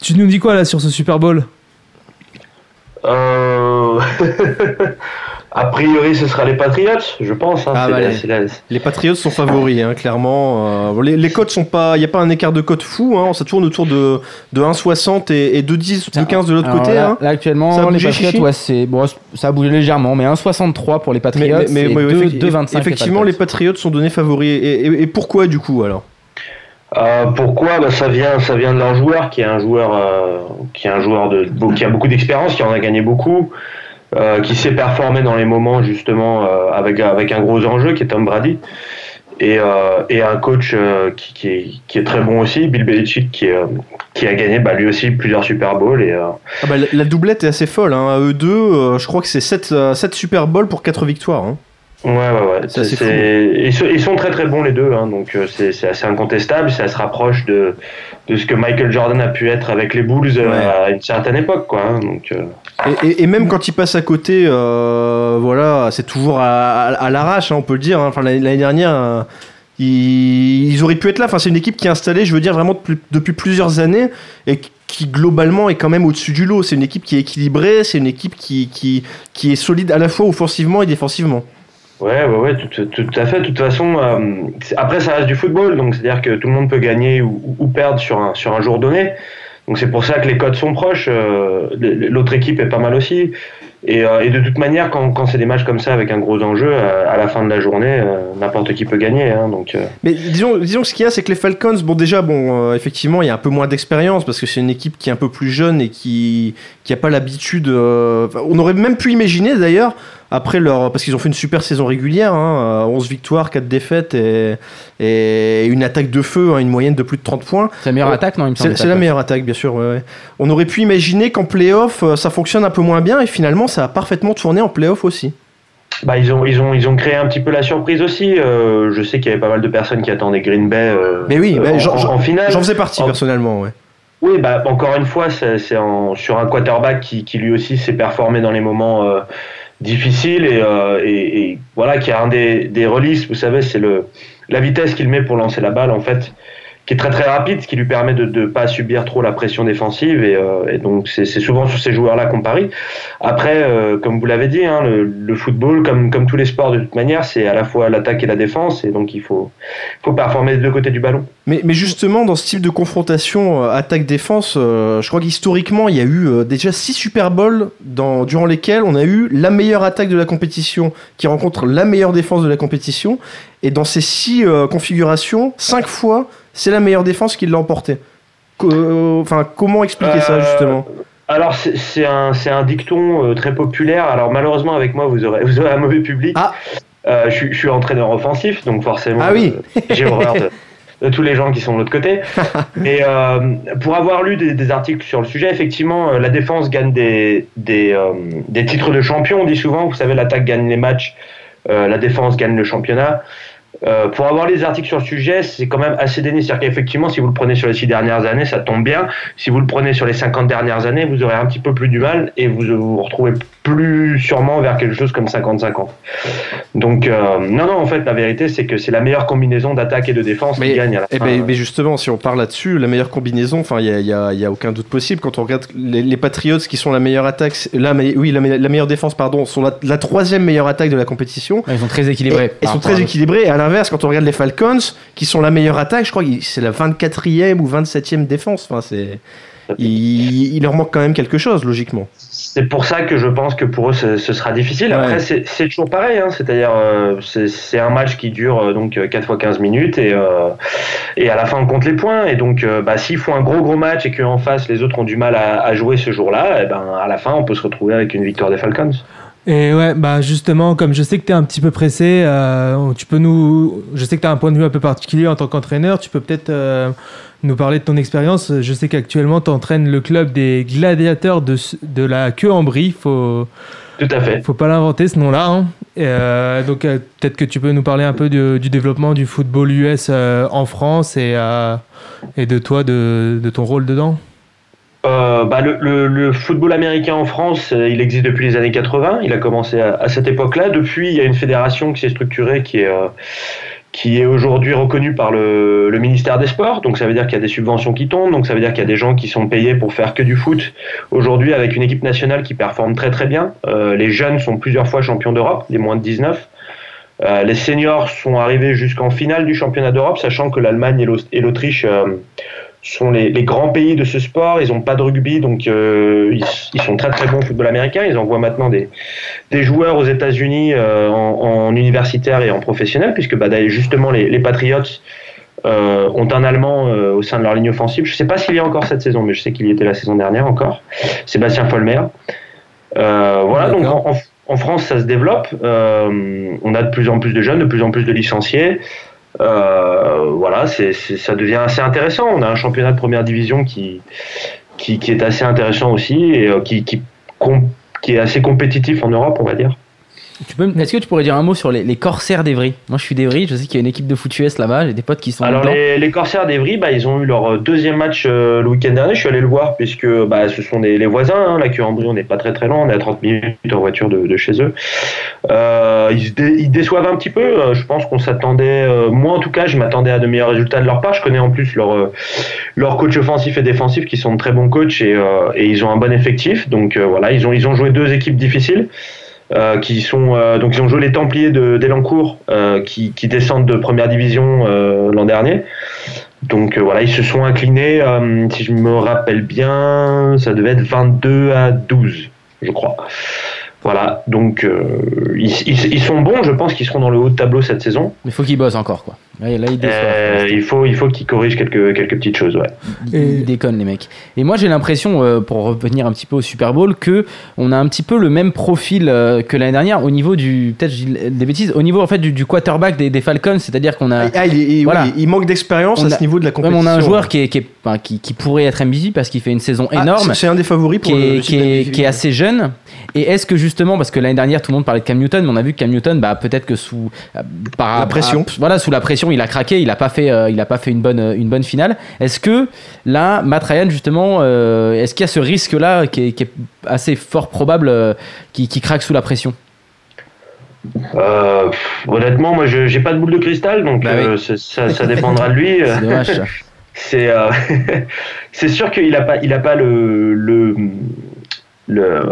tu nous dis quoi là sur ce Super Bowl? Euh... [LAUGHS] A priori, ce sera les Patriots, je pense. hein. Ah, bah, la- les- la- Les Patriots sont favoris, hein, clairement. Euh, les, les cotes sont pas. Il n'y a pas un écart de cote fou. Hein, ça tourne autour de, de 1,60 et, et 2,10, 2,15 de l'autre côté. là, hein. là, actuellement, Ça a les bougé, Patriots, ouais, c'est bon, ça a bougé légèrement, mais 1,63 pour les Patriots et oui, 2, effecti- 2,25 Effectivement, les Patriots sont donnés favoris. Et, et- et pourquoi du coup alors? Euh, pourquoi? Bah, ça vient, ça vient de leur joueur, qui est un joueur, euh, qui est un joueur de, qui a beaucoup d'expérience, qui en a gagné beaucoup, euh, qui sait performer dans les moments justement euh, avec avec un gros enjeu, qui est Tom Brady, et, euh, et un coach qui, qui, est, très bon aussi, Bill Belichick, qui, qui a gagné bah, lui aussi plusieurs Super Bowls et Ah bah, la, doublette est assez folle. Hein. À eux deux, je crois que c'est 7, Super Bowl pour 4 victoires. hein. Ouais, ouais, ouais. Ils, sont, ils sont très très bons les deux, hein, donc euh, c'est assez incontestable. Ça se rapproche de, de ce que Michael Jordan a pu être avec les Bulls euh, Ouais. à une certaine époque, quoi. hein, donc, euh, Et, et- et même quand ils passent à côté, euh, voilà, c'est toujours à, à- à l'arrache, hein, on peut le dire. Enfin, l'année dernière, ils, ils auraient pu être là. Enfin, c'est une équipe qui est installée, je veux dire, vraiment depuis, depuis plusieurs années et qui qui globalement est quand même au-dessus du lot. C'est une équipe qui est équilibrée, c'est une équipe qui, qui, qui est solide à la fois offensivement et défensivement. Ouais, ouais, ouais, tout, à fait. De toute façon, euh, après, ça reste du football, donc c'est-à-dire que tout le monde peut gagner ou, perdre sur un, sur un jour donné. Donc c'est pour ça que les codes sont proches. euh, L'autre équipe est pas mal aussi. Et, euh, et de toute manière, quand, quand c'est des matchs comme ça avec un gros enjeu, à la fin de la journée, n'importe qui peut gagner. Hein, donc, Mais disons, disons que ce qu'il y a, c'est que les Falcons, bon déjà, bon, effectivement, il y a un peu moins d'expérience parce que c'est une équipe qui est un peu plus jeune et qui qui a pas l'habitude. on aurait même pu imaginer d'ailleurs après leur parce qu'ils ont fait une super saison régulière, hein, euh, 11 victoires, 4 défaites et, et une attaque de feu, hein, une moyenne de plus de 30 points. C'est la meilleure Oh, attaque, non il me C'est semble, c'est la meilleure attaque, bien sûr. ouais, ouais. On aurait pu imaginer qu'en playoff, euh, ça fonctionne un peu moins bien et finalement, ça a parfaitement tourné en playoff aussi. bah, ils, ont, ils, ont, ils ont créé un petit peu la surprise aussi. Euh, je sais qu'il y avait pas mal de personnes qui attendaient Green Bay euh, Mais oui, euh, bah, en, j'en- en- en finale. J'en faisais partie En- personnellement, ouais. Oui, bah, encore une fois, c'est c'est en- sur un quarterback qui, qui lui aussi s'est performé dans les moments euh, difficiles et, euh, et, voilà, qui a un des, des vous savez, c'est le la vitesse qu'il met pour lancer la balle, en fait, qui est très très rapide, ce qui lui permet de ne pas subir trop la pression défensive et, euh, donc c'est souvent sur ces joueurs-là qu'on parie. Après, euh, comme vous l'avez dit, hein, le, football, comme, tous les sports de toute manière, c'est à la fois l'attaque et la défense et donc il faut, performer des deux côtés du ballon. Mais, justement, dans ce type de confrontation euh, attaque-défense, je crois qu'historiquement, il y a eu déjà 6 Super Bowls durant lesquels on a eu la meilleure attaque de la compétition qui rencontre la meilleure défense de la compétition. Et dans ces 6 configurations, 5 fois, c'est la meilleure défense qui l'a emporté. Co- euh, Enfin, comment expliquer ça Euh, justement? Alors c'est un, un dicton euh, très populaire. Alors malheureusement avec moi vous aurez, [LAUGHS] vous aurez un mauvais public. Ah. Euh, je, suis- je suis entraîneur offensif donc forcément Ah oui. euh, j'ai horreur de, de tous les gens qui sont de l'autre côté. [LAUGHS] Mais euh, pour avoir lu des, des articles sur le sujet, effectivement euh, la défense gagne des, des, euh, des titres de champion. On dit souvent, vous savez l'attaque gagne les matchs, euh, la défense gagne le championnat. Euh, pour avoir les articles sur le sujet, c'est quand même assez dénié. C'est-à-dire qu'effectivement, si vous le prenez sur les six dernières années, ça tombe bien. Si vous le prenez sur les 50 dernières années, vous aurez un petit peu plus du mal et vous vous retrouvez plus sûrement vers quelque chose comme 50-50. Donc, euh, non, non, en fait, la vérité, c'est que c'est la meilleure combinaison d'attaque et de défense Mais- qui gagne à la Eh fin. ben, mais justement, si on parle là-dessus, la meilleure combinaison, enfin, il y a, il y a- a aucun doute possible. Quand on regarde les, les Patriots qui sont la meilleure attaque, la, oui, la, me- la meilleure défense, pardon, sont la, la troisième meilleure attaque de la compétition. Ils sont très équilibrés. Ils sont très équilibrés. Et à l'inverse, quand on regarde les Falcons, qui sont la meilleure attaque, je crois que c'est la 24e ou 27e défense. Enfin, c'est. Il, il leur manque quand même quelque chose, logiquement. C'est pour ça que je pense que pour eux ce, ce sera difficile. Après c'est c'est toujours pareil, hein. c'est-à-dire euh, c'est un match qui dure euh, donc 4 fois 15 minutes et euh, et à la fin on compte les points et donc euh, bah, s'ils font un gros gros match et qu'en face les autres ont du mal à, à jouer ce jour-là, et ben à la fin on peut se retrouver avec une victoire des Falcons. Et ouais, bah justement, comme je sais que tu es un petit peu pressé, euh, tu peux nous. Je sais que tu as un point de vue un peu particulier en tant qu'entraîneur, tu peux peut-être euh, nous parler de ton expérience. Je sais qu'actuellement, tu entraînes le club des gladiateurs de, de la queue en brie. Faut, Tout à fait. faut pas l'inventer ce nom-là. hein. Euh, donc peut-être que tu peux nous parler un peu du, du développement du football US en France et, et de toi, de, de ton rôle dedans. Euh, bah, le, football américain en France, euh, il existe depuis les années 80. Il a commencé à, cette époque-là. Depuis, il y a une fédération qui s'est structurée, qui est, euh, aujourd'hui reconnue par le, ministère des Sports. Donc ça veut dire qu'il y a des subventions qui tombent. Donc ça veut dire qu'il y a des gens qui sont payés pour faire que du foot. Aujourd'hui, avec une équipe nationale qui performe très très bien. Les jeunes sont plusieurs fois champions d'Europe, les moins de 19. Euh, les seniors sont arrivés jusqu'en finale du championnat d'Europe, sachant que l'Allemagne et l'Autriche sont les, les grands pays de ce sport. Ils n'ont pas de rugby, donc euh, ils, ils sont très très bons au football américain. Ils envoient maintenant des, des joueurs aux États-Unis euh, en, en universitaire et en professionnel, puisque bah, justement les, les Patriots euh, ont un Allemand au sein de leur ligne offensive. Je ne sais pas s'il y a encore cette saison, mais je sais qu'il y était la saison dernière encore. Sébastien Folmer. Voilà, donc en, France, ça se développe. On a de plus en plus de jeunes, de plus en plus de licenciés. Euh, voilà, c'est, ça devient assez intéressant. On a un championnat de première division qui, est assez intéressant aussi et euh, qui est assez compétitif en Europe, on va dire. Est-ce que tu pourrais dire un mot sur les, les Corsaires d'Evry? Moi, je suis d'Evry. Je sais qu'il y a une équipe de foot US là-bas. J'ai des potes qui sont. Alors les, les Corsaires d'Evry, bah, ils ont eu leur deuxième match euh, le week-end dernier. Je suis allé le voir puisque bah, ce sont des, les voisins. Hein, la Curie-en-Brie, on n'est pas très très loin. On est à 30 minutes en voiture de, de chez eux. Euh, ils, se dé- ils déçoivent un petit peu. Euh, Je pense qu'on s'attendait, euh, moi en tout cas, je m'attendais à de meilleurs résultats de leur part. Je connais en plus leur euh, leur coach offensif et défensif qui sont de très bons coachs et, euh, et ils ont un bon effectif. Donc euh, voilà, ils ont ils ont joué deux équipes difficiles. Euh, qui sont euh, donc ils ont joué les Templiers de d'Elancourt euh, qui, qui descendent de première division l'an dernier. Donc voilà, ils se sont inclinés, si je me rappelle bien, ça devait être 22 à 12, je crois. Voilà, donc ils, ils- ils sont bons, je pense qu'ils seront dans le haut de tableau cette saison. Mais faut qu'ils bossent encore, quoi. Là. Euh, il faut, il faut qu'ils corrigent quelques, quelques petites choses, ouais. Ils, ils déconnent les mecs. Et moi j'ai l'impression, euh, pour revenir un petit peu au Super Bowl, que on a un petit peu le même profil euh, que l'année dernière au niveau du, peut-être des bêtises, au niveau en fait du, du quarterback des, des Falcons, c'est-à-dire qu'on a, Ah, il, Voilà. oui, il manque d'expérience On à ce a- niveau de la compétition. on a un joueur qui, est, qui, est- enfin, qui, qui pourrait être MVP parce qu'il fait une saison Ah, énorme. c'est- C'est un des favoris pour qui le- est, le qui, est, qui est assez jeune. Et est-ce que justement, parce que l'année dernière tout le monde parlait de Cam Newton, mais on a vu que Cam Newton, bah, peut-être que sous par La pression. à- voilà, sous la pression, il a craqué, il a pas fait, euh, il a pas fait une bonne, euh, une bonne finale. Est-ce que là, Matt Ryan justement, euh, est-ce qu'il y a ce risque-là qui est, qui est assez fort probable, euh, qui, qui craque sous la pression? Honnêtement, moi, je j'ai pas de boule de cristal, donc Bah ça, ça dépendra de lui. C'est dommage. [LAUGHS] [LAUGHS] sûr qu'il a pas, il a pas le-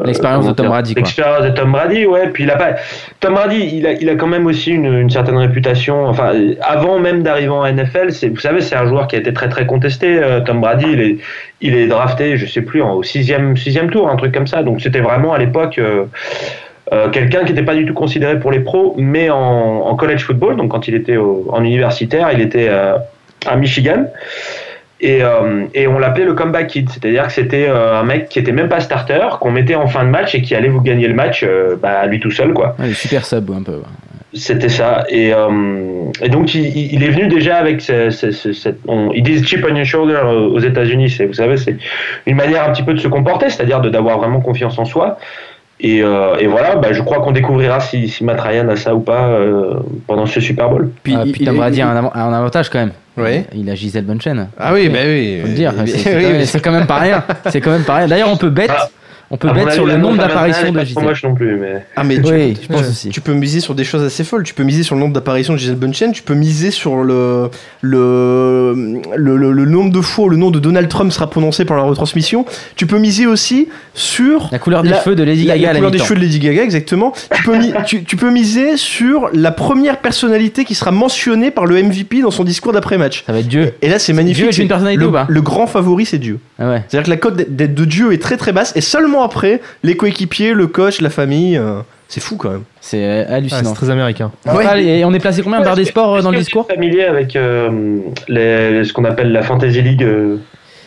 L'expérience de Tom Brady. L'expérience de Tom Brady, ouais. Puis il a pas. Tom Brady, il a, il a quand même aussi une, une certaine réputation. Enfin, avant même d'arriver en NFL, c'est, vous savez, c'est un joueur qui a été très très contesté. euh, Tom Brady, il est, il est drafté, je sais plus, en- au sixième sixième tour, un truc comme ça. Donc c'était vraiment à l'époque. euh, euh, quelqu'un qui n'était pas du tout considéré pour les pros, mais en, en college football, donc quand il était au- en universitaire, il était euh, à Michigan. Et, euh, et on l'appelait le comeback kid, c'est-à-dire que c'était euh, un mec qui était même pas starter, qu'on mettait en fin de match et qui allait vous gagner le match euh, bah, lui tout seul, quoi. Ouais, super sub un peu. ouais. C'était ça. Et, euh, et donc, il, il- est venu déjà avec ce, ce- ce- cette. on- ils disent chip on your shoulder aux États-Unis. C'est, vous savez, c'est une manière un petit peu de se comporter, c'est-à-dire de, d'avoir vraiment confiance en soi. Et, euh, et voilà, bah, je crois qu'on découvrira si, si Matt Ryan a ça ou pas euh, pendant ce Super Bowl. Puis, Ah, puis Tom il- Brady a un, avantage quand même. Ouais. Il a Gisèle Bunchen. Ah oui, bah oui. Faut le dire, Oui, c'est oui, quand, même- oui. c'est quand même pas rien. C'est quand même pas rien. D'ailleurs, on peut bet, Ah, on peut mon sur le nombre d'apparitions de Gisèle. moche non plus, mais. Ah mais tu, Oui, tu je pense peux- aussi. tu peux miser sur des choses assez folles. Tu peux miser sur le nombre d'apparitions de Gisèle Bunchen. Tu peux miser sur le le, le, le- le nombre de fois où le nom de Donald Trump sera prononcé pendant la retransmission. Tu peux miser aussi sur La couleur des La- cheveux de Lady la, Gaga la couleur des cheveux de Lady Gaga, exactement. Tu peux, mi- [LAUGHS] tu, tu peux miser sur la première personnalité qui sera mentionnée par le MVP dans son discours d'après-match. Ça va être Dieu. Et là, c'est magnifique. Dieu est une C'est- personnalité le, ou pas le grand favori, c'est Dieu. Ah ouais. C'est-à-dire que la cote d'être de Dieu est très très basse, et seulement après, les coéquipiers, le coach, la famille. euh, c'est fou quand même. C'est euh, Ah, hallucinant. c'est très américain. Ouais. Allez, et on est placé combien Barre des sports euh, dans le discours vous êtes familier avec euh, les- ce qu'on appelle la Fantasy League euh,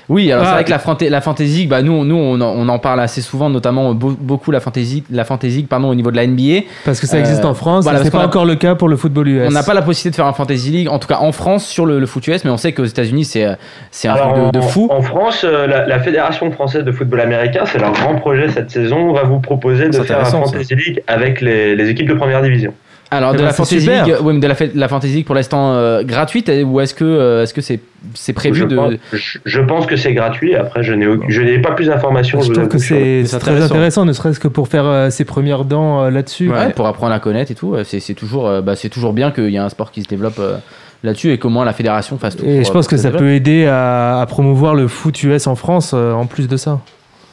Oui, alors c'est Ah, vrai que la, fanta- la fantasy, bah nous, nous on, en, on en parle assez souvent, notamment beau- beaucoup la fantasy, la fantasy pardon, au niveau de la NBA. Parce que ça Euh, existe en France, voilà, ce parce n'est pas a- encore le cas pour le football US. On n'a pas la possibilité de faire un fantasy league, en tout cas en France sur le, le foot US, mais on sait qu'aux États-Unis c'est euh, c'est un Alors, truc de, fou. En, France, euh, la, la Fédération française de football américain, c'est leur grand projet cette saison. On va vous proposer de C'est faire un Fantasy League avec les, les équipes de première division. Alors de la fantasy super. league, ouais, mais de la, la fantasy league pour l'instant euh, gratuite, ou est-ce que euh, est-ce que c'est c'est prévu je, de pense, je, je pense que c'est gratuit. Après, je n'ai, je n'ai pas plus d'informations. Je trouve que sur- c'est très intéressant. intéressant, ne serait-ce que pour faire euh, ses premières dents euh, là-dessus. Ouais, pour apprendre à connaître et tout, c'est c'est toujours, euh, bah, c'est toujours bien qu'il y ait un sport qui se développe euh, là-dessus et qu'au moins la fédération fasse tout. Et pour- je pense que ça peut aider à, à promouvoir le foot US en France euh, en plus de ça.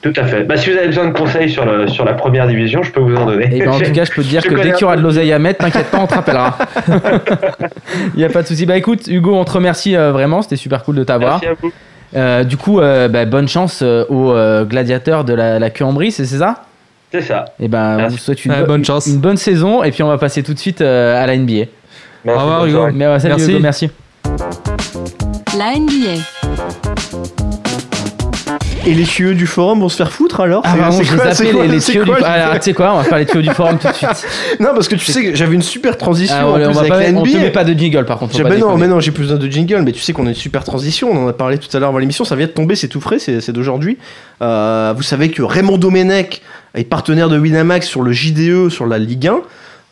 Tout à fait. Bah, si vous avez besoin de conseils sur, le, sur la première division, je peux vous en donner. Et ben, en tout cas, je peux te dire [LAUGHS] Je que dès qu'il y aura de l'oseille à mettre, t'inquiète pas, on te rappellera. [LAUGHS] Il n'y a pas de souci. Bah écoute, Hugo, on te remercie euh, vraiment, c'était super cool de t'avoir. Merci à vous. Euh, du coup, euh, bah, bonne chance euh, aux euh, gladiateurs de la, la queue en brise, c'est ça? C'est ça. Et ben, on Merci. vous souhaite une, Ouais, bo- bonne chance. une bonne saison et puis on va passer tout de suite euh, à la NBA. Merci, Au revoir, Hugo. soirée. Mais ouais, salut Merci. Hugo, merci. La NBA. Et les tuyaux du forum vont se faire foutre alors Ah, c'est je quoi- les les, les c'est tuyaux du quoi, Ah, tu sais quoi, on va faire les tuyaux du forum tout de suite. [LAUGHS] Non, parce que tu sais que j'avais une super transition Ah, en ouais, plus on, va avec pas la on te NBA. met pas de jingle par contre. ben non, mais non, j'ai plus besoin de jingle, mais tu sais qu'on a une super transition, on en a parlé tout à l'heure avant l'émission, ça vient de tomber, c'est tout frais, c'est c'est d'aujourd'hui. Euh, vous savez que Raymond Domenech est partenaire de Winamax sur le JDE, sur la Ligue 1.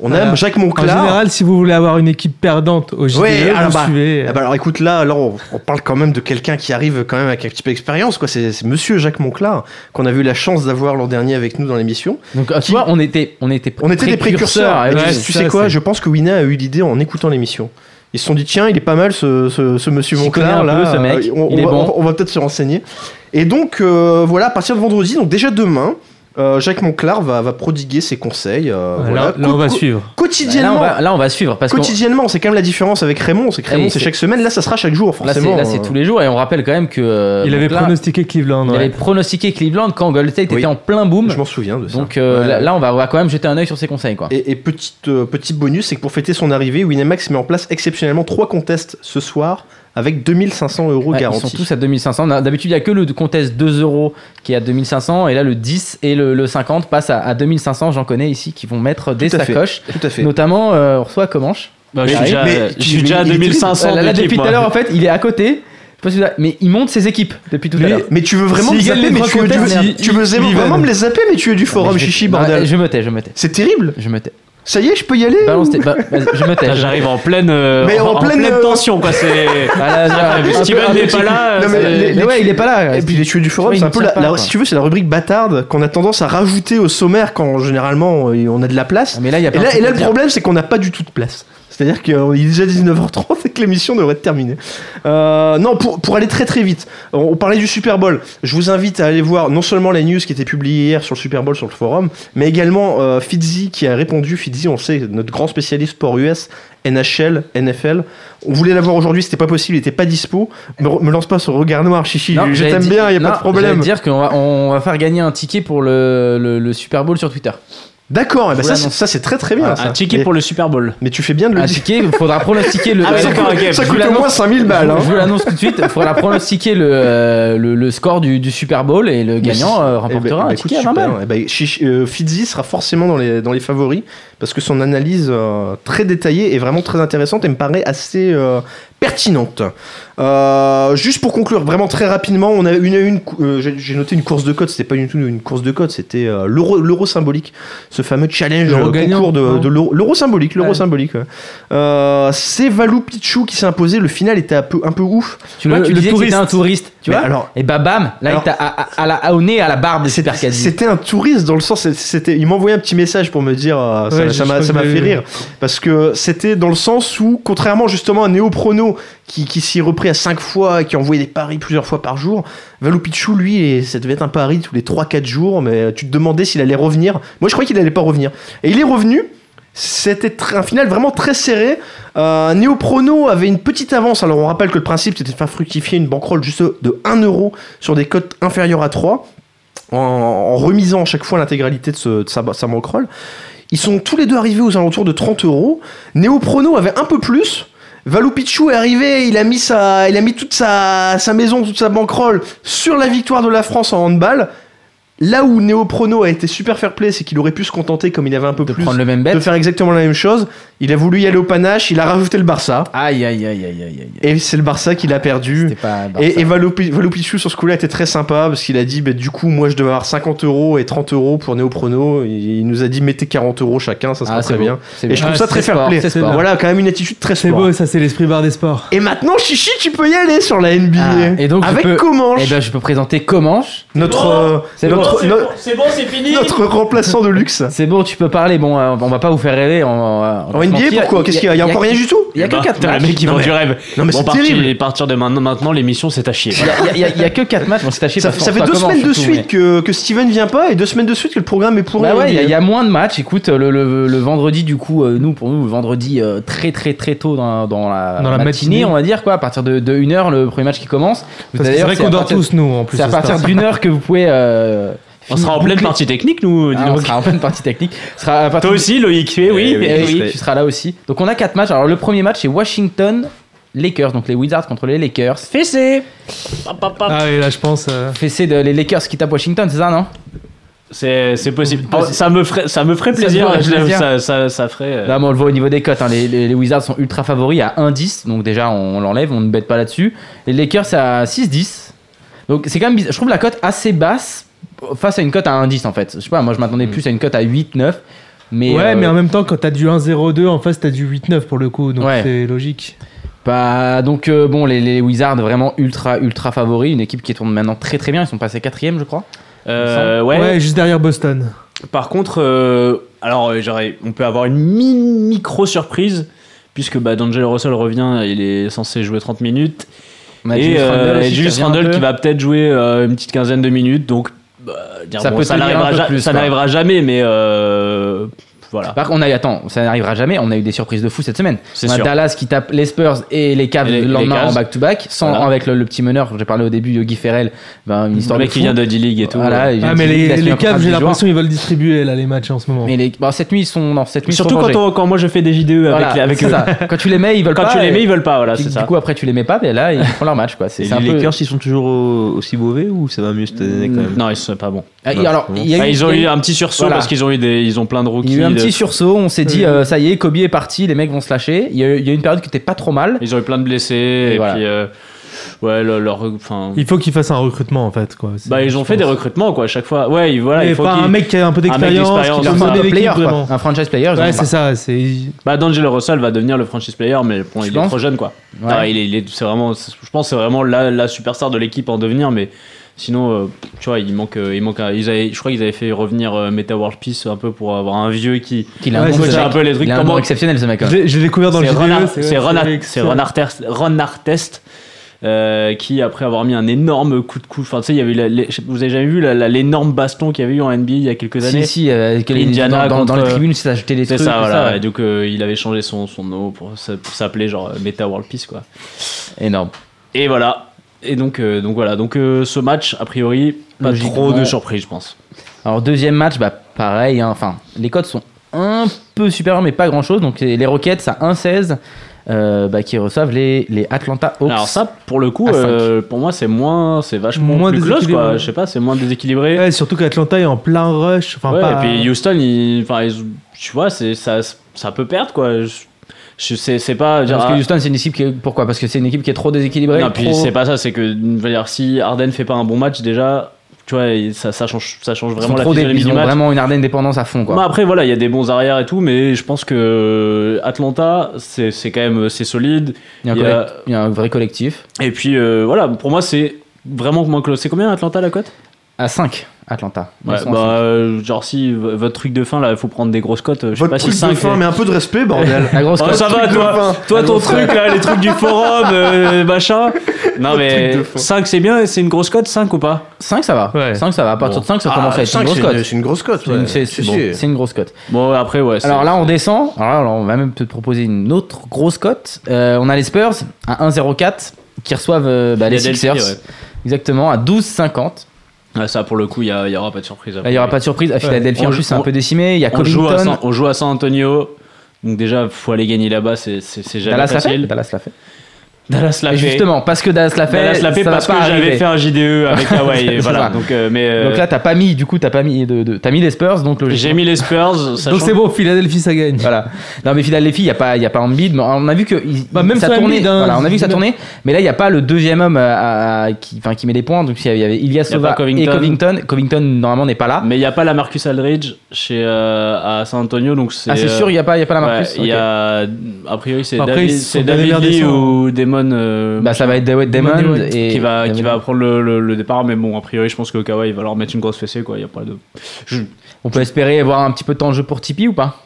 On Voilà. a Jacques En Monclar. général, si vous voulez avoir une équipe perdante au JDE, Ouais, alors, vous bah, suivez. eh ben alors écoute là, là on, on parle quand même de quelqu'un qui arrive quand même avec un petit peu d'expérience quoi. C'est c'est Monsieur Jacques Monclar qu'on a eu la chance d'avoir l'an dernier avec nous dans l'émission. Donc, euh, tu vois, on était, on était, On était des précurseurs. avec- Et tu- Ouais, tu ça, sais quoi? c'est- Je pense que Wina a eu l'idée en écoutant l'émission. Ils se sont dit tiens, il est pas mal ce, ce, ce Monsieur Monclar là. peu, ce mec. Euh, On, Il on est va, bon. on va peut-être se renseigner. Et donc euh, voilà, à partir de vendredi, donc déjà demain. Euh, Jacques Monclar va, va prodiguer ses conseils. euh, Là, voilà. là, on va suivre. Là, Quotidiennement, on va, là, on va suivre parce que quotidiennement, c'est quand même la différence avec Raymond. C'est que Raymond, c'est chaque semaine. Là, ça sera chaque jour, là, c'est forcément. là, c'est euh. tous les jours et on rappelle quand même que euh, Il avait pronostiqué Cleveland. il ouais. avait pronostiqué Cleveland quand Golden State Oui. était en plein boom. Je m'en souviens de ça. Donc euh, Ouais. là, là, on va, on va quand même jeter un œil sur ses conseils quoi. Et, et petite, euh, petit bonus, c'est que pour fêter son arrivée, Winamax met en place exceptionnellement trois contests ce soir avec 2500 euros Ouais, ils garantis. sont tous à 2500. D'habitude, il n'y a que le contest 2 euros qui est à 2500 et là le 10 et le, le 50 passent à, à 2500. J'en connais ici qui vont mettre des Tout à fait. sacoches. Tout à fait. Notamment, euh, on reçoit Comanche. Bah, je suis déjà, mais- je suis mais déjà à il est 2500 Là, là, depuis tout à l'heure, en fait, il est à côté. Mais il monte ses équipes depuis tout à l'heure. Mais tu veux vraiment me zapper, les mais tu veux, tu veux- vraiment me les zapper, mais tu es du forum je vais- chichi, Non, bordel. Je me tais, je me tais. C'est terrible. Je me tais. Ça y est, je peux y aller Balance tes- ba- vas-y, je me tais. [LAUGHS] J'arrive en pleine, euh, Mais en, en en pleine, pleine, euh, tension, quoi. C'est. Ah, là, là, un peu- Steven un n'est pas là. Non, mais c'est- les- Mais ouais, il est pas là. Et puis les tueurs du forum, c'est un peu la, pas, la- quoi. si tu veux, c'est la rubrique bâtarde qu'on a tendance à rajouter au sommaire quand généralement euh, on a de la place. Ah, Mais là, il y a Et pas là, un et truc là à le dire. problème, c'est qu'on n'a pas du tout de place. C'est-à-dire qu'il est déjà 19h30 [LAUGHS] et que l'émission devrait être terminée. Euh, non, pour, pour aller très très vite, on, on parlait du Super Bowl. Je vous invite à aller voir non seulement la news qui était publiée hier sur le Super Bowl sur le forum, mais également euh, Fitzy qui a répondu. Fitzy, on sait, notre grand spécialiste sport US, NHL, NFL. On voulait l'avoir aujourd'hui, c'était pas possible, il était pas dispo. Me, me lance pas sur regard noir, chichi. Non, je t'aime bien, y a non, pas de problème. J'allais dire qu'on va, on va faire gagner un ticket pour le, le, le Super Bowl sur Twitter. D'accord, bah ça, ça c'est très très bien. Voilà, ça. Un ticket Et- pour le Super Bowl. Mais tu fais bien de le Un dire. ticket, il faudra pronostiquer le. Ah ça d'accord, coûte- ok. Ça coûte au moins l'annonce- 5000 balles. Hein. Je vous l'annonce tout de suite, il faudra pronostiquer le, euh, le, le score du, du Super Bowl et le gagnant euh, Eh ben, remportera bah, un écoute, ticket à 20 super. balles. Eh ben, Chichi- euh, Fitzy sera forcément dans les, dans les favoris parce que son analyse euh, très détaillée est vraiment très intéressante et me paraît assez euh, pertinente. Euh, juste pour conclure, vraiment très rapidement, on a une, une euh, j'ai j'ai noté une course de code. C'était pas du tout une course de code, c'était euh, l'euro symbolique, ce fameux challenge euh, gagnant, concours de, de l'euro symbolique, l'euro Ouais. symbolique. ouais. Euh, C'est Valou Pichou qui s'est imposé. Le final était un peu un peu ouf. Tu, Le- vois, tu le disais que c'était touriste. un touriste, tu Mais vois alors- Et bah bam, là Alors- il t'a à, à- à la, au nez, à la barbe de C'était- un touriste dans le sens, c'était, il m'envoyait un petit message pour me dire, euh, ça- Ouais, ça je- m'a, que fait rire, parce que c'était dans le sens où, contrairement justement à Néo Prono, qui, qui s'y est repris à 5 fois, et qui envoyait des paris plusieurs fois par jour, Valou Pichou, lui, ça devait être un pari tous les 3-4 jours, mais tu te demandais s'il allait revenir. Moi, je croyais qu'il allait pas revenir. Et il est revenu. C'était un final vraiment très serré. Euh, Néo Prono avait une petite avance. Alors, on rappelle que le principe, c'était de faire fructifier une bankroll juste de 1 euro sur des cotes inférieures à 3 en, remisant à chaque fois l'intégralité de, ce- sa, sa bankroll. Ils sont tous les deux arrivés aux alentours de 30 euros. Néo Prono avait un peu plus. Valou Pichou est arrivé, il a mis, sa, il a mis toute sa, sa maison, toute sa bankroll sur la victoire de la France en handball. Là où Néo Prono a été super fair play, c'est qu'il aurait pu se contenter, comme il avait un peu de plus, prendre le même de faire exactement la même chose. Il a voulu y aller au panache, il a rajouté le Barça. Aïe aïe aïe aïe aïe aïe. Et c'est le Barça qui l'a perdu. C'était pas Barça. Et, et sur ce coup-là était très sympa parce qu'il a dit bah, du coup moi je devais avoir 50 euros et 30 euros pour Néoprono. Il, il nous a dit mettez 40 euros chacun, ça sera Ah, très c'est beau. bien. C'est Et je trouve Ah, ça très c'est fair sport, play. c'est. Voilà quand même une attitude très C'est sport. beau, ça c'est l'esprit bar des sports. Et maintenant Chichi tu peux y aller sur la NBA. Ah, et donc, avec peux- Comanche, Eh ben je peux présenter Comanche. notre euh, C'est bon, notre, no- C'est bon, c'est fini. notre remplaçant de luxe. C'est bon, tu peux parler. Bon, euh, on va pas vous faire rêver. On, on on En NBA mentir. pourquoi Qu'est-ce qu'il y a Il y a encore rien du tout Il y a que 4 Putain, matchs. les mecs qui vont mais- du rêve. Non mais Bon, c'est parti, terrible. à partir de maintenant, maintenant l'émission c'est à chier. Il y a- que 4 matchs. Bon, c'est à chier Ça, fait deux semaines de suite que, que Steven vient pas et deux semaines de suite que le programme est pourri. Bah il y, a- moins de matchs. Écoute, le, le- le vendredi, du coup, euh, nous, pour nous, le vendredi euh, très très très tôt dans, la, matinée. on va dire, quoi, à partir de, de 1h, le premier match qui commence. C'est vrai qu'on dort tous, nous, en plus. C'est à partir d'une heure que vous pouvez. euh, On sera en pleine partie technique, nous. dis Ah, on sera en pleine partie technique. Sera Toi aussi, Loïc, tu es, oui. Eh oui, Eh oui, oui. tu seras là aussi. Donc on a 4 matchs. Alors le premier match c'est Washington Lakers, donc les Wizards contre les Lakers. Fessé Ah oui, là je pense. euh, Fessé de les Lakers qui tapent Washington, c'est ça, non? C'est c'est possible. Oh, ça me ferait, ça me ferait Ça plaisir. l'aime, plaisir. Ça, ça, ça ferait. euh, Là, on le voit au niveau des cotes. hein. Les, les- les Wizards sont ultra favoris à 1-10. Donc, déjà, on, l'enlève, on ne bête pas là-dessus. Les Lakers, c'est à 6-10. Donc, c'est quand même bizarre. Je trouve la cote assez basse face à une cote à 1-10 en fait. Je sais pas, moi je m'attendais plus à une cote à 8-9. Mais, ouais, euh, mais en même temps, quand t'as du 1-0-2, en face, t'as du 8-9 pour le coup, donc Ouais. c'est logique. Bah, donc euh, bon, les, les Wizards vraiment ultra ultra favoris, une équipe qui tourne maintenant très très bien. Ils sont passés quatrième, je crois. Euh, ouais. Ouais, juste derrière Boston. Par contre, euh, alors euh, j'aurais- on peut avoir une mi- micro surprise puisque bah, D'Angelo Russell revient, il est censé jouer 30 minutes. On a et Julius euh, Randle qui Julius Randle va peut-être jouer euh, une petite quinzaine de minutes. Donc, bah, dire, Ça bon, peut ja- n'arrivera jamais, mais euh, voilà. Par contre, on a, attends, ça n'arrivera jamais. On a eu des surprises de fou cette semaine. C'est on a sûr. Dallas qui tape les Spurs et les Cavs le lendemain en back-to-back, sans Voilà. avec le, le petit meneur. J'ai parlé au début, Yogi Ferrell. Ben, une histoire Le de mec qui fou. vient de D-League et tout. Voilà, Ah, de- mais les, les Cavs, de j'ai 10 jours. l'impression qu'ils veulent distribuer là, les matchs en ce moment. Mais les, bon, cette nuit, ils sont, non, cette nuit, ils sont Surtout quand, on- quand moi je fais des vidéos avec, Voilà, les- avec eux. ça. [LAUGHS] Quand tu les mets, ils veulent Quand pas. tu les et- mets, ils veulent pas, voilà, du, coup, après, tu les mets pas, mais là, ils font leur match, quoi. C'est les. Lakers, ils sont toujours au- aussi mauvais ou ça va mieux cette année quand même? Non, ils sont pas bons. Ah, alors, Ah, eu- ils ont eu un petit sursaut parce qu'ils ont eu des, ils ont plein de rookies. Petit sursaut, on s'est dit, euh, ça y est, Kobe est parti, les mecs vont se lâcher. Il y a eu, il y a eu une période qui était pas trop mal. Ils ont eu plein de blessés et, voilà. puis euh, ouais le- leur enfin Il faut qu'ils fassent un recrutement en fait. Quoi. Bah ils ont fait des recrutements quoi à chaque fois. Ouais, ils- voilà, Mais il faut un mec qui a un peu d'expérience, leur un. Un franchise player. Ouais, c'est ça. Bah D'Angelo Russell va devenir le franchise player mais bon, il est trop jeune quoi. Ouais. Ah, il est, il est- c'est vraiment je pense que c'est vraiment la, la superstar de l'équipe en devenir mais sinon euh, tu vois, il manque euh, il manque un- ils avaient, je crois qu'ils avaient fait revenir euh, Meta World Peace un peu pour avoir un vieux qui qu'il a un Ouais, bon c'est ça, peu les trucs Il a un nom exceptionnel, ce mec. hein. l'ai découvert dans le c'est Ar- c'est Ron, c'est- c'est Ron Artest, Ron Artest, euh, qui après avoir mis un énorme coup de coude, enfin tu sais, il y avait la- les- vous avez jamais vu l'énorme baston qu'il y avait eu en NBA il y a quelques années? Si, si, euh, Indiana dans, dans- dans les contre- tribunes, ça achetait des C'est trucs. ça, tout voilà. ouais. Et donc euh, il avait changé son, son nom pour, s'a- pour s'appeler genre Meta World Peace quoi. Énorme. Et voilà. Et donc, euh, donc voilà. Donc euh, ce match, a priori, pas trop de surprise, je pense. Alors, deuxième match, bah, pareil. hein, Enfin, les codes sont un peu supérieurs, mais pas grand chose. Donc, les les Rockets à 1-16 euh, bah, qui reçoivent les, les Atlanta Hawks. Alors ça, pour le coup, euh, pour moi, c'est moins, c'est vachement Moins plus close, déséquilibré. quoi. Je sais pas, c'est moins déséquilibré. Ouais, surtout qu'Atlanta est en plein rush. Enfin, Ouais, pas... et puis Houston, il- enfin, ils- tu vois, c'est ça, ça peut perdre quoi. Je, je sais, c'est pas. Parce que ah, Houston, c'est une équipe qui est... Pourquoi? Parce que c'est une équipe qui est trop déséquilibrée. non, puis c'est pas ça, c'est que, je veux dire, si Harden fait pas un bon match déjà, tu vois, ça, ça change, ça change Ils vraiment la physionomie du match. vraiment une Arden dépendance à fond. Quoi. Après, voilà, il y a des bons arrières et tout, mais je pense que Atlanta, c'est c'est quand même, c'est solide. il, y a il y a- collect- il y a un vrai collectif. Et puis, euh, voilà, pour moi, c'est vraiment moins close. C'est combien Atlanta la cote? À 5, Atlanta. Ouais, bah, euh, genre si votre truc de fin là, il faut prendre des grosses cotes. euh, Je sais Votre pas si truc 5 de fin, mais un peu de respect, bordel. La grosse Oh, cote. ça va, toi, toi ton truc là, les trucs du forum, euh, machin. Non [LAUGHS] mais truc de fin. 5 c'est bien, c'est une grosse cote 5 ou pas? 5, ça va. Ouais. 5, ça va. À partir Bon. de 5, ça Ah, commence à être une grosse cote. C'est une grosse cote. C'est une- ouais. C'est c'est- bon. c'est une grosse cote. Bon après ouais. Alors là, on descend. Alors là, on va même te proposer une autre grosse cote. Euh, on a les Spurs à 1,04 qui reçoivent euh, bah, les Sixers. Exactement, à 12,50. Ouais, ça pour le coup, il y, a- il y aura pas de surprise. Il n'y aura pas de surprise. À Philadelphie, On en joue- plus, c'est un peu décimé. Il y a on joue, à. San, on joue à San Antonio. Donc déjà, faut aller gagner là-bas, c'est jamais Dallas l'a fait facile. Dallas l'a fait. Dallas l'a fait. justement, parce que Dallas l'a fait, Dallas l'a fait ça parce que j'avais fait un JDE avec [LAUGHS] Hawaii. voilà. Donc, euh, mais euh, Donc là, t'as pas mis, du coup, t'as pas mis de, de- t'as mis les Spurs, donc j'ai mis les Spurs. [LAUGHS] sachant- Donc c'est bon, Philadelphie ça gagne. Voilà. Non mais Philadelphie, il y a pas, il y a pas Embiid, mais on a vu que il- Bah, même ça tournait. Hein, voilà, on a vu que ça tournait, mais là il y a pas le deuxième homme à- à- qui, enfin, qui met des points. Donc il y avait Ilyasova et Covington. Covington normalement n'est pas là. Mais il n'y a pas la Marcus Aldridge chez, euh, à San Antonio. Donc c'est, ah c'est euh, sûr, il y a pas, il y a pas la Marcus. il y a, a priori, c'est David, David ou Damon. euh, Bah ça va être Dawid Damon et qui va, qui va prendre le, le- le départ. Mais bon, a priori, je pense que Kawhi va leur mettre une grosse fessée. Quoi. Il y a pas de... Je- On peut espérer voir un petit peu de temps de jeu pour Tipeee ou pas?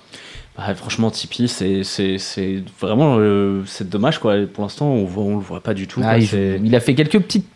Bah, franchement, Tipeee, c'est, c'est, c'est vraiment euh, c'est dommage. Quoi. Pour l'instant, on voit, on le voit pas du tout. Ah, quoi. il, C'est- il a fait quelques petites,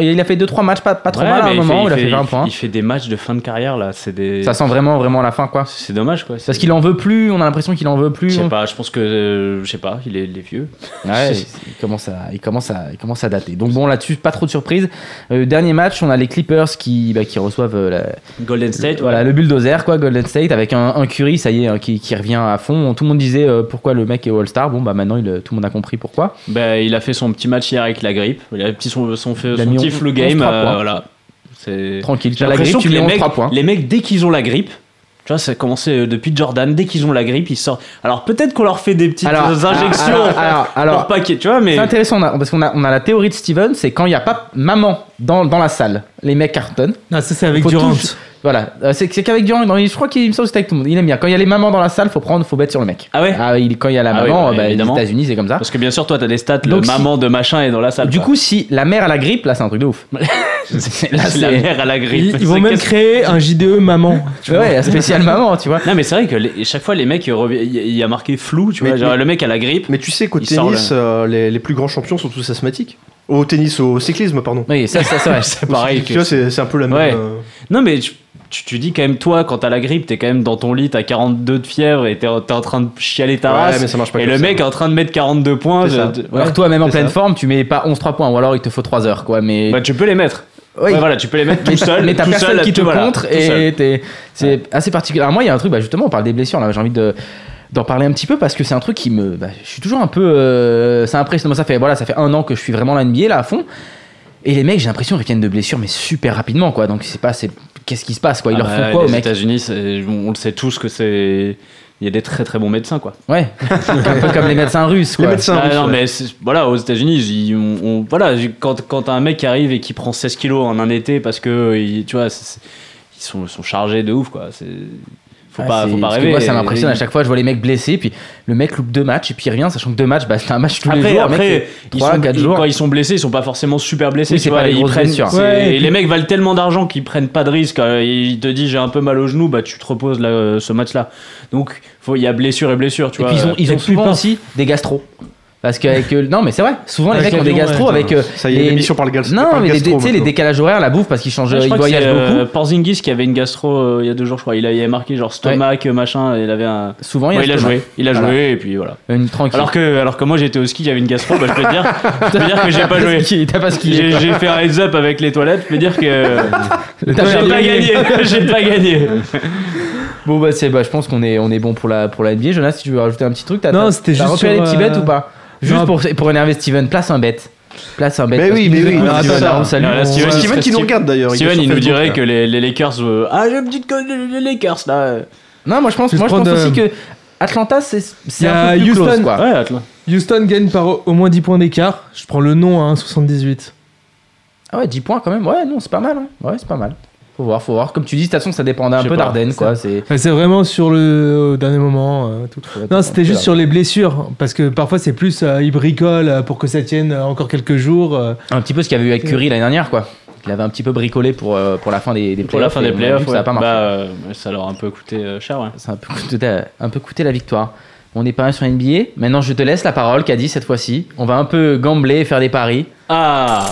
il a fait deux trois matchs pas, pas trop Ouais, mal à un moment. fait- il a fait il 20 fait- points. Il fait des matchs de fin de carrière là. C'est des... Ça sent vraiment vraiment la fin quoi. C'est dommage quoi. Parce qu'il en veut plus. On a l'impression qu'il en veut plus. Je sais pas, je pense que. euh, je sais pas, il est, il est vieux. Ouais, il commence à, il commence à, il commence à dater. Donc bon, là-dessus, pas trop de surprises. Euh, dernier match, on a les Clippers qui, bah, qui reçoivent euh, la- Golden State, voilà, le bulldozer, quoi, Golden State, avec un, un Curry, ça y est, hein, qui, qui revient à fond. Tout le monde disait euh, pourquoi le mec est All-Star. Bon, bah maintenant, il, tout le monde a compris pourquoi. Ben, il a fait son petit match hier avec la grippe. Il a petit son, son, fait, son on- flu 11 game. euh, voilà. C'est. Tranquille, J'ai la l'impression grippe, tu les 11 mecs, 3 points. les mecs, dès qu'ils ont la grippe, Tu vois, ça a commencé euh, depuis Jordan. Dès qu'ils ont la grippe, ils sortent. Alors peut-être qu'on leur fait des petites Alors, euh, injections alors, alors, alors, pour pas qu'il- tu vois, mais C'est intéressant on a- parce qu'on a, on a la théorie de Steven, c'est quand il n'y a pas maman dans, dans la salle, les mecs cartonnent. Ah, ça, c'est avec Faut Durant. tous- Voilà, Euh, c'est c'est qu'avec Durant, non, je crois qu'il me semble que c'était avec tout le monde. Il aime bien. Quand il y a les mamans dans la salle, faut prendre, faut mettre sur le mec. Ah ouais Ah, il- quand il y a la Ah oui, maman, bah, bah, les évidemment. États-Unis, c'est comme ça. parce que bien sûr, toi, t'as des stats. Donc, le si- maman de machin est dans la salle. Du quoi. coup, si la mère a la grippe, là, c'est un truc de ouf. [LAUGHS] là, la c'est. mère à la grippe. Ils, ils vont C'est même qu'est-ce- créer un JDE maman. tu vois. Ouais, spécial [LAUGHS] maman, tu vois. Non, mais c'est vrai que les- chaque fois, les mecs, ils il y a- il y a marqué flou, tu Mais- vois. Genre, mais- le mec a la grippe. Mais tu sais qu'au Il sort tennis, euh, les, les plus grands champions sont tous asthmatiques. Au tennis, au cyclisme, pardon. Oui, ça, ça, c'est [LAUGHS] pareil. Tu vois, c'est c'est un peu la même. Ouais. euh, Non, mais tu, tu, tu dis quand même, toi, quand t'as la grippe, t'es quand même dans ton lit, t'as 42 de fièvre et t'es t'es en train de chialer ta Ouais, race. mais ça marche pas et le ça. mec est en train de mettre 42 points. De- Alors toi, même en pleine ça. forme, tu mets pas 11-3 points, ou alors il te faut 3 heures, quoi. Mais. Bah, tu peux les mettre. Oui. Ouais, voilà, tu peux les mettre tout mais seul. mais t'as personne seul, qui te voilà, contre et t'es- c'est assez particulier. Alors moi, il y a un truc, bah, justement, on parle des blessures, là, j'ai envie de d'en parler un petit peu parce que c'est un truc qui me bah, je suis toujours un peu euh, ça impressionne moi ça fait voilà ça fait un an que je suis vraiment la NBA là à fond et les mecs j'ai l'impression qu'ils viennent de blessures mais super rapidement quoi donc c'est pas c'est qu'est-ce qui se passe quoi? Ils Ah leur bah, font quoi aux les mecs États-Unis, on le sait tous que c'est. Il y a des très très bons médecins, quoi. ouais [LAUGHS] un peu comme les médecins russes quoi Les médecins Ah, russes, non, ouais. mais voilà, aux États-Unis, ils- on- on- voilà, quand, quand un mec arrive et qui prend 16 kilos en un été parce que, il- tu vois, ils sont, ils sont chargés de ouf, quoi. C'est- Faut Ah, pas, faut pas parce que rêver. moi ça m'impressionne à chaque fois je vois les mecs blessés puis le mec loupe deux matchs et puis il revient sachant que deux matchs bah, c'est un match tous les Après, jours le mec après ils trois, sont- quatre ils- jours quand ils sont blessés, ils sont pas forcément super blessés. Oui, tu vois, pas des ils grosses prennent, Ouais, et puis- les mecs valent tellement d'argent qu'ils prennent pas de risque. Euh, Il te dit j'ai un peu mal au genou, bah tu te reposes là, euh, ce match-là. Donc faut- il y a blessure et blessure, tu Et vois. puis ils ont, ils ont souvent pas- aussi des gastros. Parce qu'avec. euh, non, mais c'est vrai, souvent les mecs ont des ouais, avec. euh, Ça y est, les- l'émission par le gal- Non, mais les, gastro, tu sais, les décalages horaires, la bouffe, parce qu'ils changent, Ouais, je ils crois que voyagent euh, beaucoup. Porzingis qui avait une gastro euh, il y a deux jours, je crois. Il, a, il avait marqué genre stomac, machin, il avait un. Souvent, il, y Ouais, il a joué, il a Voilà. joué, et puis voilà. Une tranquille. Alors que, alors que moi j'étais au ski, j'avais une gastro, bah, je peux te dire, [LAUGHS] je peux te dire que j'ai pas joué. T'as pas skié. J'ai j'ai fait un heads up avec les toilettes, je peux dire que [LAUGHS] j'ai pas gagné. gagné, [LAUGHS] j'ai pas gagné. Bon, bah, c'est, bah, je pense qu'on est, on est bon pour la, pour la NBA. Jonas, si tu veux rajouter un petit truc, t'as, Non, t'as- c'était t'as juste repéré sur, les petits euh, bêtes ou pas? Juste non. pour, pour énerver Steven, place un bet. Place un bet. Mais oui, mais oui, ah, Steven, ça. alors on salue. Là, on- Steven, Steven qui nous regarde d'ailleurs. Steven, il nous dirait là. que les, les Lakers. euh, ah, j'ai une petite conne des Lakers là. Non, moi je pense, moi, je pense de- aussi que Atlanta, c'est, c'est Il y un a peu plus Houston. close, quoi. Ouais. Houston gagne par au au moins 10 points d'écart. Je prends le nom à 1,78. Ah ouais, 10 points quand même. Ouais, non, c'est pas mal. hein. Ouais, c'est pas mal. Faut voir, faut voir. Comme tu dis, de toute façon, ça dépendait un peu pas. d'Ardennes, quoi. C'est. Vraiment sur le dernier moment. euh, tout. Non, c'était juste sur les blessures. Parce que parfois, c'est plus euh, ils bricolent euh, pour que ça tienne euh, encore quelques jours. euh. Un petit peu ce qu'il y avait eu avec Curry l'année dernière, quoi. Il avait un petit peu bricolé pour, euh, pour la fin des, des Pour la playoffs, fin des playoffs, ouais. ça a pas marché. Bah, euh, ça leur a un peu coûté euh, cher, ouais. Ça a un peu coûté, un peu coûté la victoire. On est pas mal sur NBA. Maintenant, je te laisse la parole, Caddy, cette fois-ci. On va un peu gambler et faire des paris. Ah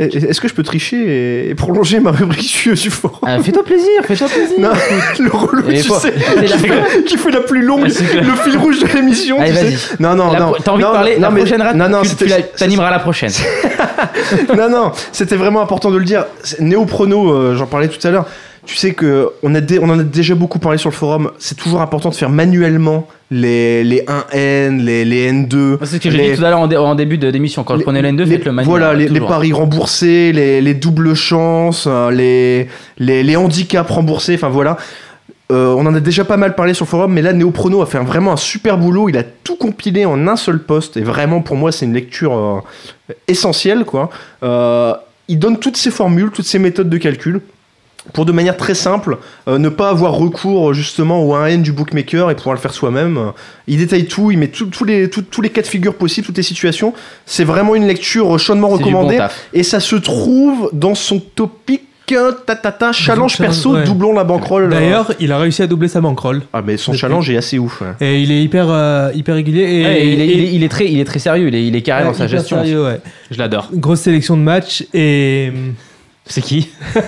Est-ce que je peux tricher et- prolonger ma rubrique [LAUGHS] sur du forum Ah, fais-toi plaisir, fais-toi [LAUGHS] plaisir. Non, le relou, tu sais, qui fait, qui fait la plus longue, clair. le fil rouge de l'émission. Allez, vas-y. Non, non, La non. T'as envie non, de parler non, la mais- prochaine rate? Non, non, tu, t'animeras la prochaine. [LAUGHS] non, non, c'était vraiment important de le dire. Néoprono, euh, j'en parlais tout à l'heure. Tu sais que on, a on en a déjà beaucoup parlé sur le forum. C'est toujours important de faire manuellement les, les 1N, les, les N2. C'est ce que j'ai dit tout à l'heure en, dé- en début d'émission. Quand je les- prenais l'N2, les- faites le manuel. Voilà, les, paris remboursés, les, les doubles chances, euh, les, les, les handicaps remboursés, enfin voilà. Euh, on en a déjà pas mal parlé sur le forum, mais là, Néoprono a fait un- vraiment un super boulot. Il a tout compilé en un seul poste, et vraiment, pour moi, c'est une lecture euh, essentielle. Quoi. Euh, il donne toutes ses formules, toutes ses méthodes de calcul. Pour de manière très simple, euh, ne pas avoir recours justement au 1N du bookmaker et pouvoir le faire soi-même. Euh, Il détaille tout, il met tous les, tout- tous les cas de figure possibles, toutes les situations. C'est vraiment une lecture chaudement bon recommandée. Et ça se trouve dans son topic euh, tatata, challenge perso, ouais. doublons la bankroll. D'ailleurs, il a réussi à doubler sa bankroll. ah mais son challenge est assez ouf. ouais. Et il est hyper, euh, hyper régulier. Et, Ouais, il, est, et- il est- il est très, il est très sérieux, il est, il est carré ouais, dans sa gestion. sérieux, ouais. Je l'adore. Grosse sélection de matchs. Et. C'est qui Ah,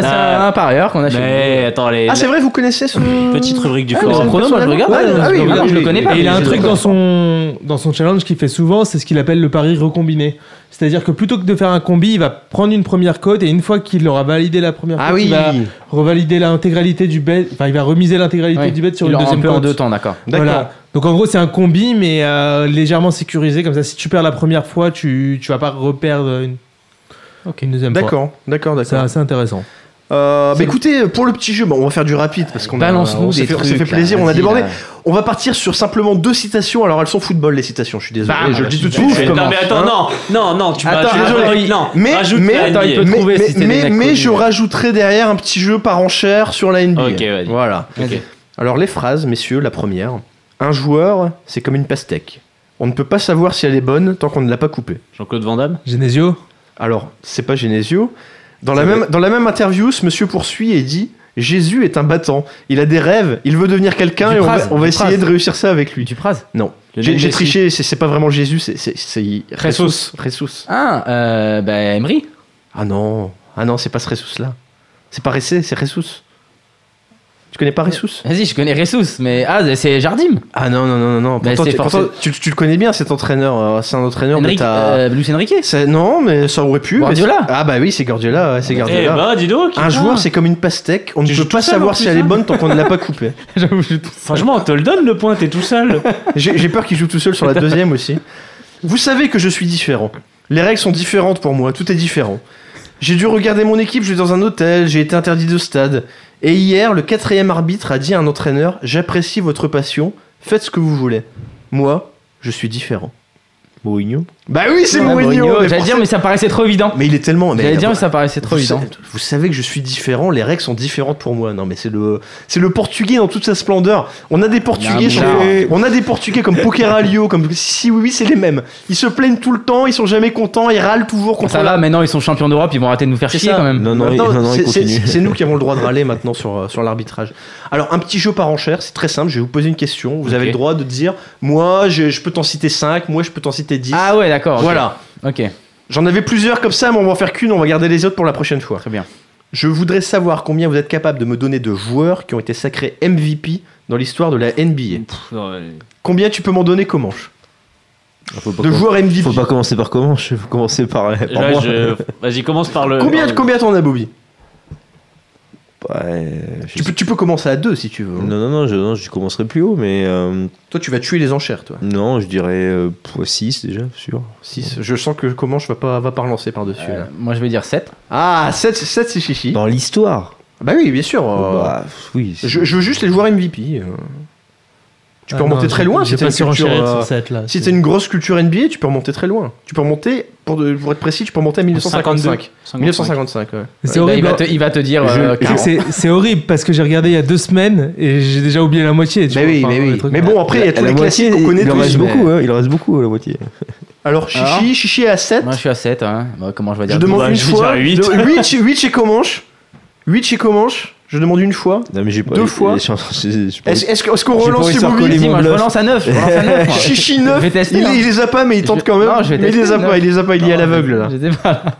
c'est Ah. un parieur qu'on a chez Mais attends, les Ah c'est vrai, vous connaissez ce... petite rubrique du Ah, forum. c'est moi je le regarde. Ouais, ouais, ah je oui, je le oui. connais pas. Et il a un truc dans son, dans son challenge qu'il fait souvent, c'est ce qu'il appelle le pari recombiné. C'est-à-dire que plutôt que de faire un combi, il va prendre une première cote et une fois qu'il aura validé la première cote, Ah oui, il va revalider l'intégralité du bet, enfin il va remiser l'intégralité du bet sur Il une a un deuxième peu en deux temps, d'accord. d'accord. Voilà. Donc en gros c'est un combi mais euh, légèrement sécurisé comme ça si tu perds la première fois tu tu vas pas reperdre une Une deuxième fois. D'accord, d'accord, C'est d'accord. assez intéressant. Euh, bah écoutez, pour le petit jeu, bon, on va faire du rapide parce qu'on a, Balance-nous on s'est des fait, on trucs, s'est fait là, plaisir, on a vas-y, débordé. là. On va partir sur simplement deux citations. Alors elles sont football les citations, je suis désolé, Bam, je le bah, dis tout de super. suite. Mais non, mais attends, Hein non, non, non, tu vas. Attends, vas- désolé. non, Mais, rajoute mais, la attends, il NBA. peut mais, trouver mais, si c'est des mais, mecs mais connus. je rajouterai derrière un petit jeu par enchère sur la NBA. Ok, vas-y. Voilà. Ok. Alors les phrases, messieurs, la première. Un joueur, c'est comme une pastèque. On ne peut pas savoir si elle est bonne tant qu'on ne l'a pas coupée. Jean-Claude Van Damme? Genesio? Alors, c'est pas Genesio. Dans la, même, vrai. dans la même interview, ce monsieur poursuit et dit Jésus est un battant. Il a des rêves, il veut devenir quelqu'un et on va, on essayer de réussir ça avec lui. Dupraz Non. J'ai triché, c'est pas vraiment Jésus, c'est Jesus. Jesus. Ah, euh, bah, Emery. Ah non, ah non, c'est pas ce Jesus là. C'est pas Ressé, c'est Jesus. Tu connais pas Jesus Vas-y, je connais Ressus, mais ah, c'est Jardim. Ah non, non, non, non, non. Pourtant, forcé- pourtant, tu, tu le connais bien cet entraîneur. euh, C'est un entraîneur Enrique, ta. euh, Luis Enrique. Non, mais ça aurait pu. mais Guardiola. Ah bah oui, c'est Guardiola, ouais, c'est Eh Guardiola. bah, dis donc. Un joueur, c'est comme une pastèque. On ne Tu peut pas savoir si elle est hein. bonne tant qu'on ne l'a pas coupée. [LAUGHS] Franchement, on te le donne le point, t'es tout seul. [LAUGHS] J'ai peur qu'il joue tout seul sur la deuxième aussi. Vous savez que je suis différent. Les règles sont différentes pour moi, tout est différent. J'ai dû regarder mon équipe jouer dans un hôtel, j'ai été interdit de stade. Et hier, le quatrième arbitre a dit à un entraîneur J'apprécie votre passion, faites ce que vous voulez. Moi, je suis différent. Mourinho Bah oui, c'est Ah, Mourinho Mourinho, mais J'allais dire, mais ça paraissait trop évident. Mais il est tellement. J'allais dire, mais ça paraissait trop vous, évident. savez, vous savez que je suis différent, les règles sont différentes pour moi. Non, mais c'est le, c'est le portugais dans toute sa splendeur. On a des portugais, on a des portugais comme Pokeralio, comme si oui, oui, c'est les mêmes. Ils se plaignent tout le temps, ils sont jamais contents, ils râlent toujours contre Ça la- va, maintenant ils sont champions d'Europe, ils vont arrêter de nous faire chier ça. quand même. Non, non, non, non, c'est- nous qui avons le droit de râler maintenant sur, euh, sur l'arbitrage. Alors, un petit jeu par enchère, c'est très simple. Je vais vous poser une question. Vous avez le droit de dire Moi, je, je peux t'en citer 5, moi, je peux t'en citer 10. Ah ouais, d'accord. ok. Voilà. Ok, J'en avais plusieurs comme ça, mais on va en faire qu'une, on va garder les autres pour la prochaine fois. très bien. Je voudrais savoir combien vous êtes capable de me donner de joueurs qui ont été sacrés MVP dans l'histoire de la NBA. Pff, ouais. Combien tu peux m'en donner Faut pas, De joueurs MVP. faut pas commencer par comment Il faut commencer par, par Là, moi. je- Vas-y, commence par le. Combien, par- combien t'en as, Bobby Ouais, tu peux, tu peux commencer à 2 si tu veux. Non, non, non, je, non, je commencerai plus haut, mais euh, Toi, tu vas tuer les enchères, toi. non, je dirais 6 déjà, sûr. 6. Je sens que comment je va pas, va pas relancer par-dessus. Euh, moi je vais dire 7. Ah, 7, 7 c'est chichi. Dans l'histoire Bah oui, bien sûr. euh, Bah, oui. je, je veux juste les joueurs MVP. Euh. Tu peux Ah remonter non, très loin J'ai si t'as pas une culture. euh, sur cette là. Si t'as une grosse culture NBA, tu peux remonter très loin. Tu peux remonter, pour, de- pour être précis, tu peux remonter à 1955. 1955, ouais. C'est Bah, il, horrible. va te, il va te dire Je- euh, je- Tu sais que 40. C'est c'est horrible parce que j'ai regardé il y a deux semaines et j'ai déjà oublié la moitié. tu Mais vois, oui, enfin, mais oui. Mais bon, après, il y a tous la les moitié, classiques qu'on connaît il en tous. reste mais- beaucoup, hein, il en reste beaucoup, la moitié. Alors, Chichi, Alors Chichi est à 7. Moi je suis à 7. Hein. Bah, comment je vais dire Je demande une fois. dire huit. 8 8 chez Comanche. 8 chez Comanche. Je demande une fois. Non, mais j'ai pas. Deux fois. [LAUGHS] j'ai- j'ai- j'ai Est-ce qu'on J'ai relance mon moi je relance à 9. Je relance à 9 moi. Chichi Je 9. vais tester, il, hein. il les a pas, mais il Je tente quand même. Non, je vais mais il les a pas, il les a pas, il y est à l'aveugle. Je.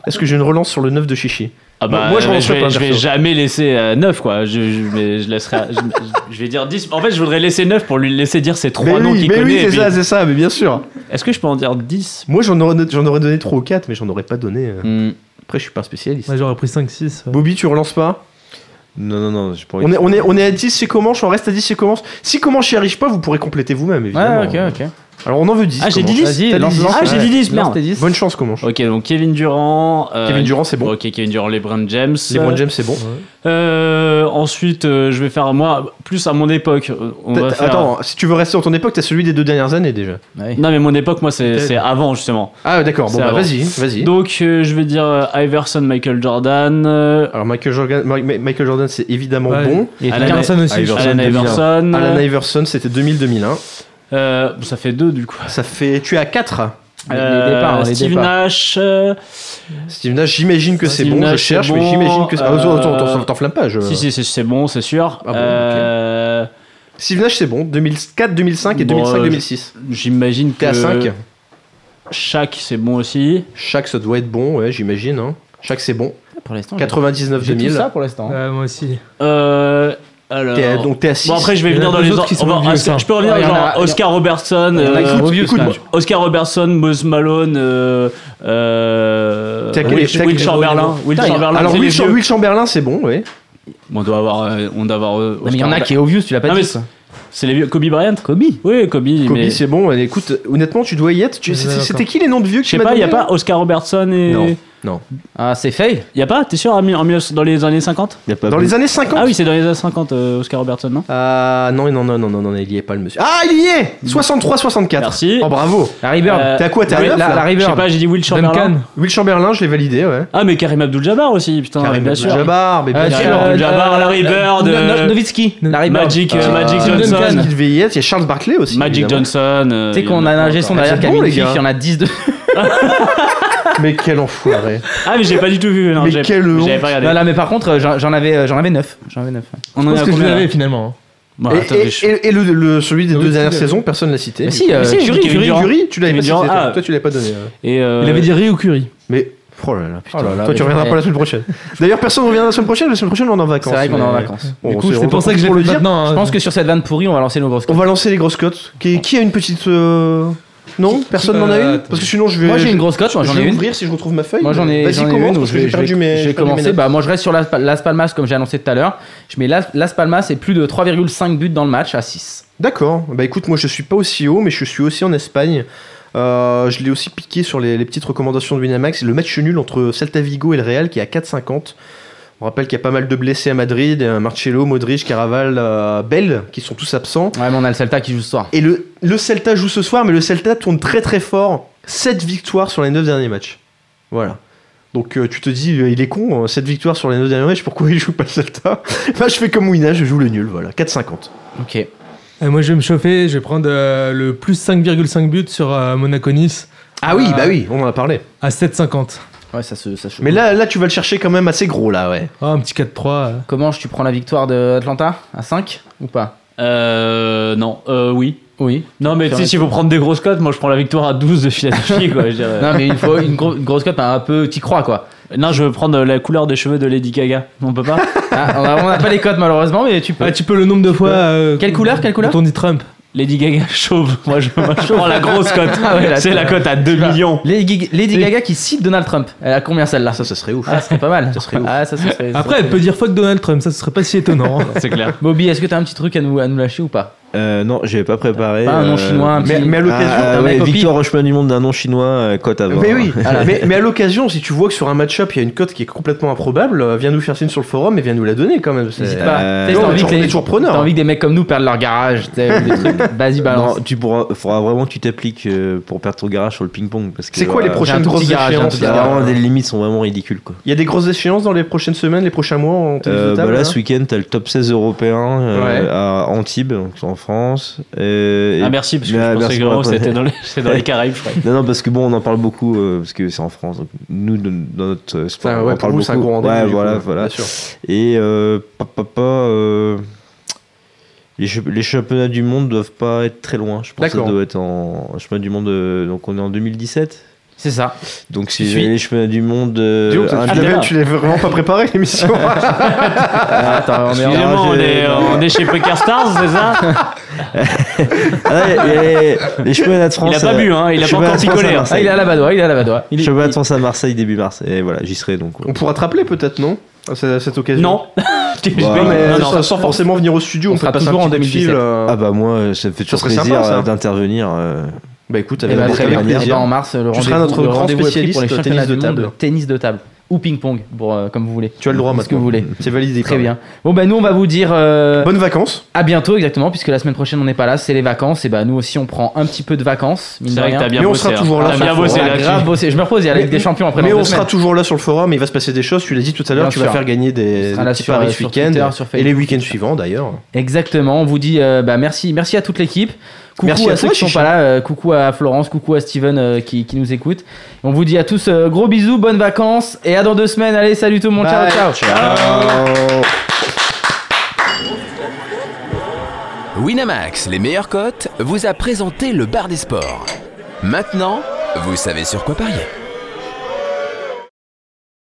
Est-ce que je ne relance sur le 9 de Chichi Ah bah, Moi, je relancerai vais, pas, je vais jamais laisser euh, 9 quoi. Je, je, mais je laisserai. je, je vais dire 10. En fait, je voudrais laisser 9 pour lui laisser dire Mais trois noms oui, qu'il mais connaît. oui, c'est puis- ça, c'est ça, mais bien sûr. Est-ce que je peux en dire 10 Moi, j'en aurais, donné 3 ou 4, mais j'en aurais pas donné. euh. Hmm. Après, je suis pas un spécialiste. Ouais, J'aurais pris 5-6. Bobby, tu relances pas? Non, non, non, j'ai pas envie on de- est, on, est, on est à 10 chez Comanche, on reste à 10 chez Comanche. Si Comanche n'y arrive pas, vous pourrez compléter vous-même, évidemment. Ouais, ok, ok. Alors, on en veut 10. Ah, j'ai dit Comanche. 10 Vas-y, T'as dit lance, 10. lance. Ah, j'ai dit 10, Lance merde. tes 10. Bonne chance, Comanche. Ok, donc Kevin Durant. euh, Kevin Durant, c'est bon. Ok, Kevin Durant, LeBron James. LeBron James, c'est bon. Euh, ensuite, euh, je vais faire moi, plus à mon époque. euh, On va T'as- faire... Attends, si tu veux rester dans ton époque, t'as celui des deux dernières années déjà. Ouais. Non, mais mon époque, moi, c'est Peut-être. c'est avant justement. Ah, d'accord, bon, C'est bah avant. vas-y, vas-y. Donc, euh, je vais dire euh, Iverson, Michael Jordan, euh, Alors, Michael Jordan, Ma- Ma- Michael Jordan c'est évidemment Ouais. bon. Et Alan- Carlson aussi. Iverson. Allen 2001. Iverson. Alan Iverson, c'était 2000-2001. Euh, ça fait deux du coup. Ça fait. Tu es à 4. Les- les Euh, départs, les Steve départs. Nash. euh, Steve Nash, j'imagine que c'est Steve bon, je Nash, cherche, c'est mais j'imagine que c'est. Ah, euh, attends, t'enflamme pas. Je... Si, si, c'est- c'est bon, c'est sûr. Ah bon, Euh, Steve Nash, c'est bon. 2004, 2005 et Bon, 2005-2006. J'imagine que. T'es à 5. Shaq, c'est bon aussi. Chaque, ça doit être bon, ouais, j'imagine. Hein. Chaque, c'est bon. Pour l'instant, j'ai- j'ai tout 99-2000. ça pour l'instant. Ouais, moi aussi. Alors. T'es Donc, t'es à 6. Bon après je vais Il y en venir a dans deux les autres qui sont on va- vieux, Oscar- ça. je peux revenir Ouais, il y en genre a- Oscar Robertson Il y en a euh, écoute, même. Oscar Robertson Buzz Malone euh, euh, quel- Will, Will quel- Chamberlain Will Putain, il y a- Chamberlain Alors, c'est Will, vieux. Will Chamberlain, c'est bon, ouais. on doit avoir euh, on doit avoir euh, Non, mais il y en a Oscar- qui est obvious, tu l'as pas Non, mais dit. c'est- c'est les vieux Kobe Bryant Kobe. oui Kobe, Kobe, mais c'est bon. Écoute, honnêtement, tu dois y être. Tu- C'était d'accord. c'était qui les noms de vieux que je tu sais m'as pas il y a donné, pas Oscar Robertson et Non. Non. Ah, c'est fail Y a pas T'es sûr en mille- en mille- dans les années 50 Y a pas Dans les années 50 Ah oui, c'est dans les années 50, euh, Oscar Robertson, non? Ah non, non, non, non, non, non, il y est pas le monsieur. Ah, il y est 63-64. Merci. Oh, bravo. Larry Bird. Euh, T'es à quoi T'es à oui, 9 la- là Je sais Bird. pas, j'ai dit Will Chamberlain. Duncan. Will Chamberlain, je l'ai validé, ouais. Ah, mais Karim Abdul-Jabbar aussi, putain, Karim bien sûr. Abdul-Jabbar, mais bien Euh, sûr. Abdul-Jabbar, Larry Bird, No- euh, No- Nowitzki. Larry Bird. Magic, Euh, euh, Magic Duncan Johnson. devait y être. Il y a Charles Barkley aussi. Magic évidemment. Johnson. euh, Tu sais il y qu'on en a un ingé son derrière c'est qui a bon, mis une les fiche, gars. il y en a 10 de. [LAUGHS] [LAUGHS] Mais quel enfoiré. Ah, mais j'ai pas du tout vu. Non, Mais j'ai- quelle honte. J'avais pas regardé. Non, là, mais par contre, euh, j'en j'en avais, euh, j'en avais 9. J'en avais 9. On en est que je combien là l'avais finalement. hein. Bon, et, attendez, et- je- et- et le, le- celui des Oui, deux tu dernières saisons, personne l'a cité. Mais si, euh, Mais si, Curie, Kevin Curie, Durant. Curie, tu l'avais Kevin pas Durant, cité. toi. ah. Toi, tu l'avais pas donné. euh. Et euh, Il avait dit Rio Curry. Mais oh là là, putain. Oh là là, Toi, tu reviendras pas la semaine prochaine. D'ailleurs, personne ne revient la semaine prochaine. La semaine prochaine, on est en C'est vacances. vrai qu'on est en mais- vacances. Bon, Du coup, c'est- c'est pour ça que je l'ai le fait dire. maintenant. hein. Je pense que sur cette vanne pourrie, on va lancer nos grosses On va lancer les grosses cotes. Qui, qui a une petite. euh, Non Personne n'en a Euh, une. Parce que sinon, je vais. Moi, j'ai une grosse cote, moi, je j'en vais ai une. ouvrir si je retrouve ma feuille. Moi j'en ai, Vas-y, j'en ai commence une, parce que j'ai perdu mes. j'ai notes. Bah, moi je reste sur Las, Las Palmas comme j'ai annoncé tout à l'heure. Je mets Las, Las Palmas et plus de 3,5 buts dans le match à 6. D'accord. Bah écoute, moi je suis pas aussi haut, mais je suis aussi en Espagne. Euh, je l'ai aussi piqué sur les, les petites recommandations de Winamax. Le match nul entre Celta Vigo et le Real qui est à 4,50. On rappelle qu'il y a pas mal de blessés à Madrid. euh, Marcelo, Modric, Caraval, euh, Bell qui sont tous absents. Ouais, mais on a le Celta qui joue ce soir. Et le, le Celta joue ce soir, mais le Celta tourne très très fort. 7 victoires sur les 9 derniers matchs. Voilà. Donc euh, tu te dis, euh, il est con, 7 victoires sur les 9 derniers matchs, pourquoi il joue pas le Celta [LAUGHS] Bah je fais comme Wina, je joue le nul, voilà. 4,50. Ok. Et moi, je vais me chauffer. Je vais prendre euh, le plus 5,5 buts sur euh, Monaco-Nice Ah oui, Ah. bah oui, on en a parlé. à 7,50. Ouais, ça se. Ça se- Mais là, là, tu vas le chercher quand même assez gros, là, ouais. Ah, un petit 4-3. euh. Comment tu prends la victoire de Atlanta? À 5 ou pas? Euh. Non, euh, oui. Oui. Non, mais tu sais, s'il faut prendre des grosses cotes, moi je prends la victoire à 12 de Philadelphie, quoi. Je dirais. [LAUGHS] Non, mais il faut une, gro- une grosse cote, un peu. T'y crois quoi. Non, je veux prendre la couleur des cheveux de Lady Gaga. On peut pas? Ah, on a- on n'a pas les cotes malheureusement, mais tu peux. Ah, tu peux le nombre de fois. euh, Quelle couleur, quelle couleur? quand on dit Trump. Lady Gaga [LAUGHS] chauve. Moi je, moi, je prends la grosse cote. Ah ouais, là, c'est la cote à 2 tu vas- millions. Lady, Lady Gaga qui cite Donald Trump. Elle a combien celle-là Ça, ça serait ouf. Ah, ça serait pas mal. Ça serait ouf. Ah, ça, ça serait- ça Après, serait- elle peut dire fuck Donald Trump. Ça, ce serait pas si étonnant. [LAUGHS] C'est clair. Bobby, est-ce que t'as un petit truc à nous, à nous lâcher ou pas? Euh, non, j'avais pas préparé. Pas un nom euh, chinois, un petit. Mais, mais à l'occasion. Ah, ouais, au chemin du monde d'un nom chinois, euh, cote à 20. Mais oui, [LAUGHS] mais, mais à l'occasion, si tu vois que sur un match-up il y a une cote qui est complètement improbable, euh, viens nous faire signe sur le forum et viens nous la donner quand même. c'est- N'hésite pas. euh, t'as envie que les- toujours preneur. T'as envie que des mecs comme nous perdent leur garage, des trucs. [LAUGHS] Vas-y, balance. Non, tu pourras, faudra vraiment que tu t'appliques pour perdre ton garage sur le ping-pong. parce que, C'est quoi les prochaines grosses échéances vraiment des limites sont vraiment ridicules quoi. Il y a des grosses échéances dans les prochaines semaines, les prochains mois en bah là, ce week-end, t'as le top 16 européen à Antibes, France. Et- Ah, merci, parce que je euh, pensais que c'était dans, les- c'était dans les [LAUGHS] Caraïbes, je crois. Non, non, parce que bon, on en parle beaucoup euh, parce que c'est en France. Donc nous, de- dans notre euh, sport, Ah on ouais, en pour parle vous, beaucoup. c'est un gros. Ouais, du coup, voilà, ouais, voilà. bien sûr. Et euh, papa, euh, les, les championnats du monde doivent pas être très loin. Je pense que ça D'accord. doit être en championnat du monde. euh, donc on est en 2017. C'est ça. Donc si suis- les championnats du monde. euh, tu indiens- l'avais- tu l'avais vraiment pas préparé l'émission [LAUGHS] Ah, attends, on est en- Excusez-moi, on, je- est, on est chez Poker Stars, c'est ça Ah, les, les championnats de France. Il a pas euh, bu, hein, il a pas encore picolé. hein. Ah, il est à la badoie, il est à la badoie. Il est- Championnat de France à Marseille début mars. Et voilà, j'y serai donc. ouais. On pourra te rappeler peut-être, non à cette, occasion Non. [LAUGHS] Non, mais Non, non. sans, forcément venir au studio, On on, passer toujours un en petit coup de fil, 2017. euh, Ah bah moi, ça me fait toujours plaisir euh, d'intervenir. Euh. Bah écoute, Eh avec avec très bien. plaisir. Eh ben, en mars, le Tu seras rendez-vous notre le grand pris pour les spécialiste championnats du de monde, table. tennis de table ou ping-pong, pour, euh, comme vous voulez. Tu as le droit Ce maintenant. que vous voulez. [LAUGHS] C'est validé. Très bien. Bon, ben nous, on va vous dire euh, Bonnes vacances. à bientôt, exactement, puisque la semaine prochaine, on n'est pas là, c'est les vacances. Et bah, nous aussi, on prend un petit peu de vacances. mine de que rien. bien Mais on sera hein. toujours là bien bossé là-dessus. grave bossé. Je me repose, il y a la Ligue des Champions après Mais on sera semaines. toujours là sur le forum, il va se passer des choses, tu l'as dit tout à l'heure, tu vas faire gagner des, des là petits sur- paris ce sur week-end et les week-ends suivants d'ailleurs. Exactement. On vous dit euh, bah, merci, merci à toute l'équipe. Coucou Merci à, à ceux toi, qui sont pas là. euh, coucou à Florence. Coucou à Steven euh, qui, qui nous écoute. On vous dit à tous euh, gros bisous, bonnes vacances et à dans deux semaines. Allez, salut tout le monde. Bye. Ciao, ciao. Winamax, les meilleures cotes, vous a présenté le bar des sports. Maintenant, vous savez sur quoi parier.